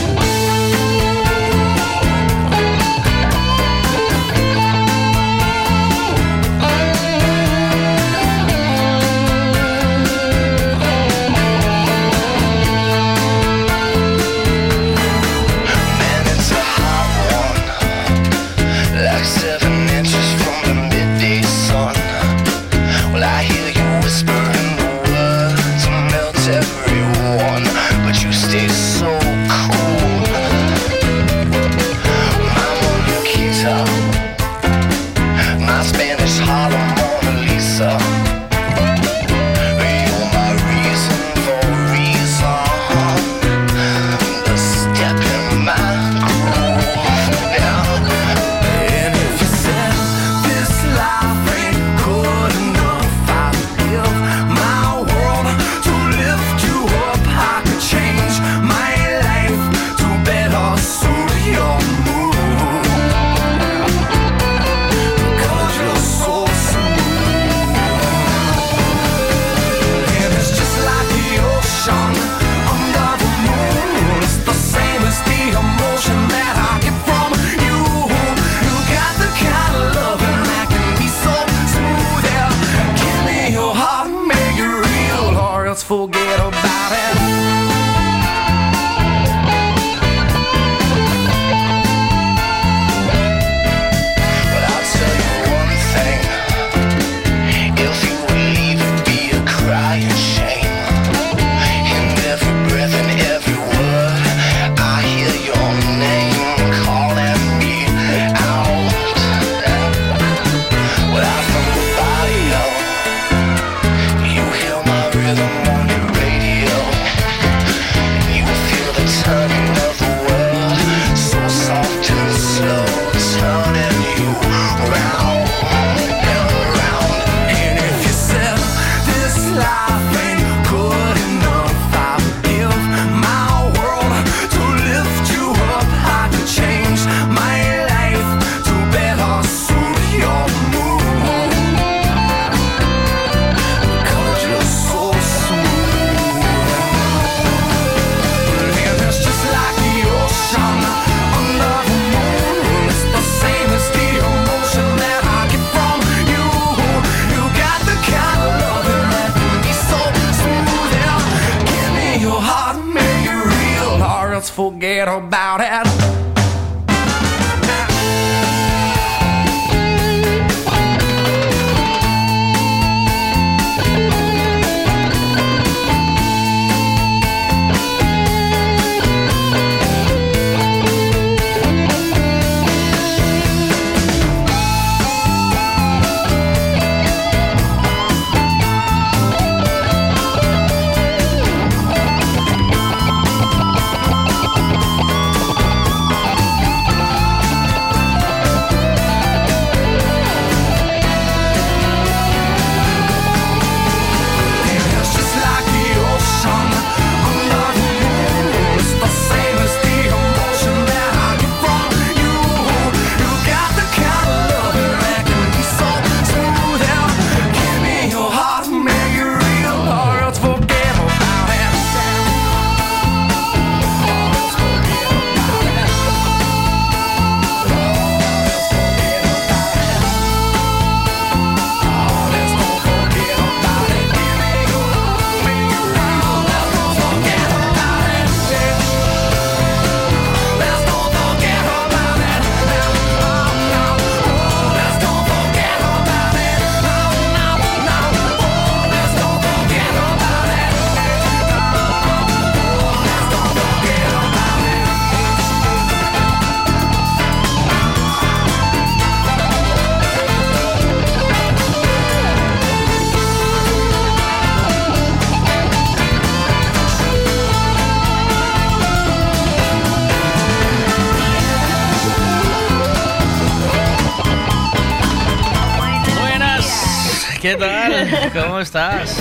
¿Cómo estás?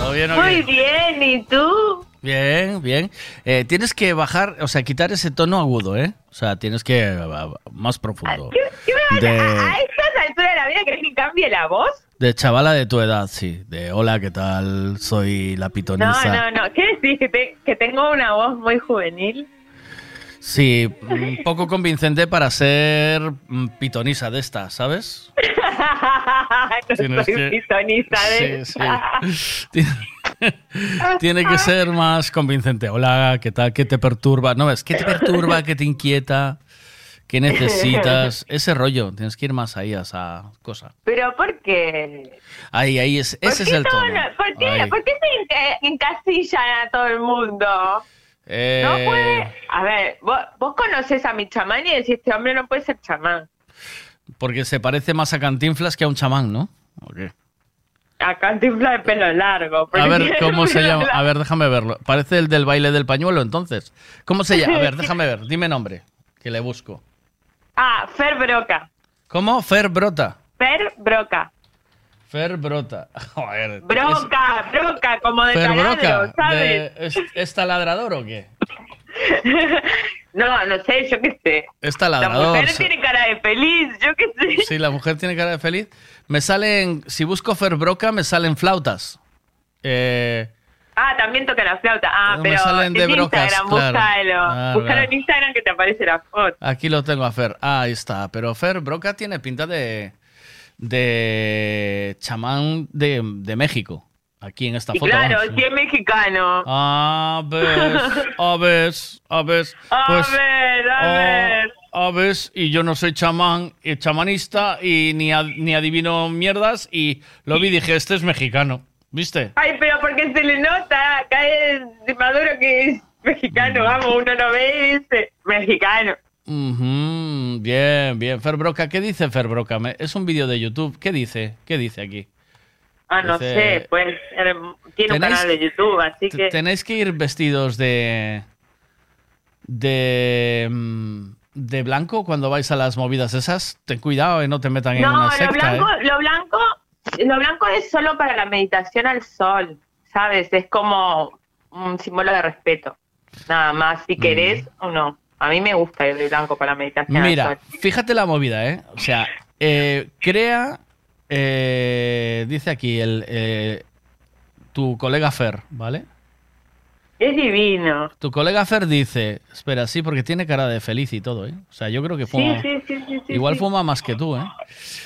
¿Todo bien Muy bien, ¿y tú? Bien, bien. Eh, tienes que bajar, o sea, quitar ese tono agudo, ¿eh? O sea, tienes que ah, más profundo. ¿Qué, qué me De- a, a estas alturas de la vida querés que cambie la voz? De chavala de tu edad, sí. De hola, ¿qué tal? Soy la No, pitonisa. no, no. ¿Qué decís? ¿Que, te- que tengo una voz muy juvenil? Sí, un poco convincente para ser mm, pitonisa de esta, ¿sabes? Tienes soy que- pitonista de Sí, sí. Tiene- que ser más convincente. Hola, ¿qué tal? ¿Qué te perturba? No, es ¿qué te perturba? ¿Qué te inquieta? ¿Qué necesitas? Ese rollo, tienes que ir más ahí a esa cosa. ¿Pero por qué? Ahí, ahí, es, ¿Por ese es el tono. no- ¿Por qué. ¿por qué se enca- encasillan a todo el mundo? Eh, No puede... A ver, vos, vos conocés a mi chamán y decís, este hombre no puede ser chamán. Porque se parece más a Cantinflas que a un chamán, ¿no? ¿O qué? A Cantinflas de pelo largo. A ver, ¿cómo se llama? A ver, déjame verlo. Parece el del baile del pañuelo, entonces. ¿Cómo se llama? A ver, déjame ver. Dime nombre, que le busco. Ah, Fer Broca. ¿Cómo? Fer Brota. Fer Broca. Fer Brota. Joder. Broca, broca, como de Fer taladro, Broca. ¿sabes? de- ¿es, ¿Es taladrador o qué? No, no sé, yo qué sé. Es La taladrador. mujer tiene cara de feliz, yo qué sé. Sí, la mujer tiene cara de feliz. Me salen, si busco Fer Broca, me salen flautas. Eh, Ah, también toca la flauta. Ah, me pero salen de en brocas, Instagram, claro. búscalo. Ah, búscalo claro. en Instagram que te aparece la foto. aquí lo tengo a Fer. Ah, ahí está. Pero Fer Broca tiene pinta de, de chamán de, de México. Aquí en esta Y foto. claro, vamos. si es mexicano. A ver, a ver, a ver. A Pues, ver, a a- ver. A ver, y yo no soy chamán, y chamanista, y ni, ad- ni adivino mierdas, y lo vi y dije, este es mexicano. ¿Viste? Ay, pero porque se le nota, cae de Maduro que es Mm. mexicano, vamos, uno lo ve y dice, mexicano. Ujú, bien, bien. Ferbroca, ¿qué dice Ferbroca? Es un vídeo de YouTube. ¿Qué dice? ¿Qué dice aquí? Ah, no sé, pues eh, tiene un ¿Tenéis- canal de YouTube, así que... Tenéis que ir vestidos de. de. mm, de blanco cuando vais a las movidas esas. Ten cuidado y no te metan en No, una lo secta. blanco, ¿eh? lo blanco, lo blanco es solo para la meditación al sol, ¿sabes? Es como un símbolo de respeto, nada más, si querés o no. A mí me gusta ir de blanco para la meditación al Mira, sol. fíjate la movida, ¿eh? O sea, eh, crea. Eh, dice aquí el. eh, tu colega Fer, ¿vale? Es divino. Tu colega Fer dice. Espera, sí, porque tiene cara de feliz y todo, ¿eh? O sea, yo creo que fuma. sí, sí, sí, igual fuma más que tú, ¿eh?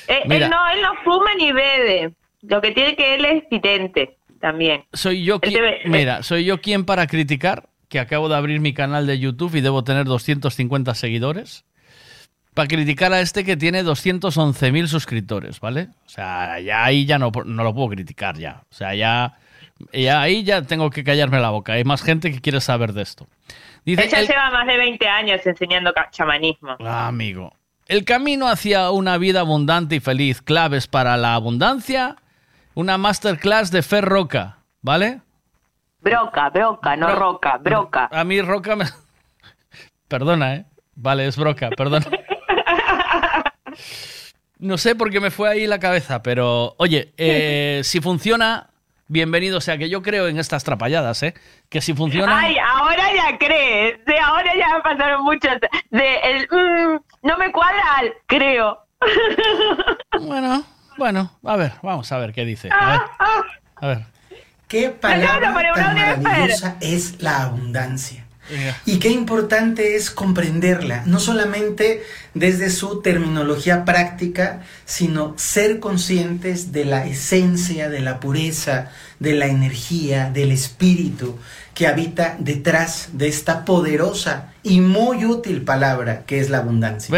Eh, Mira. Él no, él no fuma ni bebe. Lo que tiene que él es vidente también. Soy yo Él quien, mira, soy yo quien para criticar que acabo de abrir mi canal de YouTube y debo tener 250 seguidores. Para criticar a este que tiene 211.000 suscriptores, ¿vale? O sea, ya ahí ya no, no lo puedo criticar ya. O sea, ya, ya ahí ya tengo que callarme la boca. Hay más gente que quiere saber de esto. Dice, Ella el- lleva más de 20 años enseñando chamanismo. Ah, amigo. El camino hacia una vida abundante y feliz, claves para la abundancia, una masterclass de Fer Roca, ¿vale? Broca, broca, no Bro- roca, broca. A mí Roca me... Perdona, ¿eh? Vale, es Broca, perdona. No sé por qué me fue ahí la cabeza, pero oye, eh, si funciona, bienvenido. O sea, que yo creo en estas trapalladas, ¿eh? Que si funciona... Ay, ahora ya crees. De ahora ya pasaron muchos. De el mm, no me cuadra al creo. Bueno, bueno, a ver, vamos a ver qué dice. A ver, a ver. ¿Qué palabra tan maravillosa es la abundancia? Y qué importante es comprenderla, no solamente desde su terminología práctica, sino ser conscientes de la esencia, de la pureza, de la energía, del espíritu que habita detrás de esta poderosa y muy útil palabra que es la abundancia.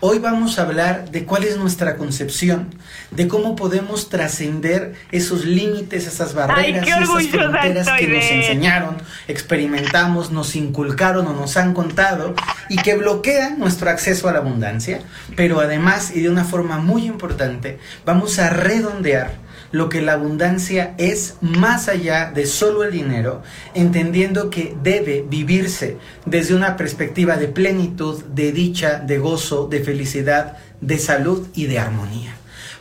Hoy vamos a hablar de cuál es nuestra concepción, de cómo podemos trascender esos límites, esas barreras, qué y esas fronteras que nos de enseñaron, experimentamos, nos inculcaron o nos han contado y que bloquean nuestro acceso a la abundancia. Pero además, y de una forma muy importante, vamos a redondear lo que la abundancia es más allá de solo el dinero, entendiendo que debe vivirse desde una perspectiva de plenitud, de dicha, de gozo, de felicidad, de salud y de armonía.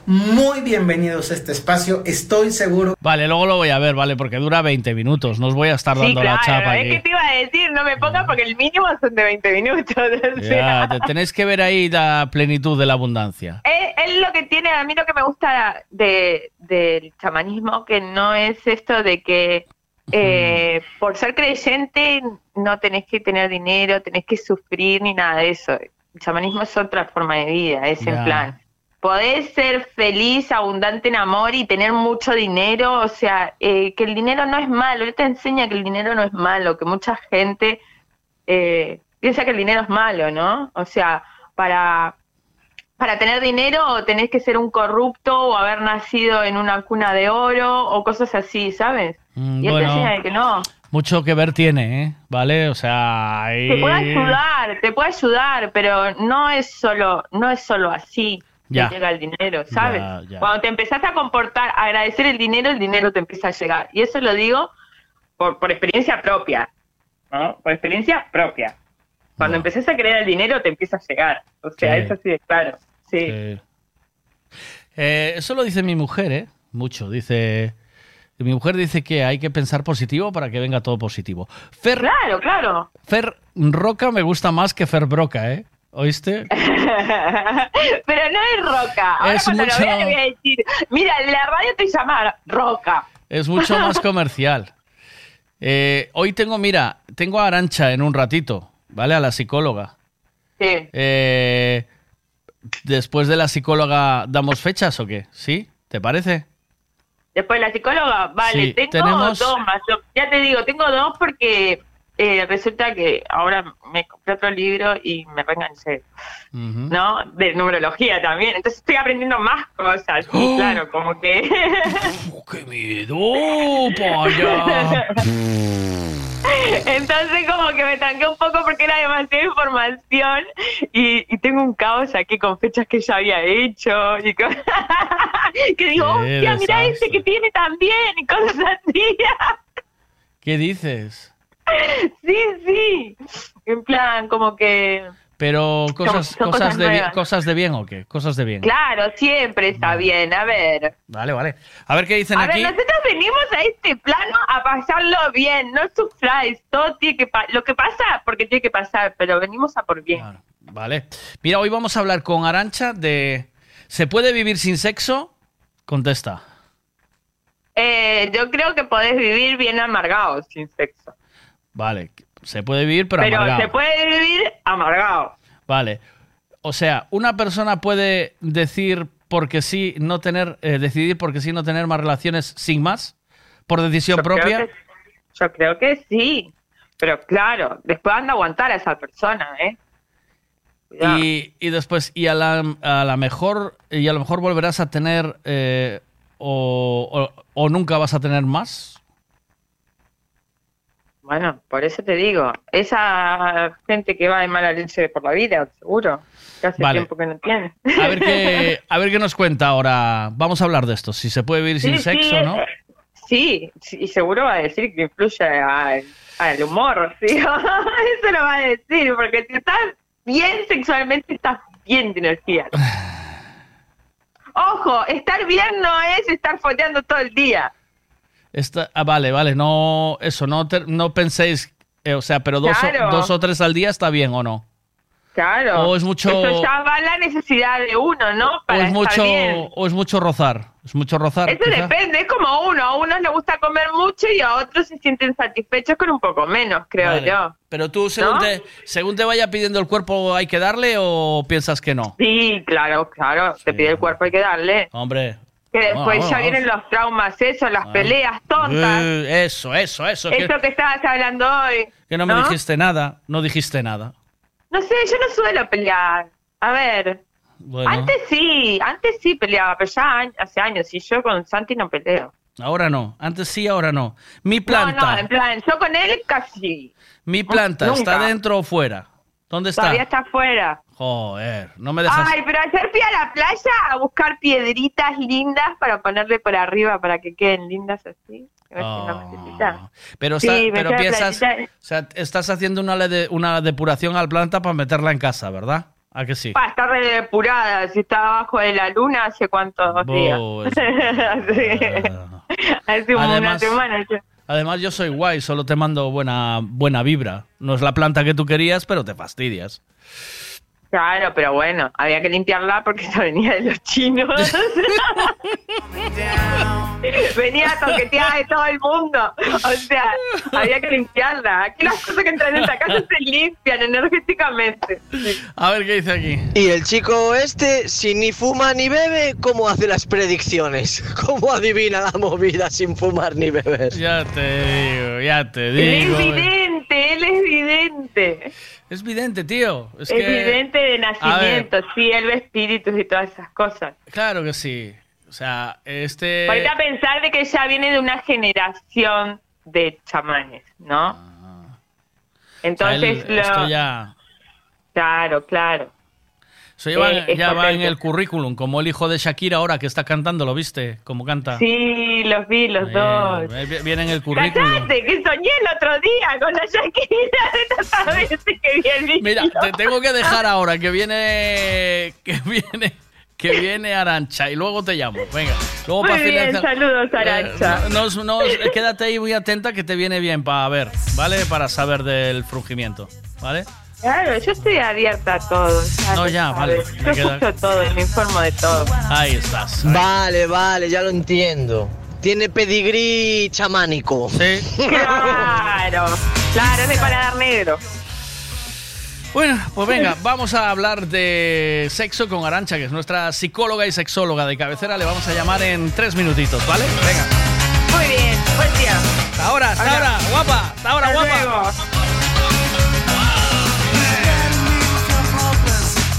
Muy bienvenidos a este espacio, estoy seguro Vale, luego lo voy a ver, ¿vale? Porque dura 20 minutos. No os voy a estar Sí, dando claro. la chapa es aquí. que te iba a decir, no me pongas porque el mínimo son de 20 minutos. o sea. Ya, te tenéis que ver ahí la plenitud de la abundancia. Es, es lo que tiene, a mí lo que me gusta de, del chamanismo, que no es esto de que eh, por ser creyente no tenés que tener dinero, tenés que sufrir ni nada de eso. El chamanismo es otra forma de vida, es Ya. en plan, podés ser feliz, abundante en amor y tener mucho dinero, o sea, eh, que el dinero no es malo, él te enseña que el dinero no es malo, que mucha gente eh, piensa que el dinero es malo, ¿no? O sea, para para tener dinero tenés que ser un corrupto o haber nacido en una cuna de oro o cosas así, ¿sabes? Mm, y él bueno. te enseña que no. Mucho que ver tiene, ¿eh? ¿Vale? O sea, ahí... Te puede ayudar, te puede ayudar, pero no es solo, no es solo así Ya. llega el dinero, ¿sabes? Ya, ya. Cuando te empezás a comportar, a agradecer el dinero, el dinero te empieza a llegar. Y eso lo digo por, por experiencia propia, ¿no? Por experiencia propia. Cuando empezás a creer el dinero, te empieza a llegar. O sea, Sí. eso sí es claro. Sí. Sí. Eh, eso lo dice mi mujer, ¿eh? Mucho. Dice. Mi mujer dice que hay que pensar positivo para que venga todo positivo. Fer, Claro, claro. Fer Roca me gusta más que Fer Broca, ¿eh? ¿Oíste? Pero no es roca. Ahora Es cuando mucho- lo vea le voy a decir, mira, la radio te llama roca. Es mucho más comercial. Eh, hoy tengo, mira, tengo a Arancha en un ratito, ¿vale? A la psicóloga. Sí. Eh, después de la psicóloga, ¿damos fechas o qué? ¿Sí? ¿Te parece? Después la psicóloga, vale, Sí, tengo tenemos- dos más. Yo- Ya te digo, tengo dos porque eh, resulta que ahora me compré otro libro y me reenganché, ¿no? De numerología también. Entonces estoy aprendiendo más cosas. Y claro, como que... ¡Qué miedo, paya! Entonces como que me tranqué un poco porque era demasiada información y, y tengo un caos aquí con fechas que ya había hecho y con- que digo, hostia, mira este que tiene también y cosas así. ¿Qué dices? sí, sí. En plan, como que, Pero cosas, son cosas, cosas de bien, cosas de bien o qué? Cosas de bien. claro, siempre está bien. A ver, Vale, vale. A ver qué dicen a aquí. ver, nosotros venimos a este plano a pasarlo bien, no sufráis, todo tiene que lo que pasa porque tiene que pasar, pero venimos a por bien. Vale. Mira, hoy vamos a hablar con Arancha de ¿Se puede vivir sin sexo? Contesta. Eh, yo creo que podés vivir bien amargado sin sexo. Vale. Se puede vivir, pero, Pero, amargado. se puede vivir amargado. Vale. O sea, una persona puede decir porque sí no tener, eh, decidir porque sí no tener más relaciones sin más, por decisión Yo creo propia. que- yo creo que sí. Pero claro, después anda a aguantar a esa persona, ¿eh? Cuidado. Y, y después, y a la, a la mejor, y a lo mejor volverás a tener eh, o, o- o nunca vas a tener más. Bueno, por eso te digo, esa gente que va de mala leche por la vida, seguro, que hace Vale. tiempo que no tiene. A ver qué, a ver qué nos cuenta ahora. Vamos a hablar de esto. Si se puede vivir sin Sí, sexo, ¿no? Sí, sí, y seguro va a decir que influye al, al humor, ¿sí? Eso lo va a decir, porque si estás bien sexualmente, estás bien de energía. Ojo, estar bien no es estar foteando todo el día. Esta- ah, vale, vale. No, eso, no, te- no penséis. eh, o sea, pero dos, o- Claro. dos o tres al día está bien o no. Claro. O es mucho- Eso ya va la necesidad de uno, ¿no? O Para es estar mucho, bien. o es mucho rozar. Es mucho rozar. Eso quizá. depende, es como uno. A unos les gusta comer mucho y a otros se sienten satisfechos con un poco menos, creo Vale. yo. Pero tú, según, ¿No? te, según te vaya pidiendo el cuerpo, ¿hay que darle o piensas que no? Sí, claro, claro. Te pide el cuerpo, hay que darle. Hombre. Que después Bueno, ya bueno, vienen los traumas, eso, las Ah. peleas tontas. Eh, eso, eso, eso. Eso que estabas hablando hoy. que no me dijiste nada. No dijiste nada. No sé, yo no suelo pelear. A ver, Bueno, antes sí, antes sí peleaba, pero ya hace años y yo con Santi no peleo. ahora no. Antes sí, ahora no. Mi No, planta. no, en plan, yo con él casi. Mi planta. ¿está dentro o fuera? ¿Dónde está? Todavía está afuera. Joder, no me dejas. Ay, pero ayer fui a la playa a buscar piedritas lindas para ponerle por arriba para que queden lindas así. A ver si no necesita. Pero, Sí, está- me pero piensas, o sea, estás haciendo una, de- una depuración al planta para meterla en casa, ¿verdad? ¿A que sí? Pa, está re depurada, si está abajo de la luna hace cuántos Bo, días. hace hace una Además- semana. Además, yo soy guay, solo te mando buena, buena vibra. No es la planta que tú querías, pero te fastidias. Claro, pero bueno, había que limpiarla porque eso venía de los chinos. venía toqueteada de todo el mundo. O sea, había que limpiarla. Aquí las cosas que entran en esta casa se limpian energéticamente. A ver qué dice aquí. Y el chico este, si ni fuma ni bebe, ¿cómo hace las predicciones? ¿Cómo adivina la movida sin fumar ni beber? Ya te digo, ya te Él digo. es vidente, él es vidente. Es vidente, tío. Es Es, que- vidente de nacimiento, sí, espíritus y todas esas cosas. Claro que sí. O sea, este... Ponete a pensar de que ya viene de una generación de chamanes, ¿no? Entonces, O sea, él- lo... esto ya... claro, claro. Eso ya va, Eh, ya va en el currículum, como el hijo de Shakira ahora que está cantando, ¿lo viste? ¿Cómo canta? Sí, los vi, los Eh, dos. eh, Viene en el currículum. ¡Cállate! Que soñé el otro día con la Shakira de tantas veces que vi el vídeo. Mira, te tengo que dejar ahora que viene que viene que viene Arancha y luego te llamo. Venga, luego Muy bien, saludos, Arancha. Eh, no- nos- nos- quédate ahí muy atenta que te viene bien para ver, ¿vale? Para saber del frungimiento, ¿vale? Claro, yo estoy abierta a todo. No, ya, vale, sabes. Yo queda- escucho todo y me informo de todo. Ahí estás. Vale, vale, ya lo entiendo. Tiene pedigrí chamánico. Sí. Claro, claro, es de paladar negro. Bueno, pues venga, vamos a hablar de sexo con Arancha, que es nuestra psicóloga y sexóloga de cabecera. Le vamos a llamar en tres minutitos, ¿vale? Venga. Muy bien, buen día. Hasta ahora, hasta ahora, guapa, hasta ahora, Hasta guapa. luego.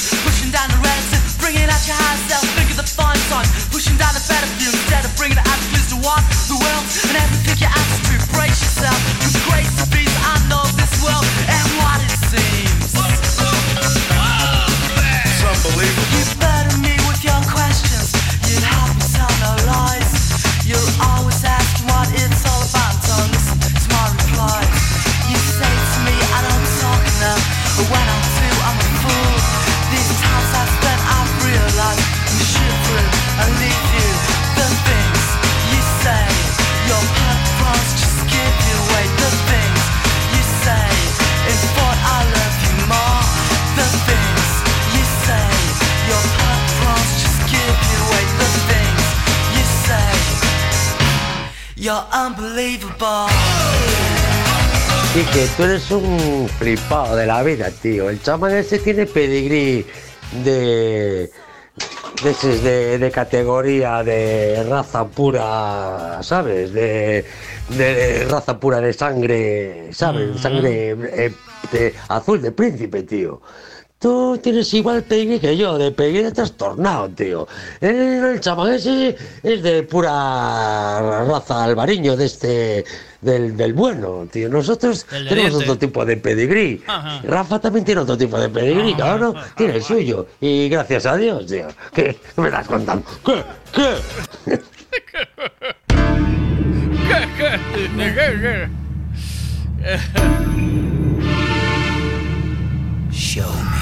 you. Pushing down the relative, bringing out your high self. Think of the fun song. Pushing down the better view instead of bringing out clues to want the world and everything you ask to brace yourself. To I know this world and what it seems. It's unbelievable. You burden me with your questions. You'd help me tell no lies. You're always you're unbelievable. Y que tú eres un flipado de la vida, tío. El chamán ese tiene pedigrí de. de, de, de categoría de raza pura, ¿sabes? De, de raza pura de sangre, ¿sabes? Sangre eh, de- azul de príncipe, tío. Tú tienes igual pedigrí que yo, de pedigrí de trastornado, tío. El, el chamán ese es de pura raza albariño, de este, del, del bueno, tío. Nosotros tenemos otro tipo de pedigrí. Ajá. Rafa también tiene otro tipo de pedigrí, Ah, cabrón. ah, Tiene el suyo. Y gracias a Dios, tío. ¿Qué, qué me estás contando? ¿Qué? ¿Qué? Show me.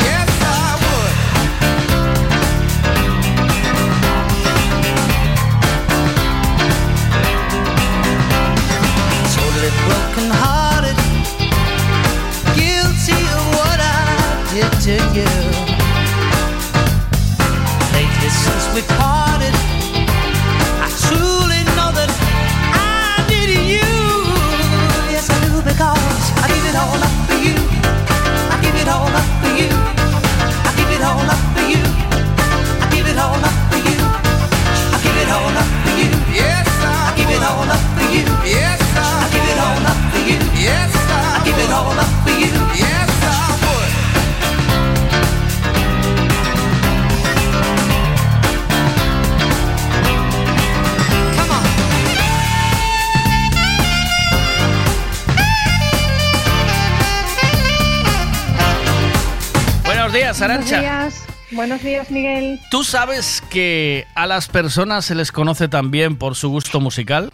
Buenos días, Arancha. Buenos días, buenos días, Miguel. ¿Tú sabes que a las personas se les conoce también por su gusto musical?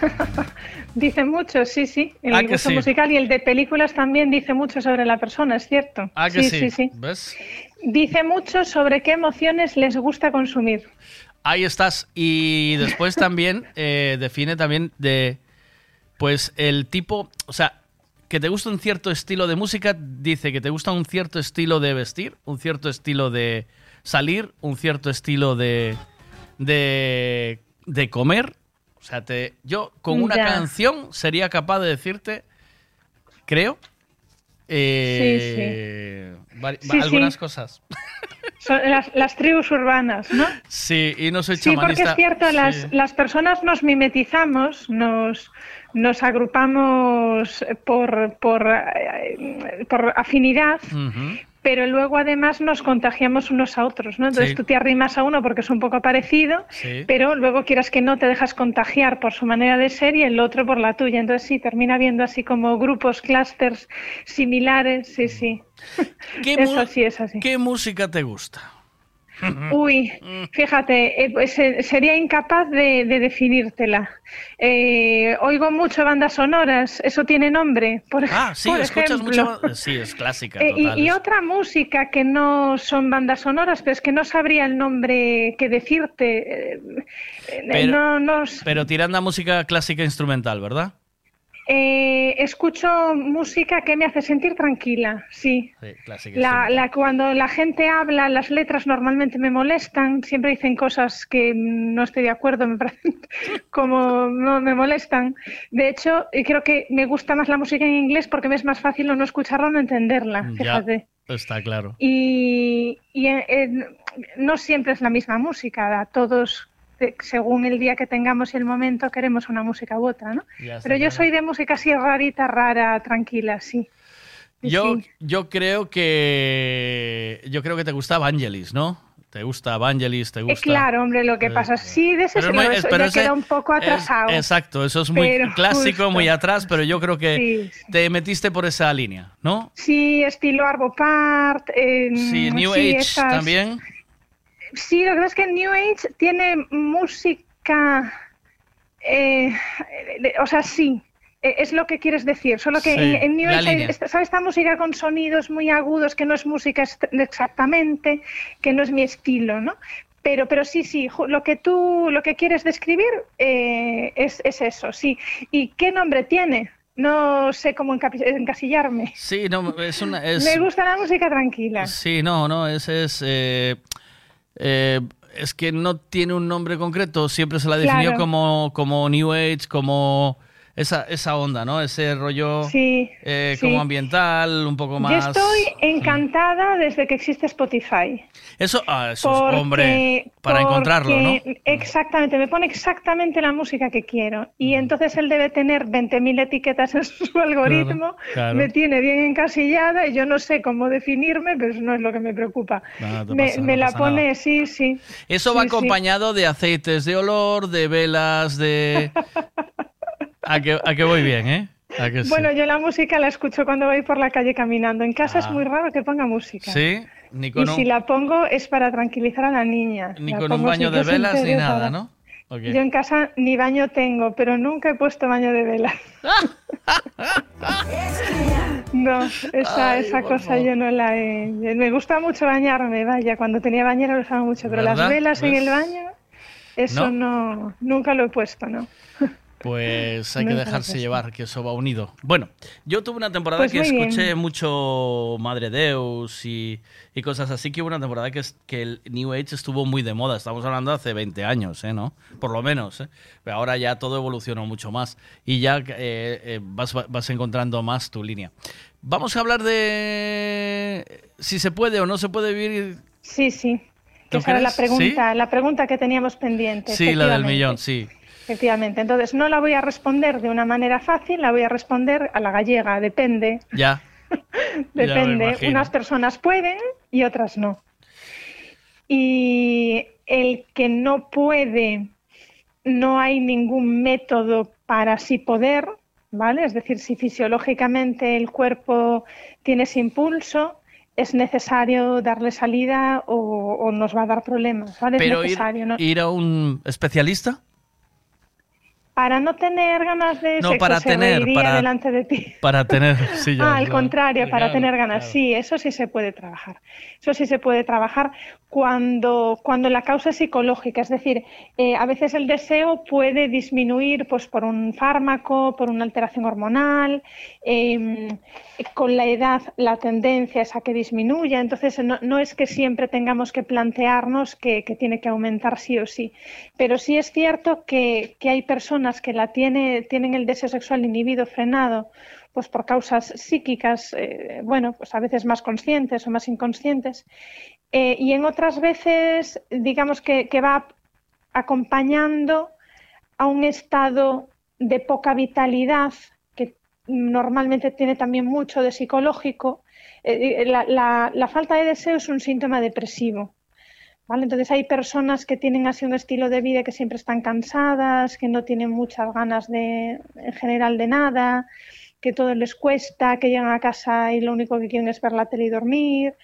Dice mucho, sí, sí. El Ah, gusto sí. musical y el de películas también dice mucho sobre la persona, es cierto. Ah, que sí. sí, sí. ¿Ves? Dice mucho sobre qué emociones les gusta consumir. Ahí estás. Y después también eh, define también de, pues, el tipo, o sea, que te gusta un cierto estilo de música, dice que te gusta un cierto estilo de vestir, un cierto estilo de salir, un cierto estilo de, de, de comer. O sea, te, yo con una Ya. canción sería capaz de decirte, creo, eh, vari- Sí, algunas sí. cosas. Son las, las tribus urbanas, ¿no? Sí, y no soy Sí, porque chamanista. es cierto, las, Sí. las personas nos mimetizamos, nos, nos agrupamos por, por, eh, por afinidad, pero luego además nos contagiamos unos a otros, ¿no? Entonces Sí. tú te arrimas a uno porque es un poco parecido, Sí. pero luego quieras que no te dejas contagiar por su manera de ser y el otro por la tuya. Entonces sí, termina viendo así como grupos, clústeres similares, sí, sí. ¿Qué es mu- así, es así. ¿Qué música te gusta? Uy, fíjate, eh, pues, eh, sería incapaz de, de definírtela. Eh, oigo mucho bandas sonoras, eso tiene nombre, por, Ah, sí, por escuchas ejemplo. mucho. Sí, es clásica. Eh, y, otra música que no son bandas sonoras, pero es que no sabría el nombre que decirte. Pero- no, no Pero tirando a música clásica instrumental, ¿verdad? Eh, escucho música que me hace sentir tranquila, sí. Sí, La, cuando la gente habla, las letras normalmente me molestan, siempre dicen cosas que no estoy de acuerdo, me parecen como no me molestan. De hecho, eh, creo que me gusta más la música en inglés porque me es más fácil o no escucharla o no entenderla, Ya, fíjate. está claro. Y, y, eh, no siempre es la misma música, a todos, según el día que tengamos y el momento, queremos una música u otra, ¿no? Está Pero yo soy de música así rarita, rara, tranquila, sí. Yo, sí. yo creo que yo creo que te gusta Vangelis, ¿no? Te gusta Vangelis, te Eh, gusta. claro, hombre, lo que pasa, sí, de ese Pero es eso pero ya ese- queda un poco es- atrasado. exacto, eso es muy clásico, justo. muy atrás, pero yo creo que Sí, te metiste por esa línea, ¿no? Sí, estilo Arvo Part. eh, Sí, New sí, Age esas- también. Sí, lo que pasa es que New Age tiene música. eh, o sea, sí. eh, Es lo que quieres decir, solo que Sí, en, en New Age hay esta, música con sonidos muy agudos que no es música exactamente, que no es mi estilo, ¿no? Pero, pero sí, sí, lo que tú, lo que quieres describir eh, es, es eso, sí. ¿Y qué nombre tiene? No sé cómo encasillarme. Sí, no, es una. Es, Me gusta la música tranquila. Sí, no, no, ese es. eh, eh, es que no tiene un nombre concreto, siempre se la definió Claro. como, como New Age, como esa, esa onda, ¿no? Ese rollo Sí, eh, sí. como ambiental, un poco más. Yo estoy encantada desde que existe Spotify. Eso, ah, eso es, Porque- hombre, para encontrarlo, ¿no? Exactamente, me pone exactamente la música que quiero. Y entonces él debe tener 20.000 etiquetas en su algoritmo, claro. me tiene bien encasillada y yo no sé cómo definirme, pero eso no es lo que me preocupa. Me pasa- me no la pone, nada. sí, sí. Eso va sí. acompañado de aceites de olor, de velas, de. a, que, a que voy bien, ¿eh? Bueno, yo la música la escucho cuando voy por la calle caminando. En casa es Ah. muy raro que ponga música. Sí, ni Y con si un, la pongo es para tranquilizar a la niña. ni La con un baño de velas ni nada, ¿no? Yo en casa ni baño tengo, pero nunca he puesto baño de vela. no, esa, Ay, esa cosa favor. yo no la he... Me gusta mucho bañarme, vaya, cuando tenía bañera lo usaba mucho, pero las ¿Verdad? velas en ¿Ves? el baño, eso no, nunca lo he puesto, ¿no. Pues hay que dejarse llevar, que eso va unido. Bueno, yo tuve una temporada Pues que bien. escuché mucho Madre Deus y, y cosas así, que hubo una temporada que, es- que el New Age estuvo muy de moda. Estamos hablando de hace 20 años, ¿eh? ¿no? Por lo menos, ¿eh? Pero ahora ya todo evolucionó mucho más y ya eh, eh, vas, vas encontrando más tu línea. Vamos a hablar de si se puede o no se puede vivir. Sí, sí. ¿Tú Esa era la pregunta, la pregunta que teníamos pendiente. Sí, la del millón, sí. Efectivamente. Entonces, no la voy a responder de una manera fácil, la voy a responder a la gallega, depende. Ya. Depende. Unas personas pueden y otras no. Y el que no puede, no hay ningún método para así poder, ¿vale? Es decir, si fisiológicamente el cuerpo tiene ese impulso, es necesario darle salida o, o nos va a dar problemas, ¿vale? Pero es ir, necesario, ¿no? ir a un especialista. Para no tener ganas de No, sexo, para se tener, reiría para- delante de ti. Para tener. Sí, ya, ah, al contrario, para tener ganas. claro. Sí, eso sí se puede trabajar. Eso sí se puede trabajar cuando, cuando la causa es psicológica. Es decir, eh, a veces el deseo puede disminuir pues, por un fármaco, por una alteración hormonal. Eh, con la edad la tendencia es a que disminuya. Entonces, no, no es que siempre tengamos que plantearnos que, que tiene que aumentar sí o sí. Pero sí es cierto que, que hay personas que la tiene, tienen el deseo sexual inhibido, frenado, pues por causas psíquicas, eh, bueno, pues a veces más conscientes o más inconscientes. Eh, y en otras veces, digamos que, que va acompañando a un estado de poca vitalidad normalmente tiene también mucho de psicológico. Eh, la, la- la falta de deseo es un síntoma depresivo. ¿vale? Entonces hay personas que tienen así un estilo de vida que siempre están cansadas, que no tienen muchas ganas de, en general de nada, que todo les cuesta, que llegan a casa y lo único que quieren es ver la tele y dormir,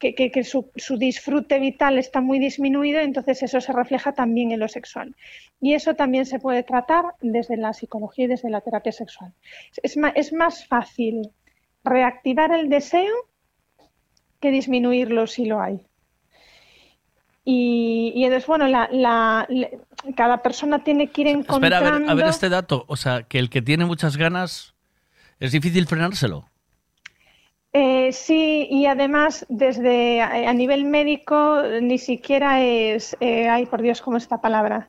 que, que- que su, su disfrute vital está muy disminuido, entonces eso se refleja también en lo sexual. Y eso también se puede tratar desde la psicología y desde la terapia sexual. Es ma- es más fácil reactivar el deseo que disminuirlo si lo hay. Y, y entonces, bueno, la, la- la- cada persona tiene que ir Espera, encontrando... a ver, a ver este dato. O sea, que el que tiene muchas ganas es difícil frenárselo. Eh, sí, y además desde a, nivel médico eh, ni siquiera es, eh, ay por Dios, ¿cómo es esta palabra?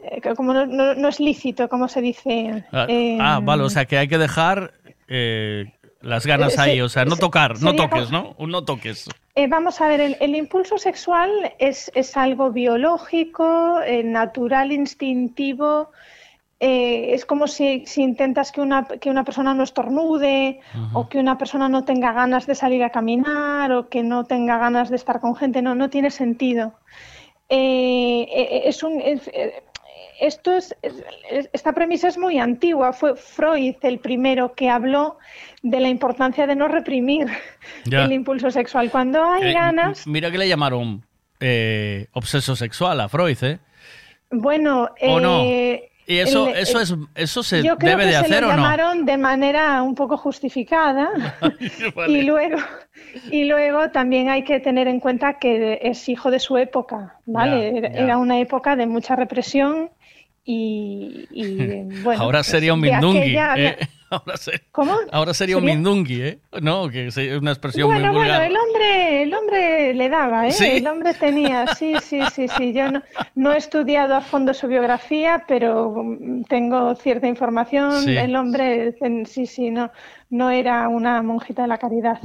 Eh, como no, no- no es lícito, ¿cómo se dice? Ah, Eh, ah, vale, o sea que hay que dejar eh, las ganas Eh, se- ahí, o sea, no tocar, no toques, como- ¿no? No toques. Eh, vamos a ver, el, el impulso sexual es, es algo biológico, eh, natural, instintivo. Eh, es como si, si intentas que una, que una persona no estornude o que una persona no tenga ganas de salir a caminar o que no tenga ganas de estar con gente. No, no tiene sentido. Eh, eh, es un, es- esto es, es- esta premisa es muy antigua. Fue Freud el primero que habló de la importancia de no reprimir Ya. el impulso sexual. Cuando hay Eh, ganas, Mira que le llamaron obseso sexual a Freud, ¿eh? bueno, ¿O no? Eh, ¿Y eso, el- eso, es, eso se yo creo debe que de se hacer lo o no? llamaron de manera un poco justificada y luego y luego también hay que tener en cuenta que es hijo de su época, ¿vale? Ya, Era- ya. Era una época de mucha represión y, y, bueno, Ahora pues, sería un de mindungui. aquella- ¿eh? Ahora, se- ¿Cómo? ahora sería, un ¿Sería? mindungui, ¿eh? No, que es una expresión Bueno, muy bueno, vulgar. el hombre, el hombre le daba, ¿eh? ¿Sí? El hombre tenía, sí, sí, sí, sí. Yo no, no he estudiado a fondo su biografía, pero mm, tengo cierta información. Sí. El hombre, sí, sí, no, no era una monjita de la caridad.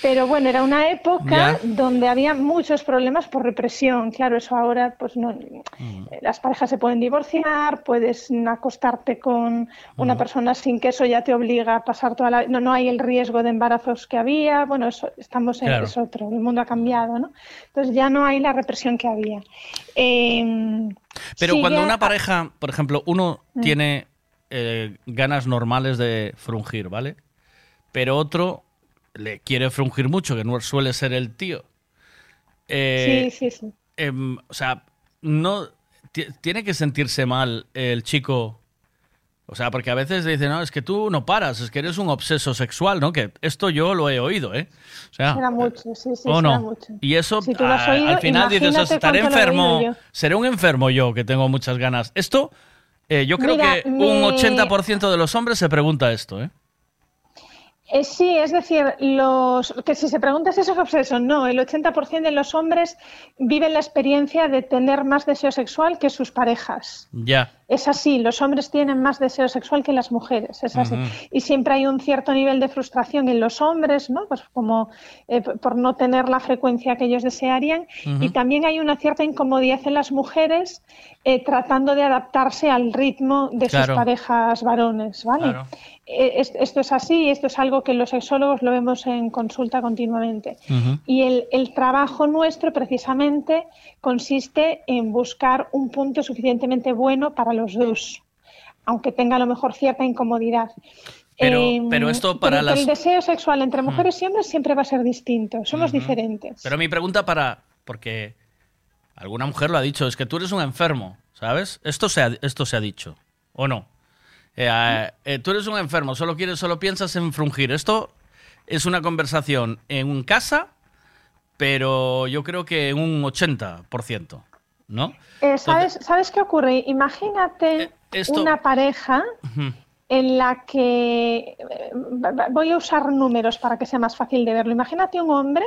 Pero bueno, era una época Ya. donde había muchos problemas por represión. Claro, eso ahora, pues no, Mm. las parejas se pueden divorciar, puedes acostarte con una persona sin que eso ya te obliga a pasar toda la... No, no hay el riesgo de embarazos que había. Bueno, eso, estamos en Claro. es otro, el mundo ha cambiado, ¿no? Entonces ya no hay la represión que había. Eh, Pero sigue cuando una pareja, por ejemplo, uno Mm. tiene eh, ganas normales de frungir, ¿vale? Pero otro le quiere frungir mucho, que no suele ser el tío. Eh, Sí, sí, sí. em, o sea, no ti- tiene que sentirse mal el chico. O sea, porque a veces le dicen, no, es que tú no paras, es que eres un obseso sexual, ¿no? Que esto yo lo he oído, ¿eh? O sea, Será mucho, sí, sí, ¿o será no? mucho. Y eso, Si a- oído, al final dices, estaré enfermo, seré un enfermo yo que tengo muchas ganas. Esto, eh, yo creo Mira, que un me- 80% de los hombres se pregunta esto, ¿eh? Eh, sí, es decir, los que si se pregunta si eso es obseso, no, el 80% de los hombres viven la experiencia de tener más deseo sexual que sus parejas. Ya. Es así, los hombres tienen más deseo sexual que las mujeres, es así. Y siempre hay un cierto nivel de frustración en los hombres, ¿no? Pues como eh, por no tener la frecuencia que ellos desearían. Y también hay una cierta incomodidad en las mujeres eh, tratando de adaptarse al ritmo de Claro. sus parejas varones, ¿vale? Claro. Eh, es- Esto es así, esto es algo que los sexólogos lo vemos en consulta continuamente. Y el, el trabajo nuestro precisamente consiste en buscar un punto suficientemente bueno para los dos, aunque tenga a lo mejor cierta incomodidad. Pero- Em, pero esto para pero las- El deseo sexual entre mujeres y hombres siempre va a ser distinto, somos diferentes. Pero mi pregunta para. Porque alguna mujer lo ha dicho, es que tú eres un enfermo, ¿sabes? Esto se ha, esto se ha dicho. ¿o no? Eh, eh, eh, tú eres un enfermo, solo quieres, solo piensas en frungir. Esto es una conversación en casa, pero yo creo que en un 80%, ¿no? Eh, ¿sabes, ¿Sabes qué ocurre? Imagínate esto- una pareja en la que eh, voy a usar números para que sea más fácil de verlo. Imagínate un hombre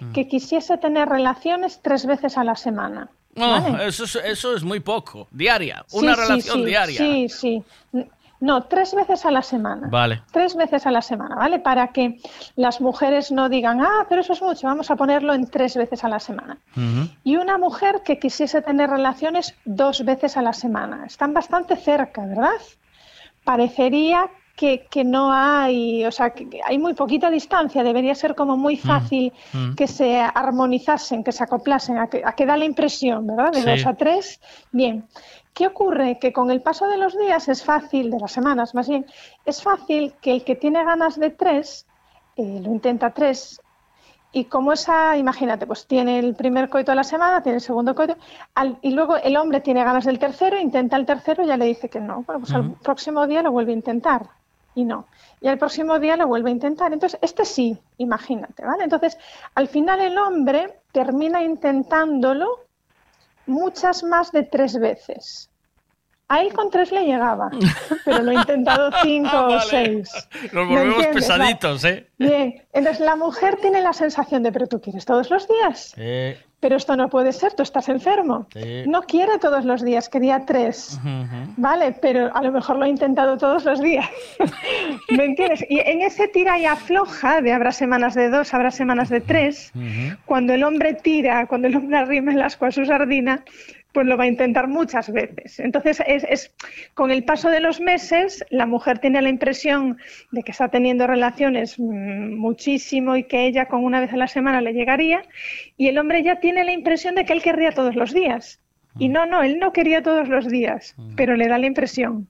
Mm. que quisiese tener relaciones tres veces a la semana. No, ¿vale? eso, es, eso es muy poco. Diaria, Sí, una sí, relación sí, diaria. Sí, sí. No, tres veces a la semana. Vale. Tres veces a la semana, ¿vale? Para que las mujeres no digan, ah, pero eso es mucho, vamos a ponerlo en tres veces a la semana. Y una mujer que quisiese tener relaciones dos veces a la semana. Están bastante cerca, ¿verdad? Parecería que, que no hay, o sea, que hay muy poquita distancia, debería ser como muy fácil Mm. que se armonizasen, que se acoplasen, a que, a que da la impresión, ¿verdad? De Sí. dos a tres. Bien. ¿Qué ocurre? Que con el paso de los días es fácil, de las semanas más bien, es fácil que el que tiene ganas de tres, eh, lo intenta tres, y como esa, imagínate, pues tiene el primer coito de la semana, tiene el segundo coito, al- y luego el hombre tiene ganas del tercero, intenta el tercero y ya le dice que no. Bueno, pues al Ujú. próximo día lo vuelve a intentar y no. Y al próximo día lo vuelve a intentar. Entonces, este sí, imagínate, ¿vale? Entonces, al final el hombre termina intentándolo muchas más de tres veces. A él con tres le llegaba, pero lo ha intentado cinco o seis. Nos ¿Me volvemos pesaditos, ¿eh? Bien, entonces la mujer tiene la sensación de, pero tú quieres todos los días, Eh, pero esto no puede ser, tú estás enfermo. Sí. No quiere todos los días, quería tres. Vale, pero a lo mejor lo he intentado todos los días. ¿Me entiendes? Y en ese tira y afloja de habrá semanas de dos, habrá semanas de tres, cuando el hombre tira, cuando el hombre arrima el asco a su sardina, pues lo va a intentar muchas veces. Entonces, es, es- con el paso de los meses, la mujer tiene la impresión de que está teniendo relaciones mm, muchísimo y que ella con una vez a la semana le llegaría, y el hombre ya tiene la impresión de que él querría todos los días. Y no, no, él no quería todos los días, pero le da la impresión.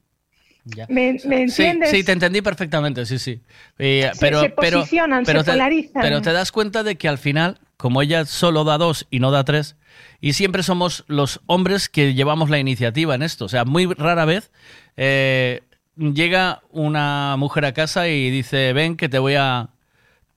Ya. ¿Me, entiendes? sí, te entendí perfectamente, sí, sí. Eh, pero, se pero, posicionan, pero se te, polarizan. Pero te das cuenta de que al final, como ella solo da dos y no da tres, y siempre somos los hombres que llevamos la iniciativa en esto. O sea, muy rara vez eh, llega una mujer a casa y dice, ven que te voy a,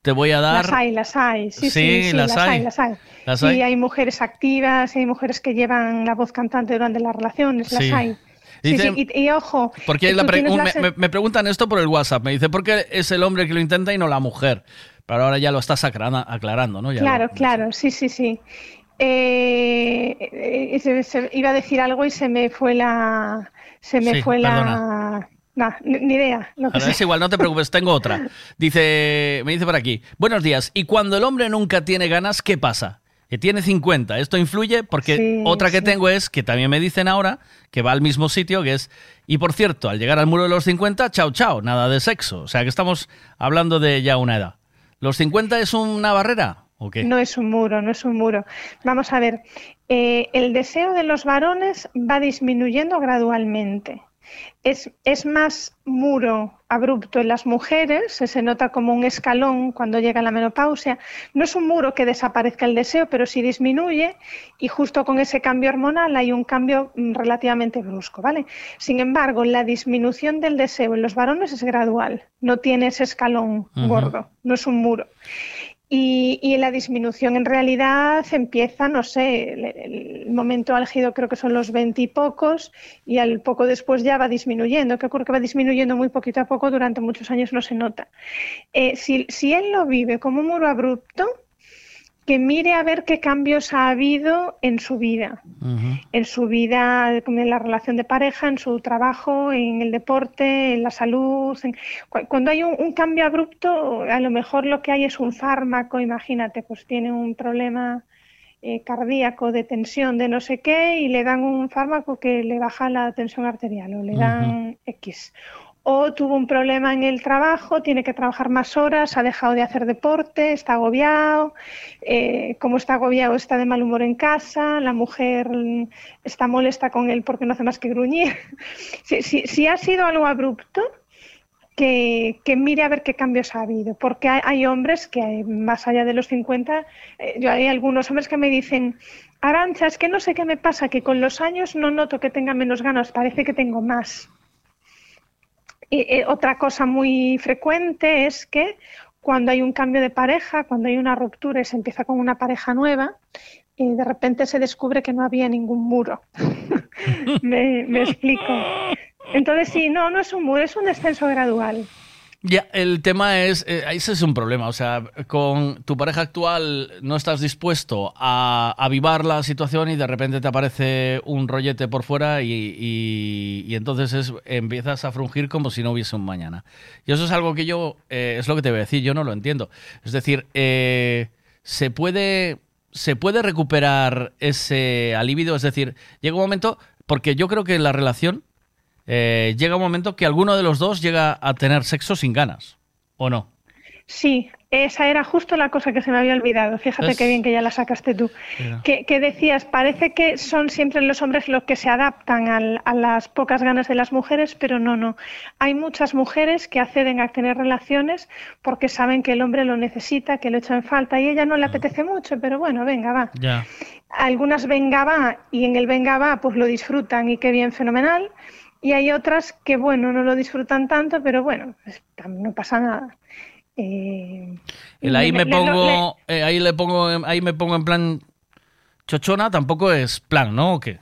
te voy a dar... Las hay, las hay. Sí, Sí, sí, las hay. las hay. Las sí, hay. hay mujeres activas, hay mujeres que llevan la voz cantante durante las relaciones, las Sí. hay. Sí, Dicen- sí, y, y ojo, Porque que la pre- un- la me- me preguntan esto por el WhatsApp. Me dice, ¿por qué es el hombre que lo intenta y no la mujer? Pero ahora ya lo estás aclara- aclarando, ¿no? Ya Claro, lo- claro, sí, sí, sí. Eh, eh, se- se- iba a decir algo y se me fue la... Se me Sí, fue la... perdona. Nah, ni, ni idea. Lo que es igual, no te preocupes, tengo otra. Dice, me dice por aquí, buenos días, y cuando el hombre nunca tiene ganas, ¿qué pasa? Que tiene 50, esto influye porque Sí, otra que sí. tengo es, que también me dicen ahora, que va al mismo sitio, que es, y por cierto, al llegar al muro de los 50, chao, chao, nada de sexo. O sea que estamos hablando de ya una edad. ¿Los 50 es una barrera o qué? No es un muro, no es un muro. Vamos a ver, eh, el deseo de los varones va disminuyendo gradualmente. Es, es más muro abrupto en las mujeres, se, nota como un escalón cuando llega la menopausia. No es un muro que desaparezca el deseo, pero sí disminuye y justo con ese cambio hormonal hay un cambio mm, relativamente brusco, ¿vale? Sin embargo, la disminución del deseo en los varones es gradual, no tiene ese escalón gordo, no es un muro. Y, y la disminución en realidad empieza, no sé, el, momento álgido creo que son los veintipocos y al poco después ya va disminuyendo. ¿Qué ocurre? Que va disminuyendo muy poquito a poco, durante muchos años no se nota. Eh, si él lo vive como un muro abrupto, que mire a ver qué cambios ha habido en su vida en su vida, en la relación de pareja, en su trabajo, en el deporte, en la salud. en- cu- Cuando hay un, un cambio abrupto, a lo mejor lo que hay es un fármaco, imagínate, pues tiene un problema eh, cardíaco de tensión de no sé qué y le dan un fármaco que le baja la tensión arterial o le dan X. O tuvo un problema en el trabajo, tiene que trabajar más horas, ha dejado de hacer deporte, está agobiado, eh, como está agobiado está de mal humor en casa, la mujer está molesta con él porque no hace más que gruñir. Si, ha sido algo abrupto, que, mire a ver qué cambios ha habido, porque hay, hombres que más allá de los 50, eh, yo hay algunos hombres que me dicen, Arancha, es que no sé qué me pasa, que con los años no noto que tenga menos ganas, parece que tengo más. Eh, otra cosa muy frecuente es que cuando hay un cambio de pareja, cuando hay una ruptura y se empieza con una pareja nueva, y de repente se descubre que no había ningún muro. me, me explico. Entonces sí, no, no es un muro, es un descenso gradual. Ya, el tema es, eh, ese es un problema, o sea, con tu pareja actual no estás dispuesto a avivar la situación y de repente te aparece un rollete por fuera y, y- entonces es- empiezas a frungir como si no hubiese un mañana. Y eso es algo que yo, eh, es lo que te voy a decir, yo no lo entiendo. Es decir, eh, se puede... ¿Se puede recuperar ese alivio? Es decir, llega un momento, porque yo creo que la relación eh, llega un momento que alguno de los dos llega a tener sexo sin ganas, ¿o no? Sí, esa era justo la cosa que se me había olvidado. Fíjate Es- qué bien que ya la sacaste tú. Que, que decías, parece que son siempre los hombres los que se adaptan al- a las pocas ganas de las mujeres, pero no, no. Hay muchas mujeres que acceden a tener relaciones porque saben que el hombre lo necesita, que lo echa en falta y ella no le apetece mucho, pero bueno, venga, va. Ya. Algunas venga va y en el venga va pues lo disfrutan y qué bien, fenomenal. Y hay otras que, bueno, no lo disfrutan tanto, pero bueno, pues, no pasa nada. Eh, El ahí me le- pongo, eh, ahí le pongo, en- ahí me pongo en plan chochona, tampoco es plan, ¿no? ¿O qué?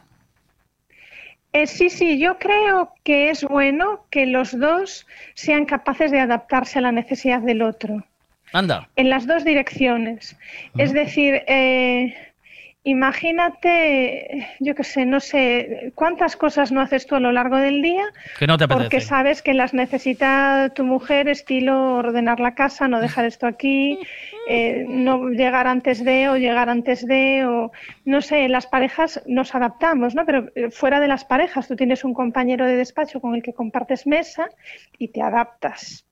Eh, sí, sí, yo creo que es bueno que los dos sean capaces de adaptarse a la necesidad del otro, Anda. en las dos direcciones. Es decir, eh, imagínate, yo qué sé, no sé, cuántas cosas no haces tú a lo largo del día Que no te apetece. porque sabes que las necesita tu mujer, estilo ordenar la casa, no dejar esto aquí, eh, no llegar antes de o llegar antes de, o no sé, las parejas nos adaptamos, ¿no? Pero eh, fuera de las parejas, tú tienes un compañero de despacho con el que compartes mesa y te adaptas.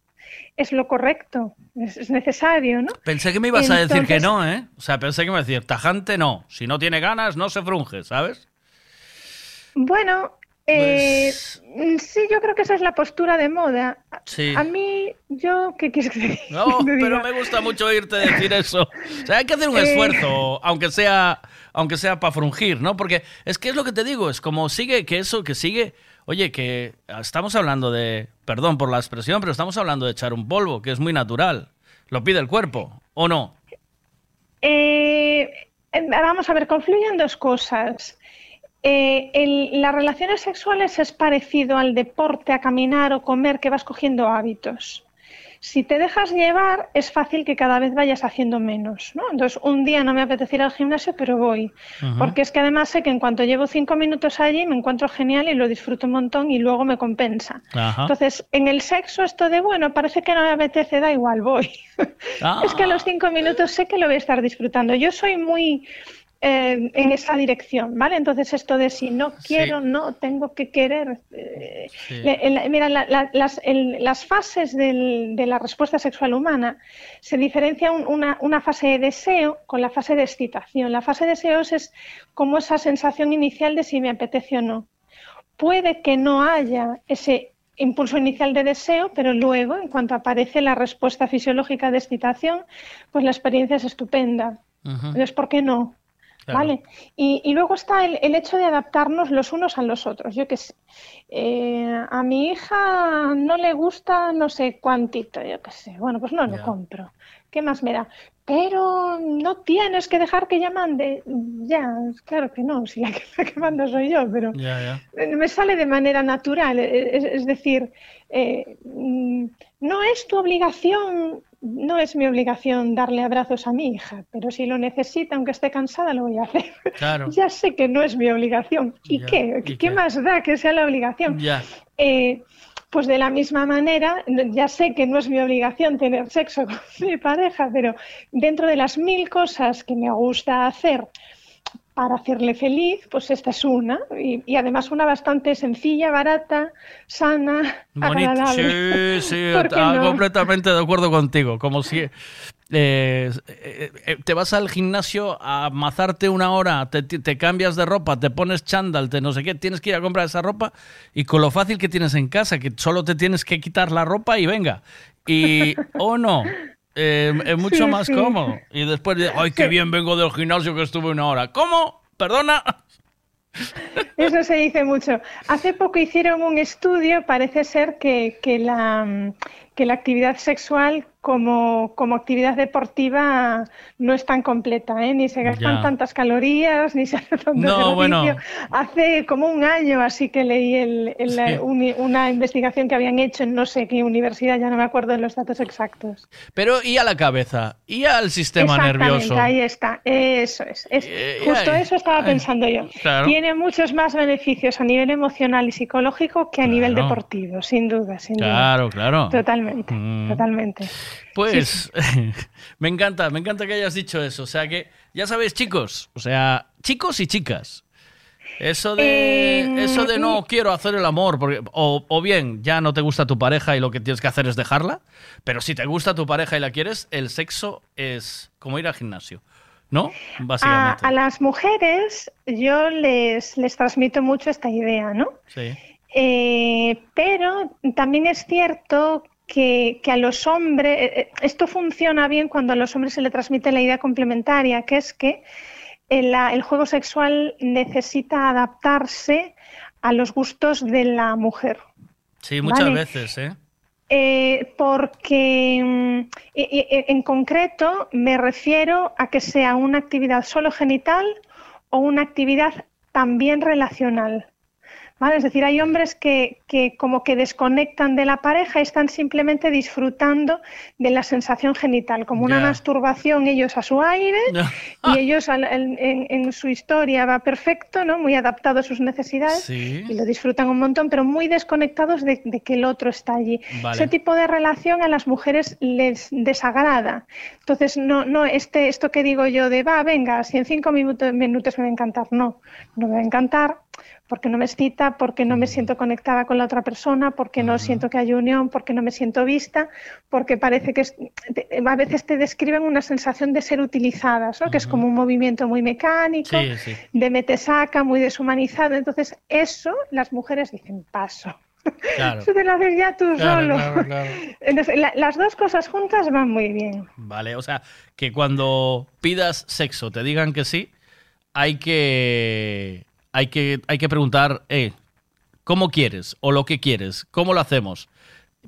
Es lo correcto, es, es necesario, ¿no? Pensé que me ibas a decir que no, ¿eh? O sea, pensé que me ibas a decir, tajante no. Si no tiene ganas, no se frunge, ¿sabes? Bueno, eh, Pues mm, sí, yo creo que esa es la postura de moda. Sí. A mí, yo, ¿qué quieres que? No, pero me gusta mucho oírte decir eso. O sea, hay que hacer un Eh. esfuerzo, aunque sea, aunque sea para frungir, ¿no? Porque es que es lo que te digo, es como sigue, que eso, que sigue. Oye, que estamos hablando de, perdón por la expresión, pero estamos hablando de echar un polvo, que es muy natural. Lo pide el cuerpo, ¿o no? Eh, eh, vamos a ver, confluyen dos cosas. Eh, el- las relaciones sexuales es parecido al deporte, a caminar o comer, que vas cogiendo hábitos. Si te dejas llevar, es fácil que cada vez vayas haciendo menos, ¿no? Entonces, un día no me apetece ir al gimnasio, pero voy. Porque es que además sé que en cuanto llevo cinco minutos allí, me encuentro genial y lo disfruto un montón y luego me compensa. Entonces, en el sexo esto de, bueno, parece que no me apetece, da igual, voy. Ah. Es que a los cinco minutos sé que lo voy a estar disfrutando. Yo soy muy eh, en esa dirección, ¿vale? Entonces esto de si no quiero, no, tengo que querer. eh, Sí. mira, la- la- las, el- las fases del- de la respuesta sexual humana se diferencia un- una, una fase de deseo con la fase de excitación. La fase de deseos es como esa sensación inicial de si me apetece o no. Puede que no haya ese impulso inicial de deseo, pero luego, en cuanto aparece la respuesta fisiológica de excitación, pues la experiencia es estupenda. Entonces, ¿por qué no? Claro. ¿Vale? Y, y luego está el, el hecho de adaptarnos los unos a los otros. Yo qué sé. eh, a mi hija no le gusta no sé cuántito, yo qué sé. Bueno, pues no lo compro. ¿Qué más me da? Pero no tienes que dejar que ella mande. Ya, claro que no, si la que, la que manda soy yo, pero me sale de manera natural. Es, es decir, eh, no es tu obligación, no es mi obligación darle abrazos a mi hija, pero si lo necesita, aunque esté cansada, lo voy a hacer. Claro. Ya sé que no es mi obligación. ¿Y Ya, qué? ¿y ¿Qué, qué? más da que sea la obligación? Ya. Eh, pues de la misma manera, ya sé que no es mi obligación tener sexo con mi pareja, pero dentro de las mil cosas que me gusta hacer para hacerle feliz, pues esta es una. Y, y además una bastante sencilla, barata, sana, agradable. Sí, sí, ¿Por qué ah, no? completamente de acuerdo contigo. Como si eh, eh, eh, te vas al gimnasio a mazarte una hora, te, te cambias de ropa, te pones chándal, te no sé qué, tienes que ir a comprar esa ropa y con lo fácil que tienes en casa, que solo te tienes que quitar la ropa y venga. Y, o no, eh, es mucho más cómodo. Y después de, ay, qué bien vengo del gimnasio que estuve una hora. ¿Cómo? ¿Perdona? Eso se dice mucho. Hace poco hicieron un estudio, parece ser que, que la, que la actividad sexual como, como actividad deportiva no es tan completa, ¿eh? ni se gastan Ya. tantas calorías, ni se hace tanto No, ejercicio. bueno. Hace como un año así que leí el- el- Sí. uni- una investigación que habían hecho en no sé qué universidad, ya no me acuerdo de los datos exactos. Pero ¿y a la cabeza? ¿Y al sistema Exactamente, nervioso? ahí está, eso es. es justo ay, eso estaba pensando yo. claro. Tiene muchos más beneficios a nivel emocional y psicológico que a nivel deportivo, sin duda, sin duda. Claro, claro. Totalmente, Mm. totalmente. Pues me encanta, me encanta que hayas dicho eso. O sea que, ya sabéis, chicos, o sea, chicos y chicas. Eso de, Eh, eso de no mm. quiero hacer el amor, porque, o, o bien ya no te gusta tu pareja y lo que tienes que hacer es dejarla, pero si te gusta tu pareja y la quieres, el sexo es como ir al gimnasio, ¿no? A, Básicamente. a las mujeres yo les, les transmito mucho esta idea, ¿no? Sí. Eh, pero también es cierto que, que a los hombres, eh, eh, esto funciona bien cuando a los hombres se le transmite la idea complementaria, que es que el, juego sexual necesita adaptarse a los gustos de la mujer. Sí, muchas Vale. veces, ¿eh? Eh, porque mm, y- y- en concreto me refiero a que sea una actividad solo genital o una actividad también relacional. ¿Vale? Es decir, hay hombres que, que como que desconectan de la pareja y están simplemente disfrutando de la sensación genital, como una masturbación ellos a su aire y ellos al- en, en- en su historia va perfecto, ¿no? muy adaptado a sus necesidades Sí. y lo disfrutan un montón, pero muy desconectados de, de que el otro está allí. Vale. Ese tipo de relación a las mujeres les desagrada. Entonces, no, no, este, esto que digo yo de va, venga, si en cinco minutos, minutos me va a encantar, no, no me va a encantar porque no me excita, porque no me siento conectada con la otra persona, porque no siento que hay unión, porque no me siento vista, porque parece que es- te- a veces te describen una sensación de ser utilizadas, ¿no? que es como un movimiento muy mecánico, Sí, sí. de mete saca, muy deshumanizado. Entonces, eso las mujeres dicen paso. Claro. Eso te lo haces ya tú Claro, solo. claro, claro. Entonces, la- las dos cosas juntas van muy bien. Vale, o sea, que cuando pidas sexo te digan que sí, hay que hay que hay que preguntar, eh, ¿cómo quieres o lo que quieres? ¿Cómo lo hacemos?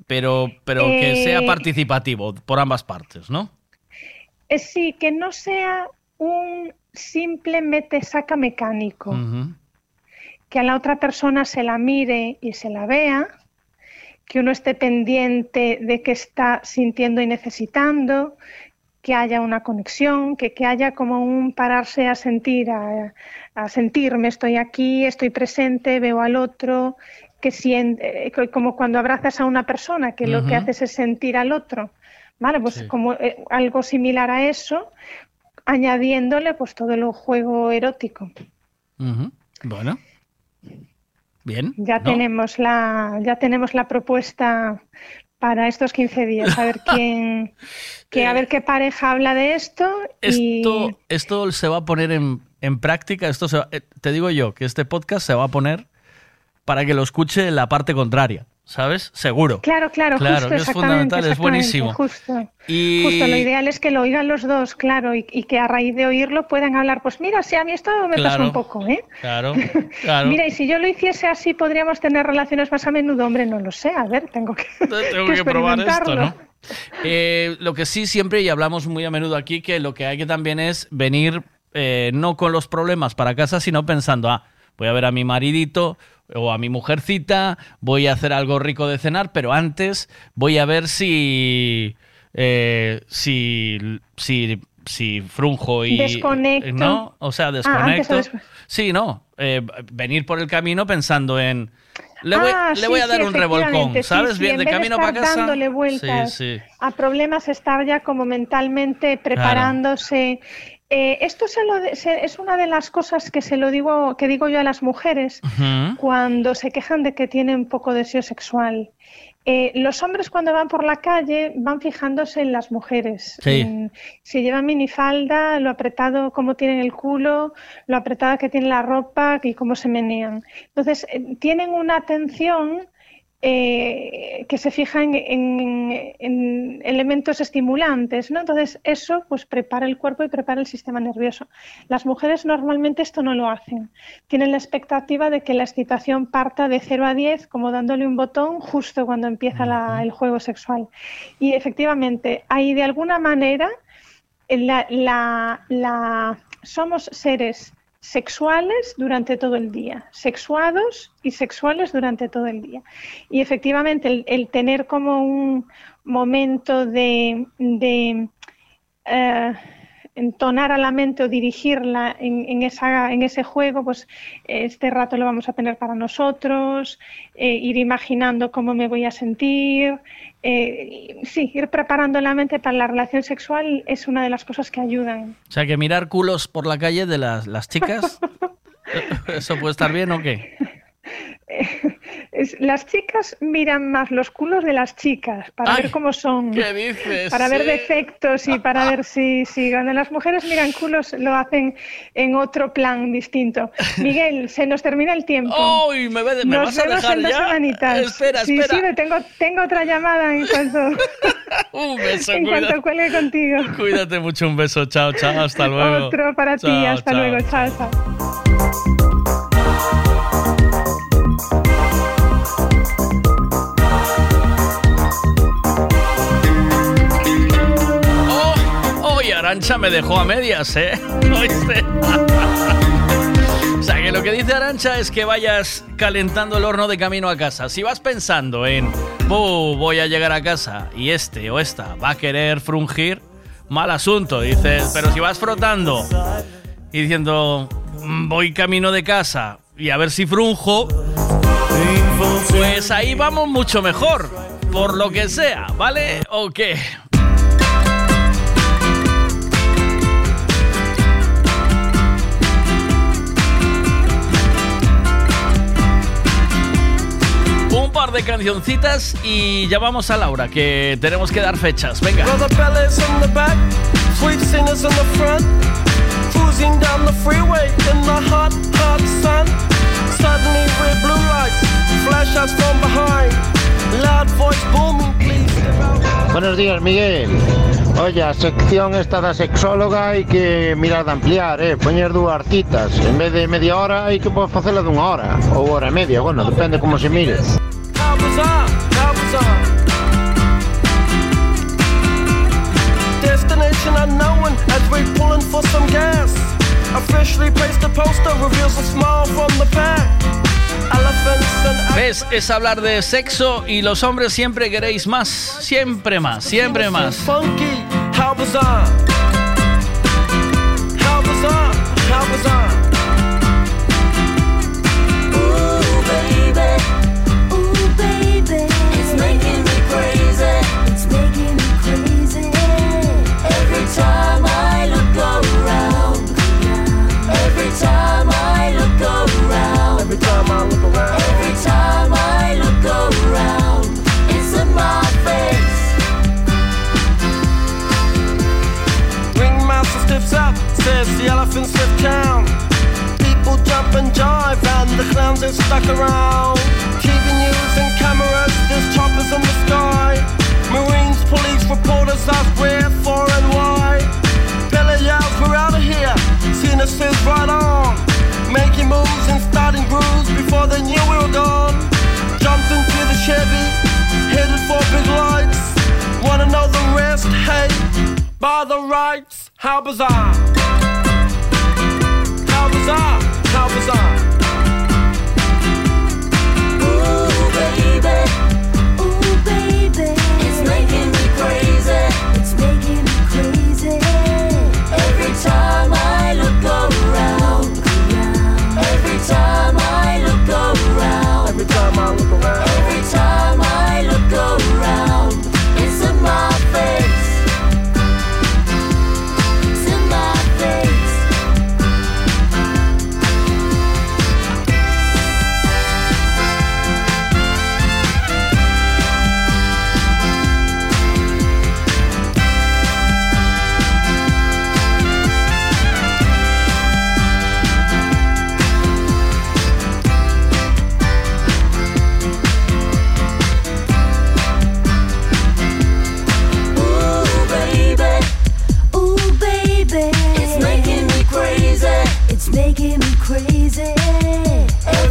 Pero pero que Eh, sea participativo por ambas partes, ¿no? Es sí, que no sea un simple mete saca mecánico. Que a la otra persona se la mire y se la vea, que uno esté pendiente de qué está sintiendo y necesitando, que haya una conexión, que, que haya como un pararse a sentir, a, a sentirme, estoy aquí, estoy presente, veo al otro, que siente, eh, como cuando abrazas a una persona, que lo que haces es sentir al otro. Vale, pues Sí. como eh, algo similar a eso, añadiéndole pues todo el juego erótico. Bueno. Bien. Ya ¿no? tenemos la ya tenemos la propuesta para estos 15 días, a ver quién que a ver qué pareja habla de esto y Esto, esto se va a poner en, en práctica. Esto se va- eh, te digo yo que este podcast se va a poner para que lo escuche la parte contraria, ¿sabes? Seguro. claro, claro, Claro, justo, es fundamental, es buenísimo. Justo, Y- justo, lo ideal es que lo oigan los dos, claro, y, y que a raíz de oírlo puedan hablar, pues mira, si a mí esto me pasa Claro. un poco, ¿eh? Claro, claro. Mira, y si yo lo hiciese así, podríamos tener relaciones más a menudo, hombre, no lo sé, a ver, tengo que, Tengo que probar esto. ¿no? Eh, lo que sí siempre, y hablamos muy a menudo aquí, que lo que hay que también es venir eh, no con los problemas para casa, sino pensando, ah, voy a ver a mi maridito o a mi mujercita, voy a hacer algo rico de cenar, pero antes voy a ver si... eh, si, si, si frunjo y... Desconecto. ¿No? O sea, Ah, o desconecto. después. sí, no. eh, venir por el camino pensando en... Le voy, Ah, le voy sí, a dar sí, un revolcón, ¿sabes? sí, Bien, en de camino estar para casa. dándole vueltas a problemas, estar ya como mentalmente preparándose. Eh, esto se lo de- se- es una de las cosas que se lo digo, que digo yo a las mujeres cuando se quejan de que tienen poco deseo sexual. Eh, los hombres cuando van por la calle van fijándose en las mujeres. Sí. En si llevan minifalda, lo apretado como tienen el culo, lo apretada que tiene la ropa y cómo se menean. Entonces, eh, tienen una atención eh, que se fija en, en- en elementos estimulantes, ¿no? Entonces eso pues prepara el cuerpo y prepara el sistema nervioso. Las mujeres normalmente esto no lo hacen. Tienen la expectativa de que la excitación parta de 0 a 10 como dándole un botón justo cuando empieza la- el juego sexual. Y efectivamente, hay de alguna manera la, la- la- somos seres sexuales durante todo el día, sexuados y sexuales durante todo el día. Y efectivamente el, el tener como un momento de, de, eh, entonar a la mente o dirigirla en, en esa, en ese juego, pues este rato lo vamos a tener para nosotros, eh, ir imaginando cómo me voy a sentir, eh, sí, ir preparando la mente para la relación sexual es una de las cosas que ayudan. O sea, que mirar culos por la calle de las, las chicas, ¿eso puede estar bien o qué? Es- las chicas miran más los culos de las chicas para Ay, ver cómo son, ¿qué dices? para ver defectos y para ver si, si cuando las mujeres miran culos lo hacen en otro plan distinto. Miguel, se nos termina el tiempo. ¡Uy! ¿Me, Nos vas a vemos dejar en dos semanitas. Espera, sí, espera. Sí, tengo, tengo otra llamada en cuanto, Un beso, en cuida- cuanto cuelgue contigo. cuídate mucho, un beso, chao, chao, hasta luego. Otro para ti, hasta chao. luego, chao, chao. Arancha me dejó a medias, ¿eh? ¿Oíste? O sea, que lo que dice Arancha es que vayas calentando el horno de camino a casa. Si vas pensando en, "Buh, voy a llegar a casa y este o esta va a querer frungir, mal asunto, dices. Pero si vas frotando y diciendo, "Mm, voy camino de casa y a ver si frunjo, pues ahí vamos mucho mejor. Por lo que sea, ¿vale? ¿O qué? Un par de cancioncitas y ya vamos a Laura, que tenemos que dar fechas. Venga. Buenos días, Miguel. Oye, a sección esta da sexóloga hai que mirar de ampliar, eh? Poñer dúas citas. En vez de media hora, hai que poder facela dunha hora. Ou hora e media, bueno, depende como se mire. Destination unknown as we're pulling for some gas. Officially placed the poster reveals a smile from the back. ¿Ves? Es hablar de sexo y los hombres siempre queréis más. Siempre más, siempre más. The clowns are stuck around. TV news and cameras, there's choppers in the sky. Marines, police, reporters ask where, for, and why. Bella yells, we're out of here. Cena says right on. Making moves and starting grooves before they knew we were gone. Jumped into the Chevy, headed for big lights. Wanna know the rest? Hey, by the rights, how bizarre. How bizarre, how bizarre. Time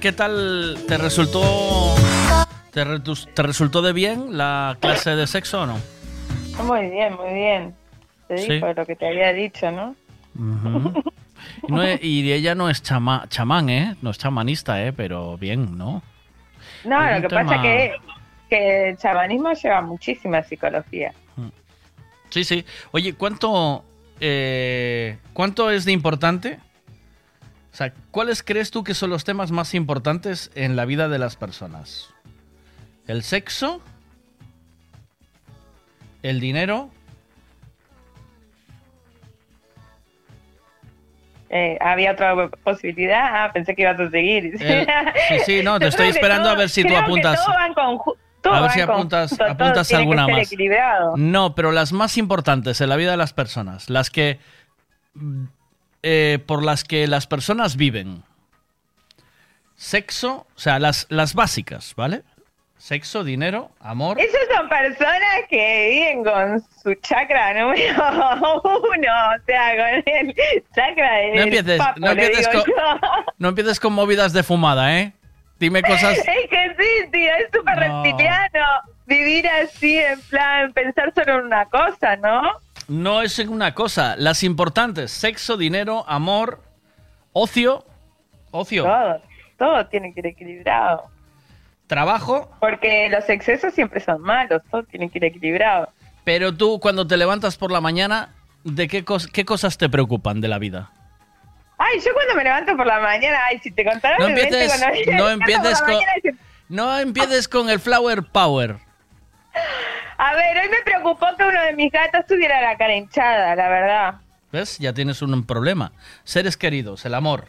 ¿Qué tal te resultó te, re- te resultó de bien la clase de sexo o no? Muy bien, muy bien. Te Sí. dijo lo que te había dicho, ¿no? Es- y ella no es chama- chamán, ¿eh? No es chamanista, ¿eh? Pero bien, ¿no? No, lo que tema- pasa que, que el chamanismo lleva muchísima psicología. Sí, sí. Oye, ¿cuánto, eh, ¿cuánto es de importante? O sea, ¿cuáles crees tú que son los temas más importantes en la vida de las personas? ¿El sexo? ¿El dinero? Eh, ¿Había otra posibilidad? Ah, pensé que ibas a seguir. El- sí, sí, no, te estoy esperando a ver si tú apuntas. todo va en conju- todo A ver si apuntas- todo apuntas alguna más. No, pero las más importantes en la vida de las personas, las que eh, por las que las personas viven. Sexo, o sea, las, las básicas, ¿vale? Sexo, dinero, amor. Esas son personas que viven con su chakra número uno, o sea, con el chakra del No empieces, papo, no empieces con, yo. no empieces con movidas de fumada, ¿eh? Dime cosas. Es que sí, tío, es súper No. reptiliano vivir así, en plan, pensar solo en una cosa, ¿no? No es una cosa. Las importantes: sexo, dinero, amor, ocio. Ocio. Todo, todo tiene que ir equilibrado. Trabajo. Porque los excesos siempre son malos, todo tiene que ir equilibrado. Pero tú, cuando te levantas por la mañana, ¿de qué, cos- qué cosas te preocupan de la vida? Ay, yo cuando me levanto por la mañana, ay, si te contara No empieces, con, no empieces con el flower power. A ver, hoy me preocupó que uno de mis gatos tuviera la cara hinchada, la verdad. ¿Ves? Ya tienes un problema. Seres queridos, el amor.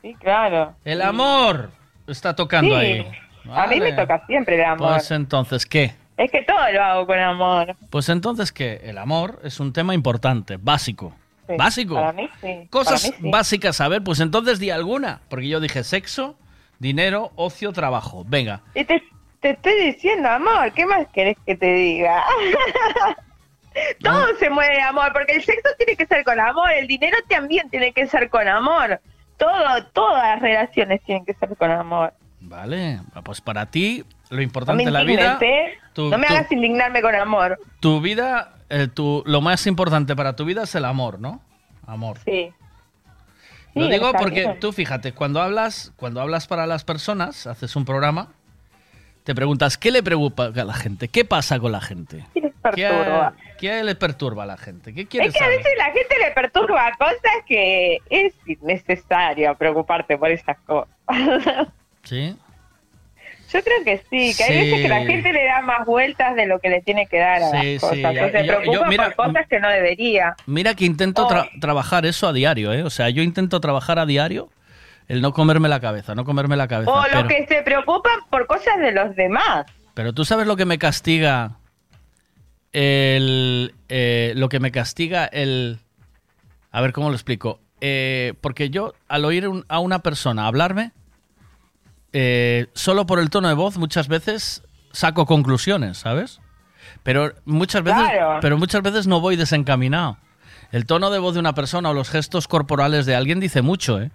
Sí, claro. El amor está tocando Sí. ahí. A mí me toca siempre el amor. Pues entonces, ¿qué? Es que todo lo hago con amor. Pues entonces, ¿qué? El amor es un tema importante, básico. Sí, Básico. Para mí sí. Cosas para mí sí. básicas, a ver, pues entonces di alguna. Porque yo dije sexo, dinero, ocio, trabajo. Venga. Y te, te estoy diciendo, amor, ¿qué más querés que te diga? Todo se mueve de amor, porque el sexo tiene que ser con amor, el dinero también tiene que ser con amor. Todo, todas las relaciones tienen que ser con amor. Vale, pues para ti lo importante de la vida, ¿eh? tu- no me tu- hagas indignarme con amor. tu vida, eh, tu- lo más importante para tu vida es el amor, ¿no? Amor. Sí. Lo Sí, digo porque tú fíjate, cuando hablas, cuando hablas para las personas, haces un programa, te preguntas qué le preocupa a la gente, qué pasa con la gente, les qué, perturba. qué le perturba a la gente, qué quieres Es que a saber. veces la gente le perturba cosas que es innecesario preocuparte por esas cosas. Sí. Yo creo que sí, que hay veces que la gente le da más vueltas de lo que le tiene que dar a Sí, las cosas. sí, o yo- se yo- preocupa yo- mira, por cosas que no debería. Mira que intento tra- trabajar eso a diario, ¿eh? O sea, yo intento trabajar a diario el no comerme la cabeza, no comerme la cabeza. O pero, los que se preocupan por cosas de los demás. pero tú sabes lo que me castiga el eh, lo que me castiga el a ver cómo lo explico Eh, porque yo al oír un- a una persona hablarme eh, solo por el tono de voz muchas veces saco conclusiones sabes pero muchas veces Claro. pero muchas veces no voy desencaminado el tono de voz de una persona o los gestos corporales de alguien dice mucho eh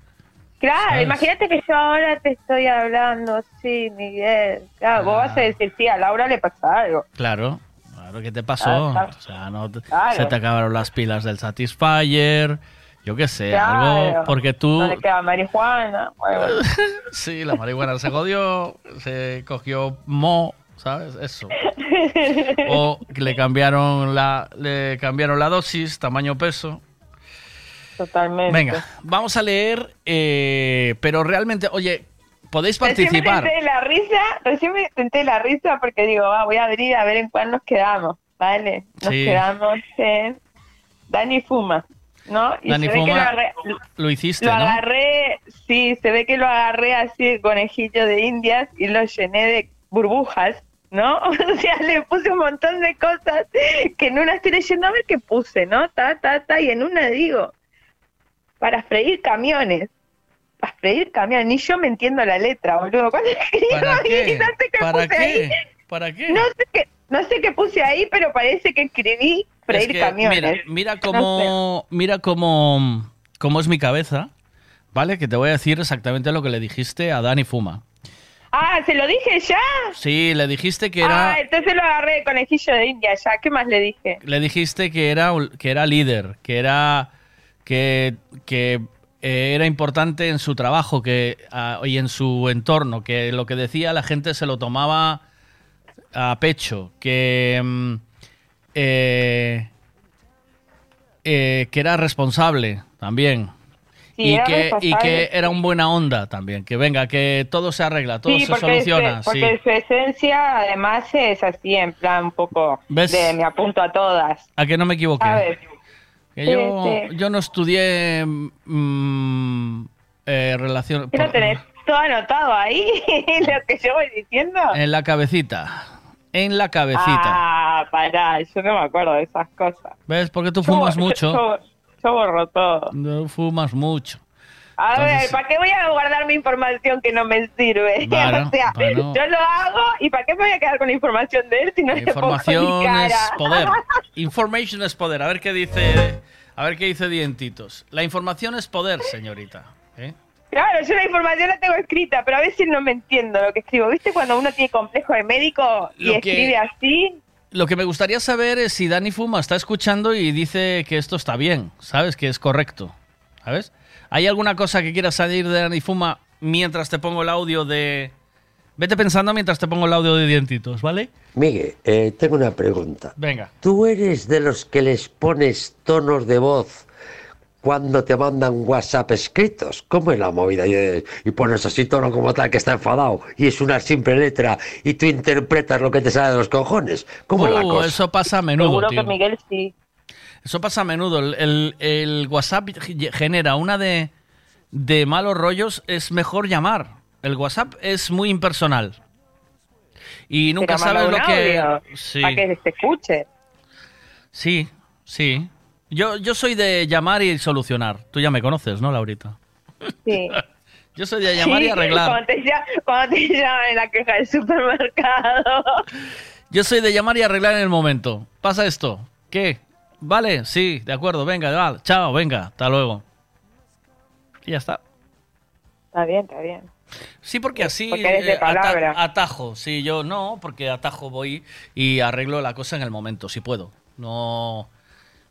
Claro, ¿Sabes? imagínate que yo ahora te estoy hablando, sí, Miguel. Claro, vos vas a decir, sí, a Laura le pasa algo. Claro, claro, ¿qué te pasó? Ah, O sea, no te- Claro. se te acabaron las pilas del Satisfyer, yo qué sé, Claro. algo, porque tú... No le queda marihuana. Bueno, sí, la marihuana se jodió, se cogió mo, ¿sabes? Eso. O le cambiaron la, le cambiaron la dosis, tamaño, peso. Totalmente. Venga, vamos a leer, eh, pero realmente, oye, podéis Recién me participar. tenté la risa, recién me tenté la risa porque digo, ah, voy a abrir a ver en cuál nos quedamos, ¿vale? Nos Sí. quedamos en Dani Fuma, ¿no? Y Dani se ve que Fuma, lo agarré, Lo hiciste, lo ¿no? agarré, sí, se ve que lo agarré así de conejillo de indias y lo llené de burbujas, ¿no? O sea, le puse un montón de cosas que en una estoy leyendo a ver qué puse, ¿no? Ta, ta, ta, y en una digo, para freír camiones. Para freír camiones, ni yo me entiendo la letra, boludo. ¿Para qué? no sé qué ¿Para puse ahí. ¿Para qué? No sé qué, no sé qué puse ahí, pero parece que escribí freír Es que, camiones. Mira, mira cómo, mira cómo, cómo es mi cabeza. ¿vale? Que te voy a decir exactamente lo que le dijiste a Dani Fuma. Ah, ¿se lo dije ya? Sí, le dijiste que era... Ah, entonces lo agarré de conejillo de India ya. ¿Qué más le dije? le dijiste que era que era líder, que era que, que eh, era importante en su trabajo que ah, y en su entorno, que lo que decía la gente se lo tomaba a pecho, que mm, eh, eh, que era responsable también. Sí, y, que, y que era un buena onda también, que venga, que todo se arregla, todo sí, se soluciona. su- porque sí. su esencia además es así, en plan un poco ¿Ves? de me apunto a todas. A que no me equivoqué. Que yo, sí. yo no estudié mm, eh, relación ¿Qué no por- tenés todo anotado ahí? lo que yo voy diciendo. en la cabecita. En la cabecita. Ah, pará, yo no me acuerdo de esas cosas. ¿Ves? Porque tú fumas yo- mucho. Yo, yo borro todo. No fumas mucho. A ver, ¿para qué voy a guardar mi información que no me sirve? Bueno, o sea, bueno. yo lo hago y ¿para qué me voy a quedar con la información de él si no le pongo mi Información cara? es poder. Information es poder. A ver qué dice. A ver qué dice Dientitos. La información es poder, señorita. ¿eh? Claro, yo la información la tengo escrita, pero a veces no me entiendo lo que escribo. ¿Viste cuando uno tiene complejo de médico y Lo que- escribe así? Lo que me gustaría saber es si Dani Fuma está escuchando y dice que esto está bien, ¿sabes? Que es correcto, ¿sabes? ¿Hay alguna cosa que quieras salir de Dani Fuma mientras te pongo el audio de... Vete pensando mientras te pongo el audio de dientitos, ¿vale? Miguel, eh, tengo una pregunta. Venga. ¿Tú eres de los que les pones tonos de voz cuando te mandan WhatsApp escritos? ¿Cómo es la movida? Y, y pones así tono como tal que está enfadado y es una simple letra y tú interpretas lo que te sale de los cojones. ¿Cómo es la Uh, cosa? eso pasa a menudo, Seguro tío. que Miguel sí. Eso pasa a menudo. El, el- el WhatsApp ge- genera una de, de malos rollos. Es mejor llamar. El WhatsApp es muy impersonal. Y nunca sabes lo que... Sí. Para que se escuche. Sí, sí. Yo, yo soy de llamar y solucionar. Tú ya me conoces, ¿no, Laurita? Sí. Yo soy de llamar y arreglar. Cuando te, cuando te llaman en la queja del supermercado. Yo soy de llamar y arreglar en el momento. Pasa esto. ¿Qué? Vale, sí, de acuerdo, venga, vale, chao, venga, hasta luego. Y ya está. Está bien, está bien. Sí, porque así Porque eres de eh, ata- atajo. Sí, yo no, porque atajo voy y arreglo la cosa en el momento, si puedo. No,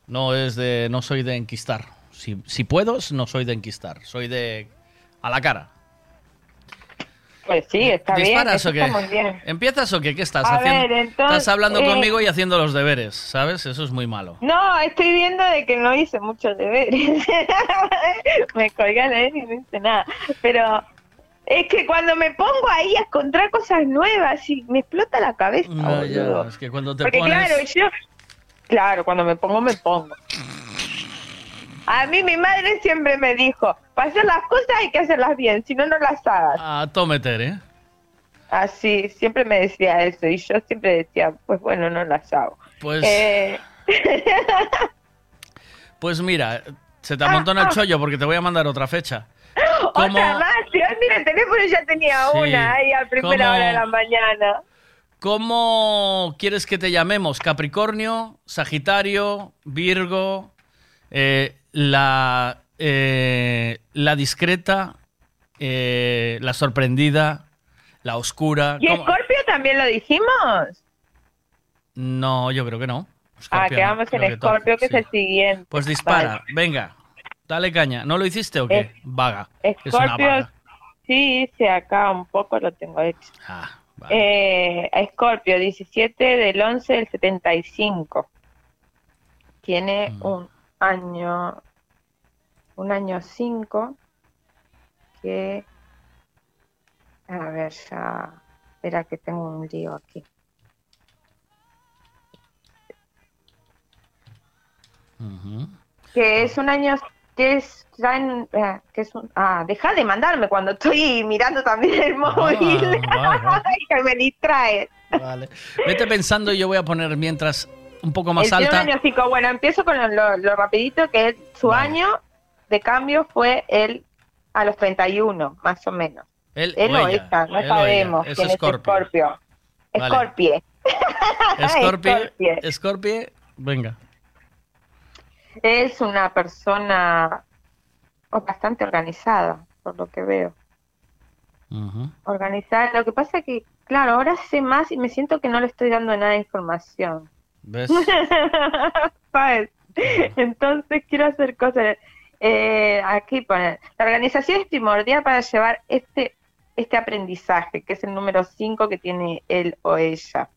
no es de, no soy de enquistar. Si, si puedo, no soy de enquistar. Soy de a la cara. Pues sí, está bien. ¿Disparas eso o qué? bien. ¿Empiezas o qué? ¿Qué estás A haciendo? ver, entonces, estás hablando eh, conmigo y haciendo los deberes, ¿sabes? Eso es muy malo. No, estoy viendo de que no hice muchos deberes. me colgué a leer y no hice nada. Pero es que cuando me pongo ahí a encontrar cosas nuevas y me explota la cabeza. No, ya, boludo. es que cuando te Porque pones... claro, yo... Claro, cuando me pongo, me pongo. A mí mi madre siempre me dijo, para hacer las cosas hay que hacerlas bien, si no, no las hagas. A tometer, ¿eh? Así, siempre me decía eso y yo siempre decía, pues bueno, no las hago. Pues, Eh, pues mira, se te amontona el chollo porque te voy a mandar otra fecha. Otra más, tío, mira, el teléfono ya tenía Sí. una ahí a primera ¿Cómo? hora de la mañana. ¿Cómo quieres que te llamemos? ¿Capricornio, Sagitario, Virgo, eh, la, eh, la discreta, eh, la sorprendida, la oscura? ¿Y ¿Cómo? Scorpio también lo dijimos? No, yo creo que no. ah, Scorpio quedamos en Scorpio, que sí. es el siguiente. Pues dispara, venga, dale caña. ¿No lo hiciste o qué? Vaga. Es una Scorpio, vaga. sí, hice acá un poco, lo tengo hecho. Ah, eh, Scorpio, 17 del 11 del 75. Tiene Mm. un año, un año 5 que, a ver, ya, espera que tengo un lío aquí. Que es un año que es, eh, que es un, ah, deja de mandarme cuando estoy mirando también el móvil, Ah, vale. que me distrae. Vale. Vete pensando y yo voy a poner mientras un poco más tiene un alta. año. Bueno, empiezo con lo, lo- rapidito, que es, su Vale. año de cambio fue el a los 31, más o menos. Él, Él o ella, ella, no él sabemos ella. Es quién es Scorpio. Scorpio. Vale. Scorpio. Venga. Es una persona bastante organizada, por lo que veo. Organizada. Lo que pasa que, claro, ahora sé más y me siento que no le estoy dando nada de información. ¿Ves? ¿Sabes? Entonces quiero hacer cosas. Eh, aquí pone, la organización es primordial para llevar este, este aprendizaje, que es el número 5 que tiene él o ella.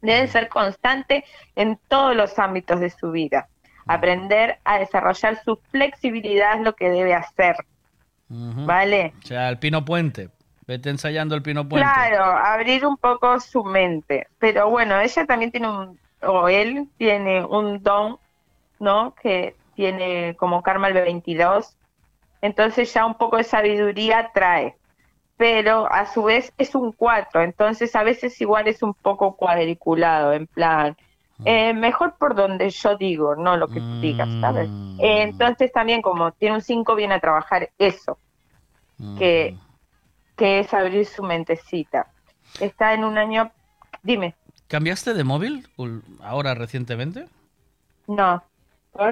Debe ser constante en todos los ámbitos de su vida. Aprender a desarrollar su flexibilidad es lo que debe hacer. ¿Vale? O sea, el Pino Puente. Vete ensayando el Pino Puente. Claro, abrir un poco su mente. Pero bueno, ella también tiene un, o él tiene un don, ¿no? Que tiene como karma el 22. Entonces ya un poco de sabiduría trae. Pero a su vez es un 4, entonces a veces igual es un poco cuadriculado, en plan, eh, mejor por donde yo digo, no lo que tú digas, ¿sabes? Eh, entonces también como tiene un 5 viene a trabajar eso, que, que es abrir su mentecita. Está en un año, dime, ¿Cambiaste de móvil ahora recientemente? no, ¿por?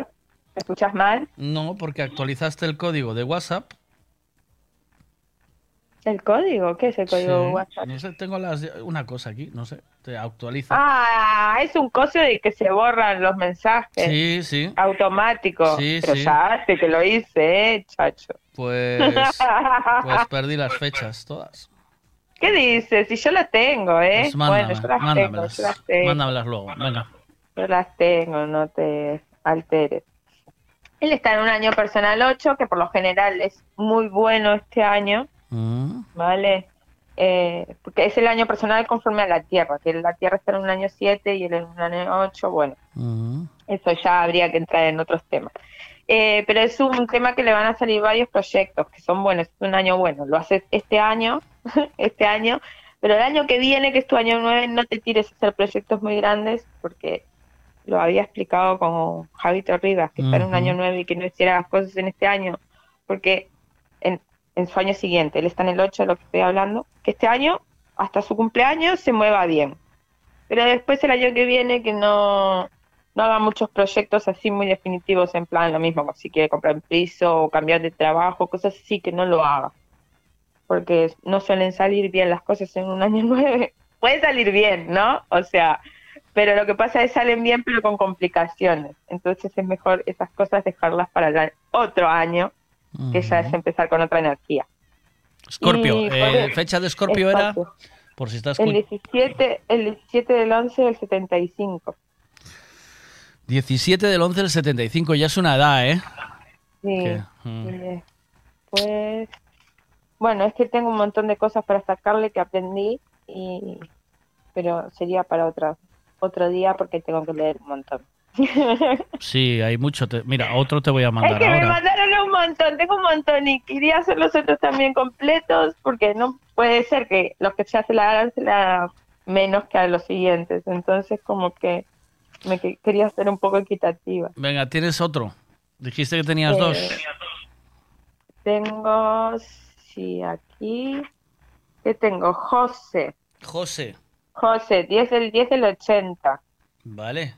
¿Me escuchas mal? No, porque actualizaste el código de WhatsApp. ¿El código? ¿Qué es el código Sí. WhatsApp? No sé, tengo las, una cosa aquí, no sé, te actualiza. Ah, es un coso de que se borran los mensajes. Sí, sí. Automático. Sí, Pero sí. ya hace que lo hice, eh, chacho. Pues, pues perdí las fechas todas. ¿Qué dices? Si yo las tengo, ¿eh? Pues mándame, bueno, yo las tengo, mándamelas, yo las tengo. mándamelas luego, venga. Yo las tengo, no te alteres. Él está en un año personal 8, que por lo general es muy bueno este año, Mm. ¿vale? Eh, porque es el año personal conforme a la Tierra, que la Tierra está en un año 7 y él en un año 8, bueno, Mm. eso ya habría que entrar en otros temas. Eh, pero es un tema que le van a salir varios proyectos que son buenos, es un año bueno, lo haces este año, este año, pero el año que viene, que es tu año 9, no te tires a hacer proyectos muy grandes porque lo había explicado con Javito Rivas, que está en un año 9 y que no hiciera las cosas en este año, porque en, en su año siguiente, él está en el 8 de lo que estoy hablando, que este año, hasta su cumpleaños, se mueva bien. Pero después el año que viene que no, no haga muchos proyectos así muy definitivos en plan lo mismo, si quiere comprar un piso o cambiar de trabajo, cosas así que no lo haga. Porque no suelen salir bien las cosas en un año nueve. Puede salir bien, ¿no? O sea, pero lo que pasa es salen bien pero con complicaciones. Entonces es mejor esas cosas dejarlas para el otro año, que ya es empezar con otra energía. Scorpio, Y, eh, fecha de Scorpio era, por si estás El escu- 17, el 17 del 11 del 75. 17 del 11 del 75, ya es una edad, ¿eh? Sí. Mm. después, bueno, es que tengo un montón de cosas para sacarle que aprendí, y pero sería para otra, otro día porque tengo que leer un montón. Sí, hay mucho. te- Mira, otro te voy a Es mandar que me ahora. mandaron un montón, tengo un montón y quería hacer los otros también completos porque no puede ser que los que ya se la hagan se la menos que a los siguientes. Entonces como que me que- quería ser un poco equitativa. Venga, tienes otro. Dijiste que tenías Eh, dos. Tengo, sí, aquí, ¿qué tengo? José, José, José, 10 del 10 del 80. vale.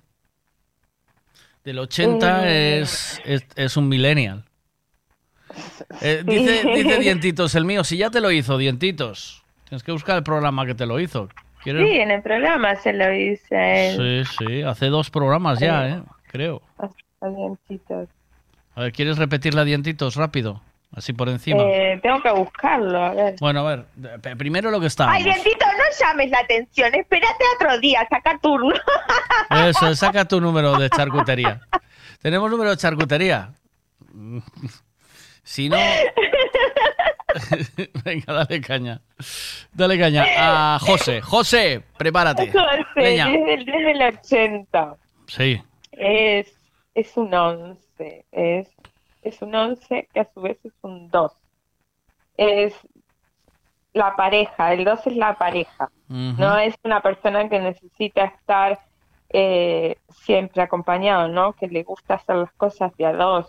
Del 80 Eh. es, es, es un millennial. Eh, dice, dice Dientitos, el mío, si ya te lo hizo, Dientitos. Tienes que buscar el programa que te lo hizo. Sí, en el programa se lo hice. Sí, sí, hace dos programas ya, ¿eh? Creo. a Dientitos. A ver, ¿quieres repetirle a Dientitos rápido? Así por encima. Eh, tengo que buscarlo, a ver. Bueno, a ver, primero lo que estábamos. Ay, Dientito, no llames la atención, espérate otro día, saca turno. Eso, saca tu número de charcutería. ¿Tenemos número de charcutería? Si no... Venga, dale caña. Dale caña a José. José, prepárate. José, Leña. desde el 10 del 80. Sí. Es, es un 11. Es, es un 11 que a su vez es un 2. Es la pareja. El 2 es la pareja. No es una persona que necesita estar eh, siempre acompañado, ¿no? Que le gusta hacer las cosas de a dos.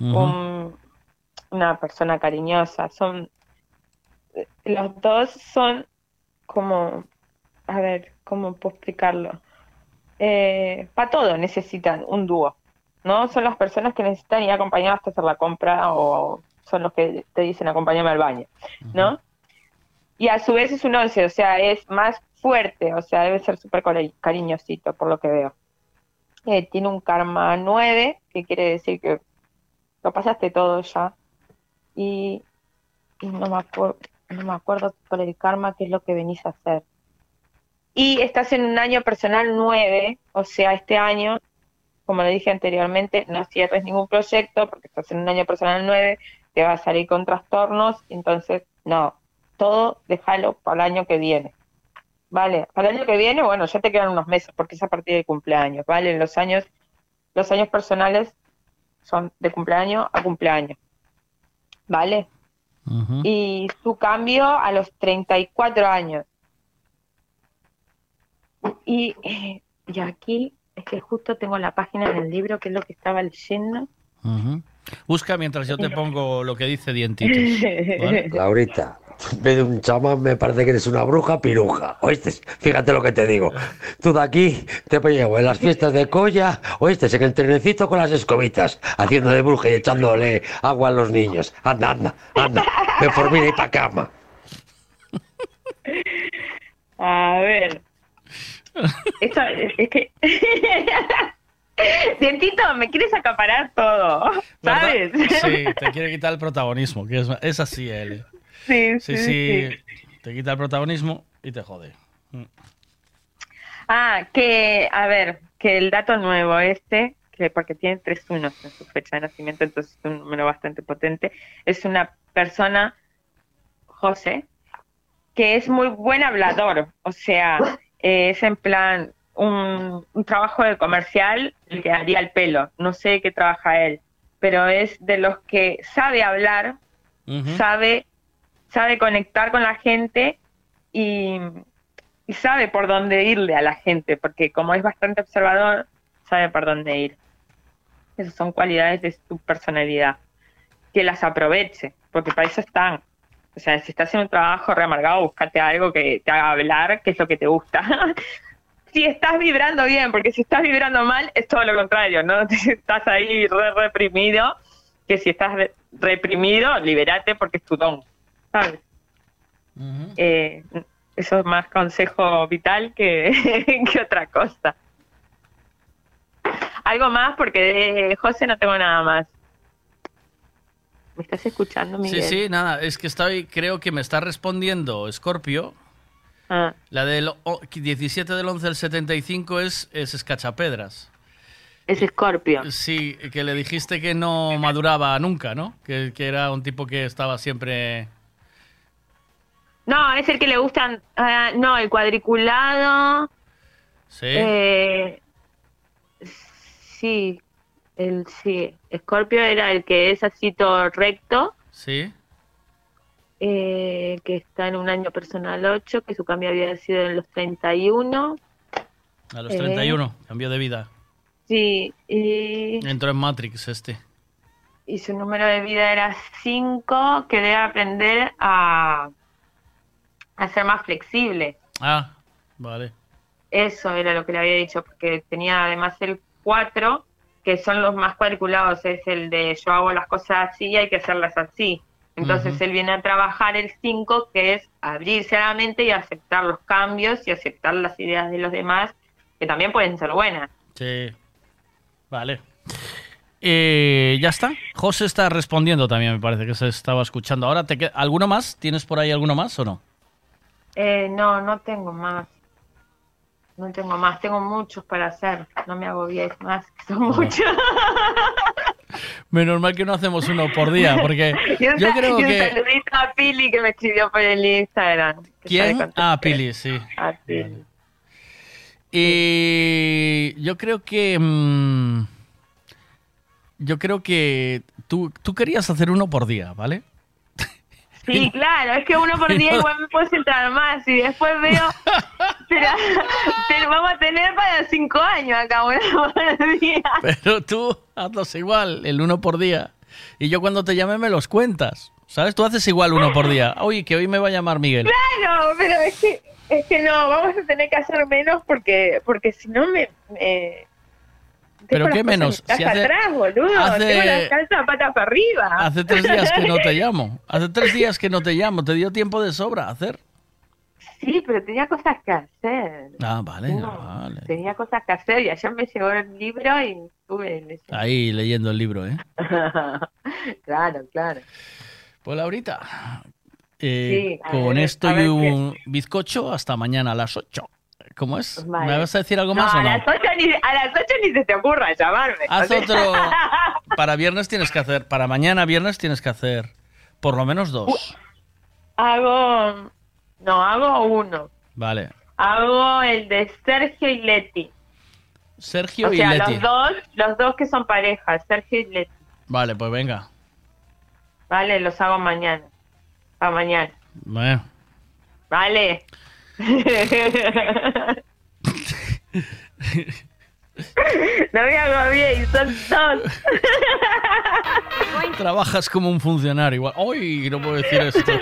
Un- una persona cariñosa. Son los dos son como, a ver, ¿cómo puedo explicarlo? para todo necesitan un dúo. ¿no? Son las personas que necesitan ir acompañadas hasta hacer la compra o son los que te dicen acompáñame al baño, ¿no? Y a su vez es un 11, o sea, es más fuerte, o sea, debe ser súper cari- cariñosito por lo que veo. Eh, tiene un karma 9, que quiere decir que lo pasaste todo ya. Y, no, me no me acuerdo por el karma qué es lo que venís a hacer. Y estás en un año personal 9, o sea, este año, como lo dije anteriormente, no cierres ningún proyecto porque estás en un año personal 9, te va a salir con trastornos, entonces no, todo déjalo para el año que viene. Vale, para el año que viene, bueno, ya te quedan unos meses porque es a partir de cumpleaños, ¿vale? Los años, los años personales son de cumpleaños a cumpleaños, ¿vale? Y su cambio a los 34 años. Y, y aquí es que justo tengo la página del libro, que es lo que estaba leyendo. Busca mientras yo te pongo lo que dice Dientitos. ¿vale? Laurita, un chamán me parece que eres una bruja piruja. ¿Oíste? Fíjate lo que te digo. Tú de aquí te llevo en las fiestas de Colla, ¿oíste? En el trenecito con las escobitas, haciendo de bruja y echándole agua a los niños. Anda, anda, anda. Me formina y pa' cama. A ver. Esto es, que. Dientito, me quieres acaparar todo, ¿sabes? Sí, te quiere quitar el protagonismo, que es, es así él. Sí, Sí, sí, sí, sí. te quita el protagonismo y te jode. Mm. Ah, que, a ver, que el dato nuevo este, que porque tiene tres unos en su fecha de nacimiento, entonces es un número bastante potente, es una persona, José, que es muy buen hablador, o sea, eh, es en plan un, un trabajo de comercial le haría el pelo, no sé qué trabaja él, pero es de los que sabe hablar, sabe, sabe conectar con la gente y, sabe por dónde irle a la gente, porque como es bastante observador, sabe por dónde ir. Esas son cualidades de su personalidad. Que las aproveche, porque para eso están. O sea, si estás en un trabajo reamargado, búscate algo que te haga hablar, que es lo que te gusta. si estás vibrando bien, porque si estás vibrando mal, es todo lo contrario, ¿no? estás ahí re reprimido, que si estás re- reprimido, liberate porque es tu don, ¿sabes? Eh, eso es más consejo vital que, que otra cosa. Algo más, porque de José no tengo nada más. ¿Me estás escuchando, Miguel? Sí, sí, nada, es que estoy, creo que me está respondiendo Scorpio. Ah. La del o- 17 del 11 del 75 es, es Escachapedras. Es Scorpio. Sí, que le dijiste que no maduraba nunca, ¿no? Que, que era un tipo que estaba siempre... No, es el que le gustan. ah, no, el cuadriculado. Sí. Eh, sí, el sí. Scorpio era el que es así todo recto, Sí. eh, que está en un año personal 8, que su cambio había sido en los 31. A los Eh. 31, cambió de vida. Sí, y, Entró en Matrix este. y su número de vida era 5, que debe aprender a, a ser más flexible. Ah, vale. Eso era lo que le había dicho, porque tenía además el 4, que son los más cuadriculados, es el de yo hago las cosas así y hay que hacerlas así. Entonces él viene a trabajar el 5, que es abrirse a la mente y aceptar los cambios y aceptar las ideas de los demás, que también pueden ser buenas. Sí. Vale. Eh, ya está. José está respondiendo también, me parece que se estaba escuchando. Ahora, te ¿alguno más? ¿Tienes por ahí alguno más o no? Eh, no, no tengo más. No tengo más, tengo muchos para hacer. No me agobies más, que son muchos. Menos mal que no hacemos uno por día, porque un, yo creo y un que... saludito a Pili que me escribió por el Instagram. ¿Quién? Ah, Pili, sí. A Pili. Y yo creo que... mm, yo creo que tú, tú querías hacer uno por día, ¿vale? Sí, claro, es que uno por día igual me puedo centrar más y después veo. Pero, pero vamos a tener para cinco años acá, uno por día. Pero tú hazlos igual, el uno por día. Y yo cuando te llame me los cuentas. ¿Sabes? Tú haces igual uno por día. Oye, que hoy me va a llamar Miguel. Claro, pero es que, es que no, vamos a tener que hacer menos porque, porque si no me, me, Pero qué menos. en Si hace, atrás, boludo. hace- Tengo las calzas patas para arriba. hace tres días que no te llamo. Hace tres días que no te llamo. Te dio tiempo de sobra a hacer. Sí, pero tenía cosas que hacer. Ah, vale, No, vale. Tenía cosas que hacer y ayer me llegó el libro y estuve leyendo. Ahí leyendo el libro, ¿eh? claro, claro. Pues Laurita, eh, Sí, con ver, esto y un bizcocho hasta mañana a las 8. ¿Cómo es? Vale. ¿Me vas a decir algo más no, o no? A las, 8 ni, a las 8 ni se te ocurra llamarme. Haz O sea- otro. Para viernes tienes que hacer, para mañana viernes tienes que hacer por lo menos dos. hago. No, hago uno. Vale. Hago el de Sergio y Leti. Sergio o y sea, Leti. los dos, los dos que son pareja, Sergio y Leti. Vale, pues venga. Vale, los hago mañana. Para mañana. Bueno, Vale. No me hago bien, son dos. trabajas como un funcionario igual. ¡Uy! No puedo decir esto. A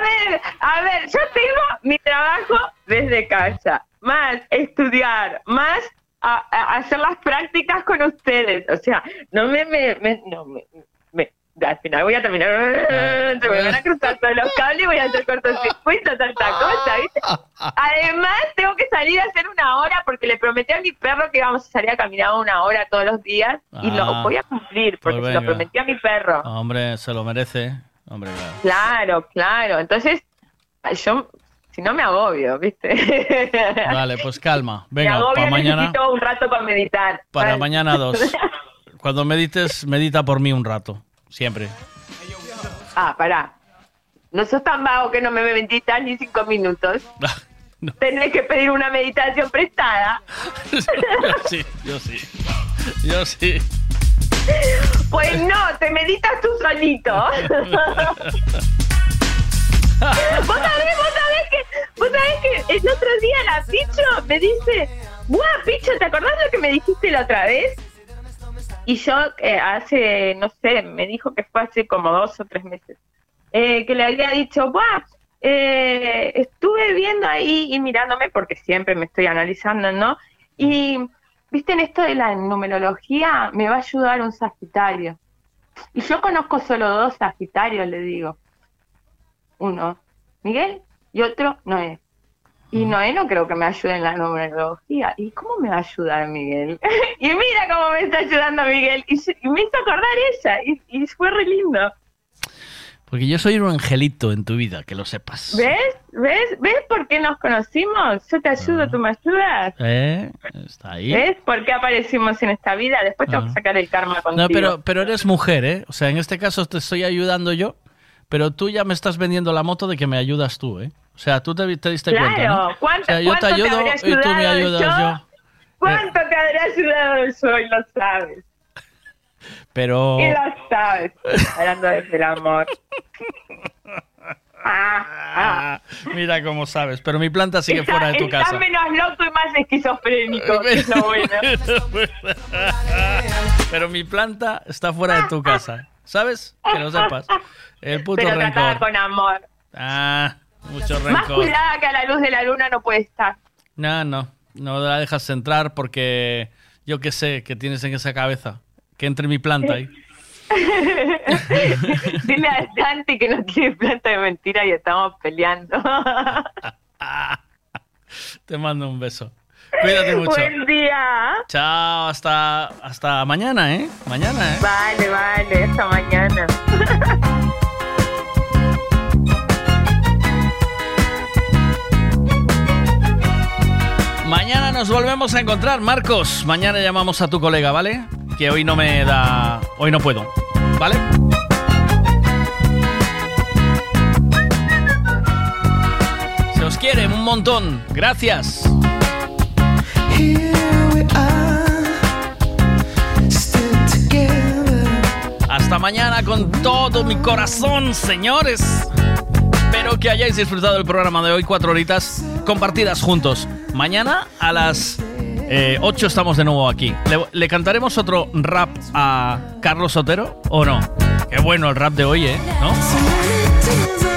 ver, a ver, yo tengo mi trabajo desde casa, más estudiar, más a- a hacer las prácticas con ustedes. O sea, no me, me, me- no me- al final voy a terminar, se me van a cruzar todos los cables y voy a hacer cortocircuito, tanta cosa, ¿viste? Además, tengo que salir a hacer una hora porque le prometí a mi perro que íbamos a salir a caminar una hora todos los días y Ah. lo voy a cumplir porque Pues se lo prometí a mi perro. Hombre, se lo merece. Hombre, claro. Claro, claro. Entonces, yo, si no me agobio, ¿viste? Vale, pues calma. me Venga, agobio, para mañana, necesito un rato para meditar. para mañana dos. Cuando medites, medita por mí un rato. Siempre. ah, pará. No sos tan vago que no me meditas ni cinco minutos. Tenés que pedir una meditación prestada. yo sí, yo sí. Yo sí. Pues no, te meditas tú solito. vos sabés, vos sabés que, vos sabés que el otro día la Picho me dice, ¡Buah, Picho, ¿te acordás lo que me dijiste la otra vez? Y yo eh, hace, no sé, me dijo que fue hace como dos o tres meses, eh, que le había dicho, ¡Buah! eh, estuve viendo ahí y mirándome, porque siempre me estoy analizando, ¿no? Y, viste, en esto de la numerología, me va a ayudar un Sagitario. Y yo conozco solo dos Sagitarios, le digo. Uno, Miguel, y otro, Noé. Y Noé no creo que me ayude en la numerología. ¿Y cómo me va a ayudar Miguel? y mira cómo me está ayudando Miguel. Y, me hizo acordar ella. Y, y fue re lindo. Porque yo soy un angelito en tu vida, que lo sepas. ¿Ves? ¿Ves? ¿Ves por qué nos conocimos? Yo te ayudo, tú me ayudas. ¿Eh? Está ahí. ¿Ves por qué aparecimos en esta vida? Después tengo Ah. que sacar el karma contigo. No, pero, pero eres mujer, ¿eh? O sea, en este caso te estoy ayudando yo, pero tú ya me estás vendiendo la moto de que me ayudas tú, ¿eh? O sea, tú te, te diste Claro, cuenta, ¿no? ¿cuánto- o sea, yo te te ayudo habré y tú me ayudas yo? yo. ¿Cuánto te habrá ayudado yo y lo sabes? Pero... Y lo sabes. Hablando desde el amor. Ah, Ah, mira cómo sabes, pero mi planta sigue Está- fuera de tu está casa. menos loco y más esquizofrénico, que es lo bueno. pero mi planta está fuera de tu casa. ¿Sabes? Que lo sepas. El puto Pero rencor. con amor. Ah, mucho Más rencor. cuidada que a la luz de la luna no puede estar. No, no, no la dejas entrar porque yo qué sé que tienes en esa cabeza. Que entre mi planta ahí. Dile a Dante que no tiene planta de mentira y estamos peleando. Te mando un beso. Cuídate mucho. Buen día. Chao, hasta, hasta mañana, ¿eh? Mañana, ¿eh? Vale, vale, hasta mañana. Mañana nos volvemos a encontrar, Marcos. Mañana llamamos a tu colega, ¿vale? Que hoy no me da. Hoy no puedo, ¿vale? Se os quiere un montón. Gracias. Hasta mañana con todo mi corazón, señores. Espero que hayáis disfrutado del programa de hoy, cuatro horitas compartidas juntos. Mañana a las 8 estamos de nuevo aquí. ¿Le, le cantaremos otro rap a Carlos Sotero o no? Qué bueno el rap de hoy, ¿eh? ¿No?